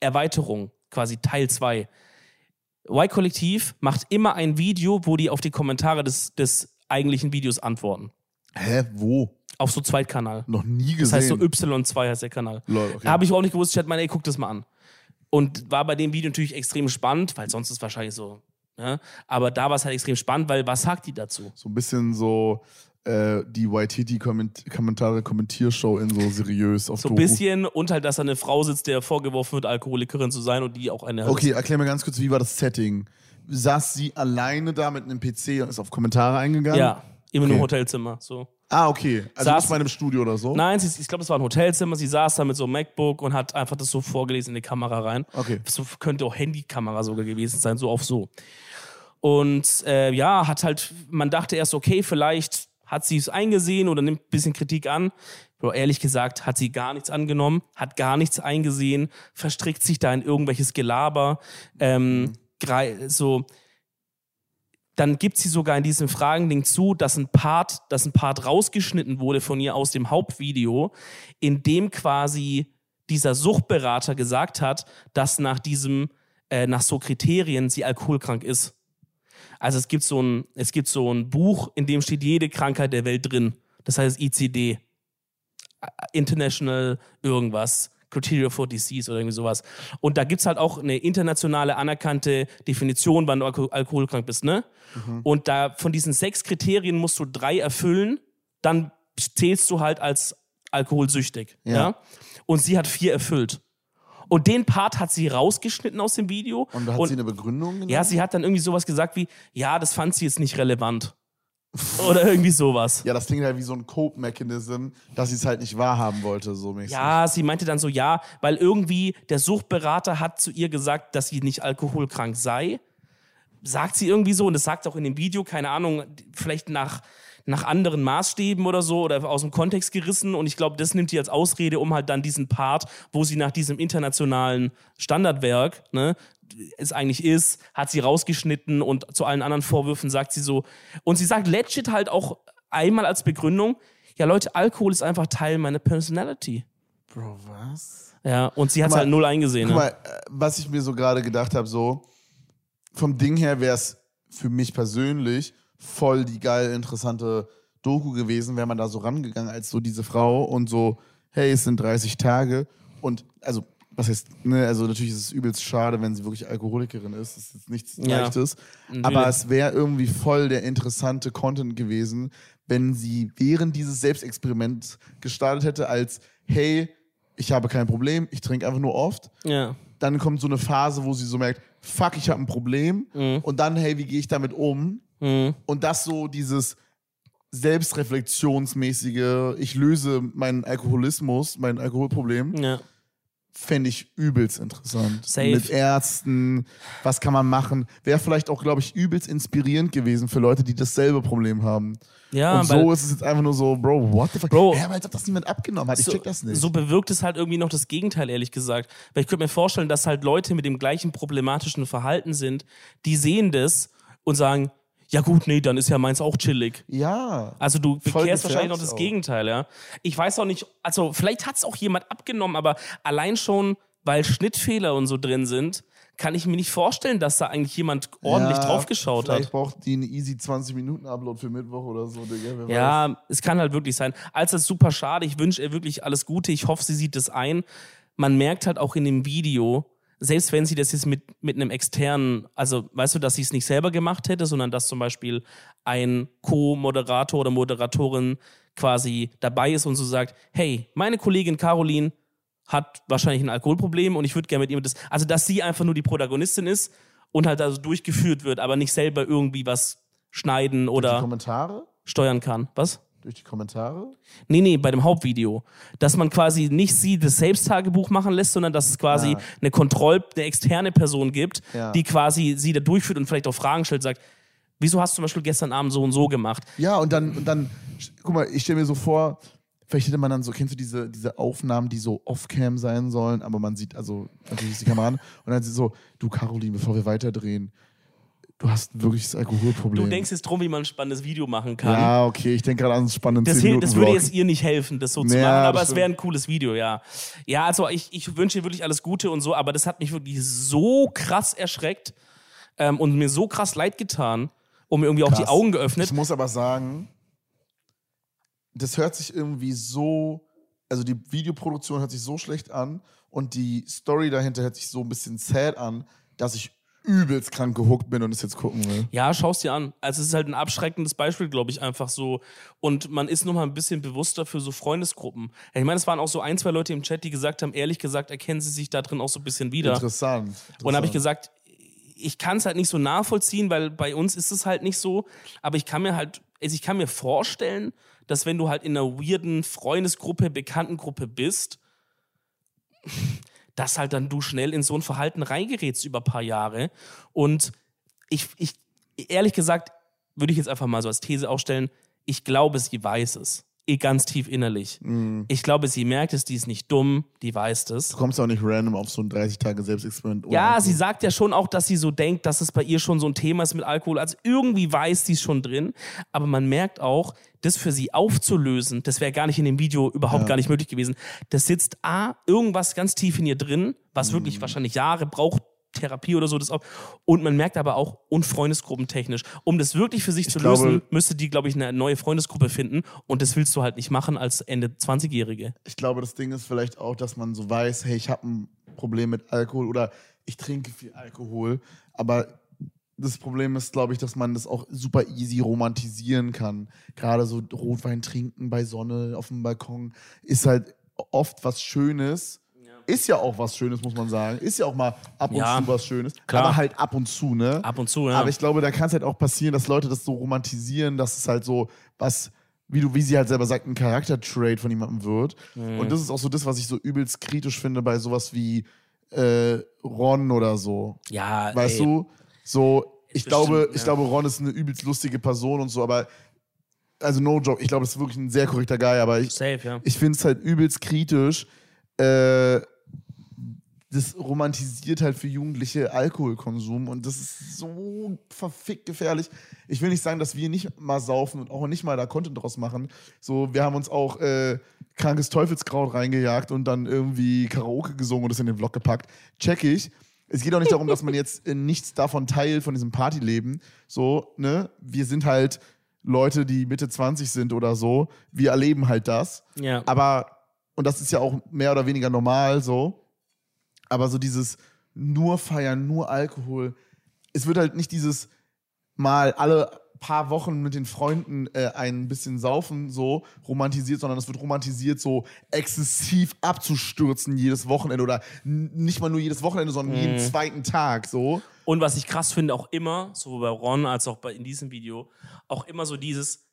Erweiterung, quasi Teil 2. Y-Kollektiv macht immer ein Video, wo die auf die Kommentare des, des eigentlichen Videos antworten. Hä, wo? Auf so Zweitkanal. Noch nie Das heißt so gesehen. Y2 heißt der Kanal. Lol, okay. Habe ich auch nicht gewusst. Ich hatte meine, ey, guck das mal an. Und war bei dem Video natürlich extrem spannend, weil sonst ist es wahrscheinlich so. Ne? Aber da war es halt extrem spannend, weil was sagt die dazu? so ein bisschen so äh, die YTT-Kommentare, Kommentiershow in so seriös auf So ein bisschen und halt, dass da eine Frau sitzt, der vorgeworfen wird, Alkoholikerin zu sein und die auch eine. Okay, erklär mir ganz kurz, wie war das Setting? Saß sie alleine da mit einem PC und ist auf Kommentare eingegangen? Ja, immer nur im Okay. Hotelzimmer. So. Ah, okay. Also Saß- nicht mal im Studio oder so? Nein, sie, ich glaube, es war ein Hotelzimmer. Sie saß da mit so einem MacBook und hat einfach das so vorgelesen in die Kamera rein. Okay. So könnte auch Handykamera sogar gewesen sein, so auf so. Und äh, ja, hat halt, man dachte erst, okay, vielleicht hat sie es eingesehen oder nimmt ein bisschen Kritik an. Aber ehrlich gesagt, hat sie gar nichts angenommen, hat gar nichts eingesehen, verstrickt sich da in irgendwelches Gelaber. Ähm, grei- so, dann gibt sie sogar in diesem Fragending zu, dass ein Part, dass ein Part rausgeschnitten wurde von ihr aus dem Hauptvideo, in dem quasi dieser Suchtberater gesagt hat, dass nach diesem, äh, nach so Kriterien sie alkoholkrank ist. Also es gibt so ein, es gibt so ein Buch, in dem steht jede Krankheit der Welt drin. Das heißt ICD. International irgendwas. Criteria for Disease oder irgendwie sowas. Und da gibt's halt auch eine internationale anerkannte Definition, wann du alko alkoholkrank bist, ne? Und da von diesen sechs Kriterien musst du drei erfüllen, dann zählst du halt als alkoholsüchtig. Ja. Ja. Und sie hat vier erfüllt. Und den Part hat sie rausgeschnitten aus dem Video. Und da hat sie eine Begründung genommen? Ja, sie hat dann irgendwie sowas gesagt wie, ja, das fand sie jetzt nicht relevant. Oder irgendwie sowas. Ja, das klingt halt wie so ein Cope-Mechanism, dass sie es halt nicht wahrhaben wollte, so mäßig. Ja, sie meinte dann so, ja, weil irgendwie der Suchtberater hat zu ihr gesagt, dass sie nicht alkoholkrank sei. sagt sie irgendwie so und das sagt auch in dem Video, keine Ahnung, vielleicht nach, nach anderen Maßstäben oder so oder aus dem Kontext gerissen und ich glaube, das nimmt die als Ausrede, um halt dann diesen Part, wo sie nach diesem internationalen Standardwerk, ne, es eigentlich ist, hat sie rausgeschnitten und zu allen anderen Vorwürfen sagt sie so und sie sagt legit halt auch einmal als Begründung, ja Leute, Alkohol ist einfach Teil meiner Personality. Bro, was? Ja, und sie hat mal, halt null eingesehen. Guck Ne? mal, äh, was ich mir so gerade gedacht habe, so vom Ding her wäre es für mich persönlich voll die geil interessante Doku gewesen, wäre man da so rangegangen als so diese Frau und so, hey, es sind 30 Tage und also was heißt, ne, also natürlich ist es übelst schade, wenn sie wirklich Alkoholikerin ist, das ist jetzt nichts Ja, Leichtes, natürlich. aber es wäre irgendwie voll der interessante Content gewesen, wenn sie während dieses Selbstexperiments gestartet hätte als, hey, ich habe kein Problem, ich trinke einfach nur oft Ja. dann kommt so eine Phase, wo sie so merkt, fuck, ich habe ein Problem. Und dann, hey, wie gehe ich damit um? Mhm. Und das so dieses selbstreflexionsmäßige, ich löse meinen Alkoholismus, mein Alkoholproblem, Ja. Fände ich übelst interessant. Safe. Mit Ärzten, was kann man machen? Wäre vielleicht auch, glaube ich, übelst inspirierend gewesen für Leute, die dasselbe Problem haben. Ja, Und so ist es jetzt einfach nur so, Bro, what the fuck? Bro. ja, aber als ob das niemand abgenommen hat. Ich so, check das nicht. so bewirkt es halt irgendwie noch das Gegenteil, ehrlich gesagt. Weil ich könnte mir vorstellen, dass halt Leute mit dem gleichen problematischen Verhalten sind, die sehen das und sagen, ja gut, nee, dann ist ja meins auch chillig. ja. Also du bekehrst wahrscheinlich noch das auch. Gegenteil, ja. Ich weiß auch nicht, also vielleicht hat es auch jemand abgenommen, aber allein schon, weil Schnittfehler und so drin sind, kann ich mir nicht vorstellen, dass da eigentlich jemand ordentlich Ja, draufgeschaut vielleicht hat. braucht die einen easy 20 Minuten Upload für Mittwoch oder so, Digga. Wer weiß. Ja, es kann halt wirklich sein. Also ist super schade. Ich wünsche ihr wirklich alles Gute. Ich hoffe, sie sieht es ein. Man merkt halt auch in dem Video, selbst wenn sie das jetzt mit, mit einem externen, also weißt du, dass sie es nicht selber gemacht hätte, sondern dass zum Beispiel ein Co-Moderator oder Moderatorin quasi dabei ist und so sagt, hey, meine Kollegin Caroline hat wahrscheinlich ein Alkoholproblem und ich würde gerne mit ihr das, also dass sie einfach nur die Protagonistin ist und halt also durchgeführt wird, aber nicht selber irgendwie was schneiden oder Kommentare? steuern kann. Was? Durch die Kommentare? Nee, nee, bei dem Hauptvideo. Dass man quasi nicht sie das Selbsttagebuch machen lässt, sondern dass es quasi Ah. eine Kontroll-, eine externe Person gibt, Ja. die quasi sie da durchführt und vielleicht auch Fragen stellt, sagt, wieso hast du zum Beispiel gestern Abend so und so gemacht? Ja, und dann, und dann, guck mal, ich stelle mir so vor, vielleicht hätte man dann so, kennst du diese, diese Aufnahmen, die so off-cam sein sollen, aber man sieht, also natürlich ist die Kamera an, und dann ist sie so, du Caroline, bevor wir weiterdrehen, du hast wirklich das Alkoholproblem. Du denkst jetzt drum, wie man ein spannendes Video machen kann. ja, okay, ich denke gerade an einen spannenden Das, 10 hil- Minuten das würde jetzt ihr nicht helfen, das so zu Ja, machen, aber es wäre ein cooles Video, ja. Ja, also ich, ich wünsche ihr wirklich alles Gute und so, aber das hat mich wirklich so krass erschreckt ähm, und mir so krass leid getan und mir irgendwie auch die Krass. Augen geöffnet. Ich muss aber sagen, das hört sich irgendwie so, also die Videoproduktion hört sich so schlecht an und die Story dahinter hört sich so ein bisschen sad an, dass ich übelst krank gehuckt bin und es jetzt gucken will. Ja, schau's dir an. Also es ist halt ein abschreckendes Beispiel, glaube ich, einfach so. Und man ist noch mal ein bisschen bewusster für so Freundesgruppen. Ich meine, es waren auch so ein, zwei Leute im Chat, die gesagt haben, ehrlich gesagt, erkennen sie sich da drin auch so ein bisschen wieder. Interessant. Und habe ich interessant. gesagt, ich kann es halt nicht so nachvollziehen, weil bei uns ist es halt nicht so. Aber ich kann mir halt, also ich kann mir vorstellen, dass wenn du halt in einer weirden Freundesgruppe, Bekanntengruppe bist, dass halt dann du schnell in so ein Verhalten reingerätst über ein paar Jahre. Und ich, ich ehrlich gesagt, würde ich jetzt einfach mal so als These aufstellen, ich glaube, sie weiß es. Eh Ganz tief innerlich. Ich glaube, sie merkt es, die ist nicht dumm, die weiß das. Du kommst auch nicht random auf so ein 30 Tage Selbstexperiment. ohne Ja, Alkohol. sie sagt ja schon auch, dass sie so denkt, dass es bei ihr schon so ein Thema ist mit Alkohol. Also irgendwie weiß sie es schon drin. Aber man merkt auch, das für sie aufzulösen, das wäre gar nicht in dem Video überhaupt gar nicht möglich gewesen. Das sitzt A, irgendwas ganz tief in ihr drin, was wirklich wahrscheinlich Jahre braucht, Therapie oder so. Das auch. Und man merkt aber auch, und Freundesgruppentechnisch. Um das wirklich für sich zu glaube- lösen, müsste die, glaube ich, eine neue Freundesgruppe finden. Und das willst du halt nicht machen als Ende 20-Jährige. Ich glaube, das Ding ist vielleicht auch, dass man so weiß, hey, ich habe ein Problem mit Alkohol oder ich trinke viel Alkohol. Aber das Problem ist, glaube ich, dass man das auch super easy romantisieren kann. Gerade so Rotwein trinken bei Sonne auf dem Balkon ist halt oft was Schönes. Ist ja auch was Schönes, muss man sagen. Ist ja auch mal ab und Ja, zu was Schönes. klar. Aber halt ab und zu, ne? Ab und zu, ja. Aber ich glaube, da kann es halt auch passieren, dass Leute das so romantisieren, dass es halt so was, wie du, wie sie halt selber sagt, ein Charaktertrade von jemandem wird. Mhm. Und das ist auch so das, was ich so übelst kritisch finde bei sowas wie äh, Ron oder so. ja, Weißt ey. du? So, ich Bestimmt, glaube, ich ja. glaube, Ron ist eine übelst lustige Person und so, aber also no joke, ich glaube, das ist wirklich ein sehr korrekter Guy, aber ich, Safe, ja. ich finde es halt übelst kritisch. Äh, das romantisiert halt für Jugendliche Alkoholkonsum und das ist so verfickt gefährlich. Ich will nicht sagen, dass wir nicht mal saufen und auch nicht mal da Content draus machen. So, wir haben uns auch äh, krankes Teufelskraut reingejagt und dann irgendwie Karaoke gesungen und das in den Vlog gepackt. Check ich. Es geht auch nicht darum, dass man jetzt äh, nichts davon teilt, von diesem Partyleben. So, ne? Wir sind halt Leute, die Mitte 20 sind oder so. Wir erleben halt das. Ja. Aber, und das ist ja auch mehr oder weniger normal so, aber so dieses nur feiern, nur Alkohol, es wird halt nicht dieses mal alle paar Wochen mit den Freunden äh, ein bisschen saufen so romantisiert, sondern es wird romantisiert, so exzessiv abzustürzen jedes Wochenende oder nicht mal nur jedes Wochenende, sondern jeden zweiten Tag so. Und was ich krass finde, auch immer, sowohl bei Ron als auch bei, in diesem Video, auch immer so dieses,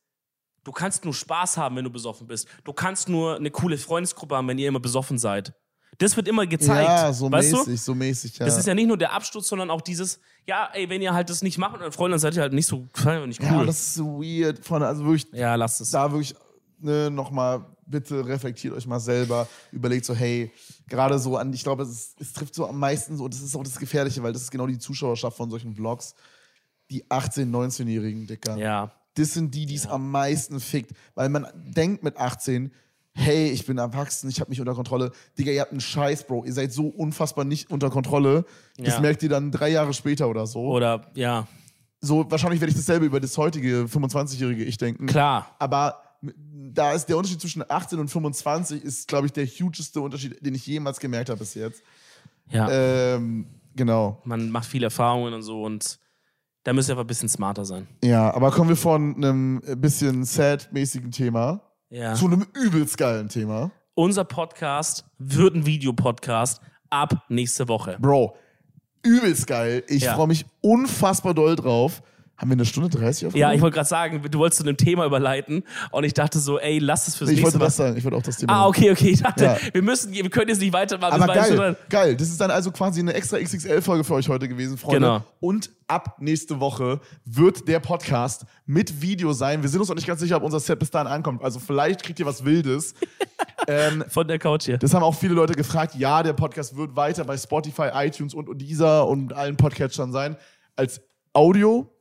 du kannst nur Spaß haben, wenn du besoffen bist. Du kannst nur eine coole Freundesgruppe haben, wenn ihr immer besoffen seid. Das wird immer gezeigt. ja, so weißt mäßig, du? so mäßig, ja. Das ist ja nicht nur der Absturz, sondern auch dieses, ja, ey, wenn ihr halt das nicht macht Freunden, dann seid ihr halt nicht so nicht ja, cool. das ist so weird. Von, also wirklich, Ja, lasst es. da wirklich ne, nochmal, bitte reflektiert euch mal selber, überlegt so, hey, gerade so an, ich glaube, es, es trifft so am meisten so, das ist auch das Gefährliche, weil das ist genau die Zuschauerschaft von solchen Vlogs, die 18-, 19-Jährigen, Dicker. Ja. Das sind die, die es am meisten fickt, weil man denkt mit 18, hey, ich bin erwachsen, ich habe mich unter Kontrolle. Digga, ihr habt einen Scheiß, Bro, ihr seid so unfassbar nicht unter Kontrolle. Das Ja. merkt ihr dann drei Jahre später oder so. Oder, ja, So, wahrscheinlich werde ich dasselbe über das heutige 25-jährige Ich denken. klar. Aber da ist der Unterschied zwischen 18 und 25 ist, glaube ich, der hugeste Unterschied, den ich jemals gemerkt habe bis jetzt. Ja. Ähm, genau. Man macht viele Erfahrungen und so und da müsst ihr einfach ein bisschen smarter sein. Ja, aber kommen wir von einem bisschen sad-mäßigen Thema Ja. zu einem übelst geilen Thema. Unser Podcast wird ein Videopodcast ab nächste Woche. Bro, übelst geil. Ich Ja. freue mich unfassbar doll drauf. Haben wir eine Stunde 30 Ja, aufgenommen? ich wollte gerade sagen, du wolltest zu einem Thema überleiten und ich dachte so, ey, lass es fürs ich nächste wollte Mal. das sagen. Ich wollte auch das Thema. Ah, okay, okay. Ich dachte, Ja. wir müssen, wir können jetzt nicht weitermachen. Aber geil, geil. Das ist dann also quasi eine extra XXL-Folge für euch heute gewesen, Freunde. Genau. Und ab nächste Woche wird der Podcast mit Video sein. Wir sind uns noch nicht ganz sicher, ob unser Set bis dahin ankommt. Also vielleicht kriegt ihr was Wildes. ähm, von der Couch hier. das haben auch viele Leute gefragt. Ja, der Podcast wird weiter bei Spotify, iTunes und, und dieser und allen Podcatchern sein. Als Audio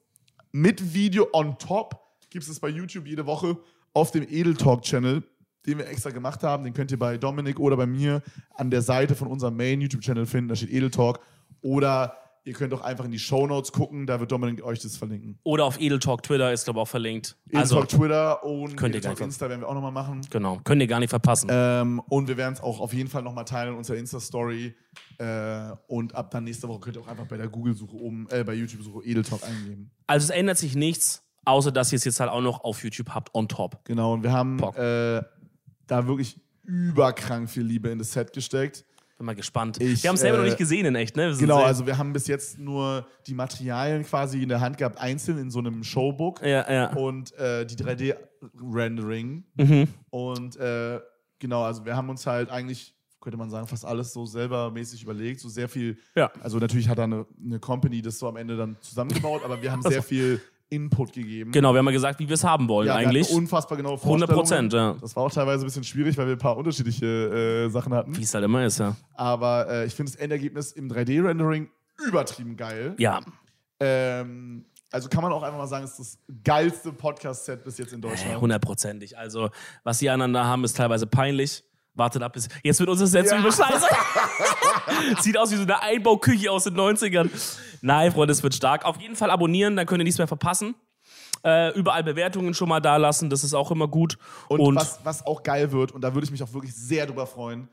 mit Video on top gibt es bei YouTube jede Woche auf dem Edel Talk Channel, den wir extra gemacht haben. Den könnt ihr bei Dominik oder bei mir an der Seite von unserem Main YouTube Channel finden. Da steht Edel Talk. Oder ihr könnt auch einfach in die Show Notes gucken. Da wird Dominik euch das verlinken. Oder auf Edel Talk Twitter ist, glaube ich, auch verlinkt. Edel Also, Twitter und Könnt ihr Edel Talk gleich- Insta werden wir auch nochmal machen. genau, könnt ihr gar nicht verpassen. Ähm, und wir werden es auch auf jeden Fall nochmal teilen in unserer Insta-Story. Äh, und ab dann nächste Woche könnt ihr auch einfach bei der Google-Suche oben, äh, bei YouTube-Suche Edel Talk eingeben. Also es ändert sich nichts, außer dass ihr es jetzt halt auch noch auf YouTube habt, on top. Genau, und wir haben äh, da wirklich überkrank viel Liebe in das Set gesteckt. Bin mal gespannt. Ich, wir haben es selber äh, noch nicht gesehen in echt, ne? Genau, also wir haben bis jetzt nur die Materialien quasi in der Hand gehabt, einzeln in so einem Showbook. Ja, ja. Und äh, die 3D-Rendering. Mhm. Und äh, genau, also wir haben uns halt eigentlich, könnte man sagen, fast alles so selber mäßig überlegt. So sehr viel, Ja. also natürlich hat da eine, eine Company das so am Ende dann zusammengebaut, aber wir haben sehr viel Input gegeben. Genau, wir haben mal gesagt, wie wir es haben wollen Ja, eigentlich. unfassbar genau 100 Prozent, ja. Das war auch teilweise ein bisschen schwierig, weil wir ein paar unterschiedliche äh, Sachen hatten. Wie es halt immer ist, ja. Aber äh, ich finde das Endergebnis im 3D-Rendering übertrieben geil. Ja, Ähm, also kann man auch einfach mal sagen, es ist das geilste Podcast-Set bis jetzt in äh, Deutschland. hundertprozentig. Also, was die anderen da haben, ist teilweise peinlich. Wartet ab, bis. Jetzt wird unser Set so Ja. scheiße. Sieht aus wie so eine Einbauküche aus den 90ern. Nein, Freunde, es wird stark. Auf jeden Fall abonnieren, dann könnt ihr nichts mehr verpassen. Äh, überall Bewertungen schon mal da lassen, das ist auch immer gut. Und, was, was auch geil wird, und da würde ich mich auch wirklich sehr drüber freuen,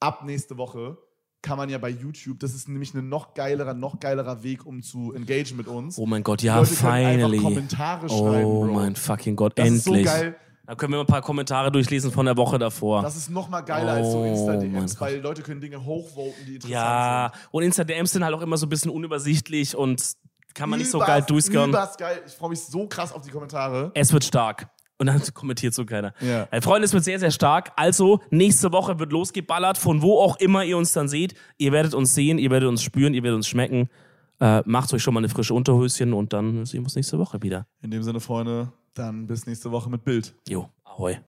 ab nächste Woche kann man ja bei YouTube, das ist nämlich ein noch geilerer, noch geilerer Weg, um zu engagen mit uns. oh mein Gott, ja, Leute finally. Kommentare schreiben, Oh mein fucking Gott, das endlich. ist so geil. Da können wir mal ein paar Kommentare durchlesen von der Woche davor. Das ist noch mal geiler als so Oh Insta-DMs, weil Leute können Dinge hochvoten, die interessant ja, sind. und Insta-DMs sind halt auch immer so ein bisschen unübersichtlich und kann man nicht so Übers- geil durchscannen. Übers geil. Ich freue mich so krass auf die Kommentare. Es wird stark. Und dann kommentiert so keiner. Ja. Hey, Freunde, es wird sehr, sehr stark. Also, nächste Woche wird losgeballert, von wo auch immer ihr uns dann seht. Ihr werdet uns sehen, ihr werdet uns spüren, ihr werdet uns schmecken. Äh, macht euch schon mal eine frische Unterhöschen und dann sehen wir uns nächste Woche wieder. In dem Sinne, Freunde, dann bis nächste Woche mit Bild. Jo, ahoi.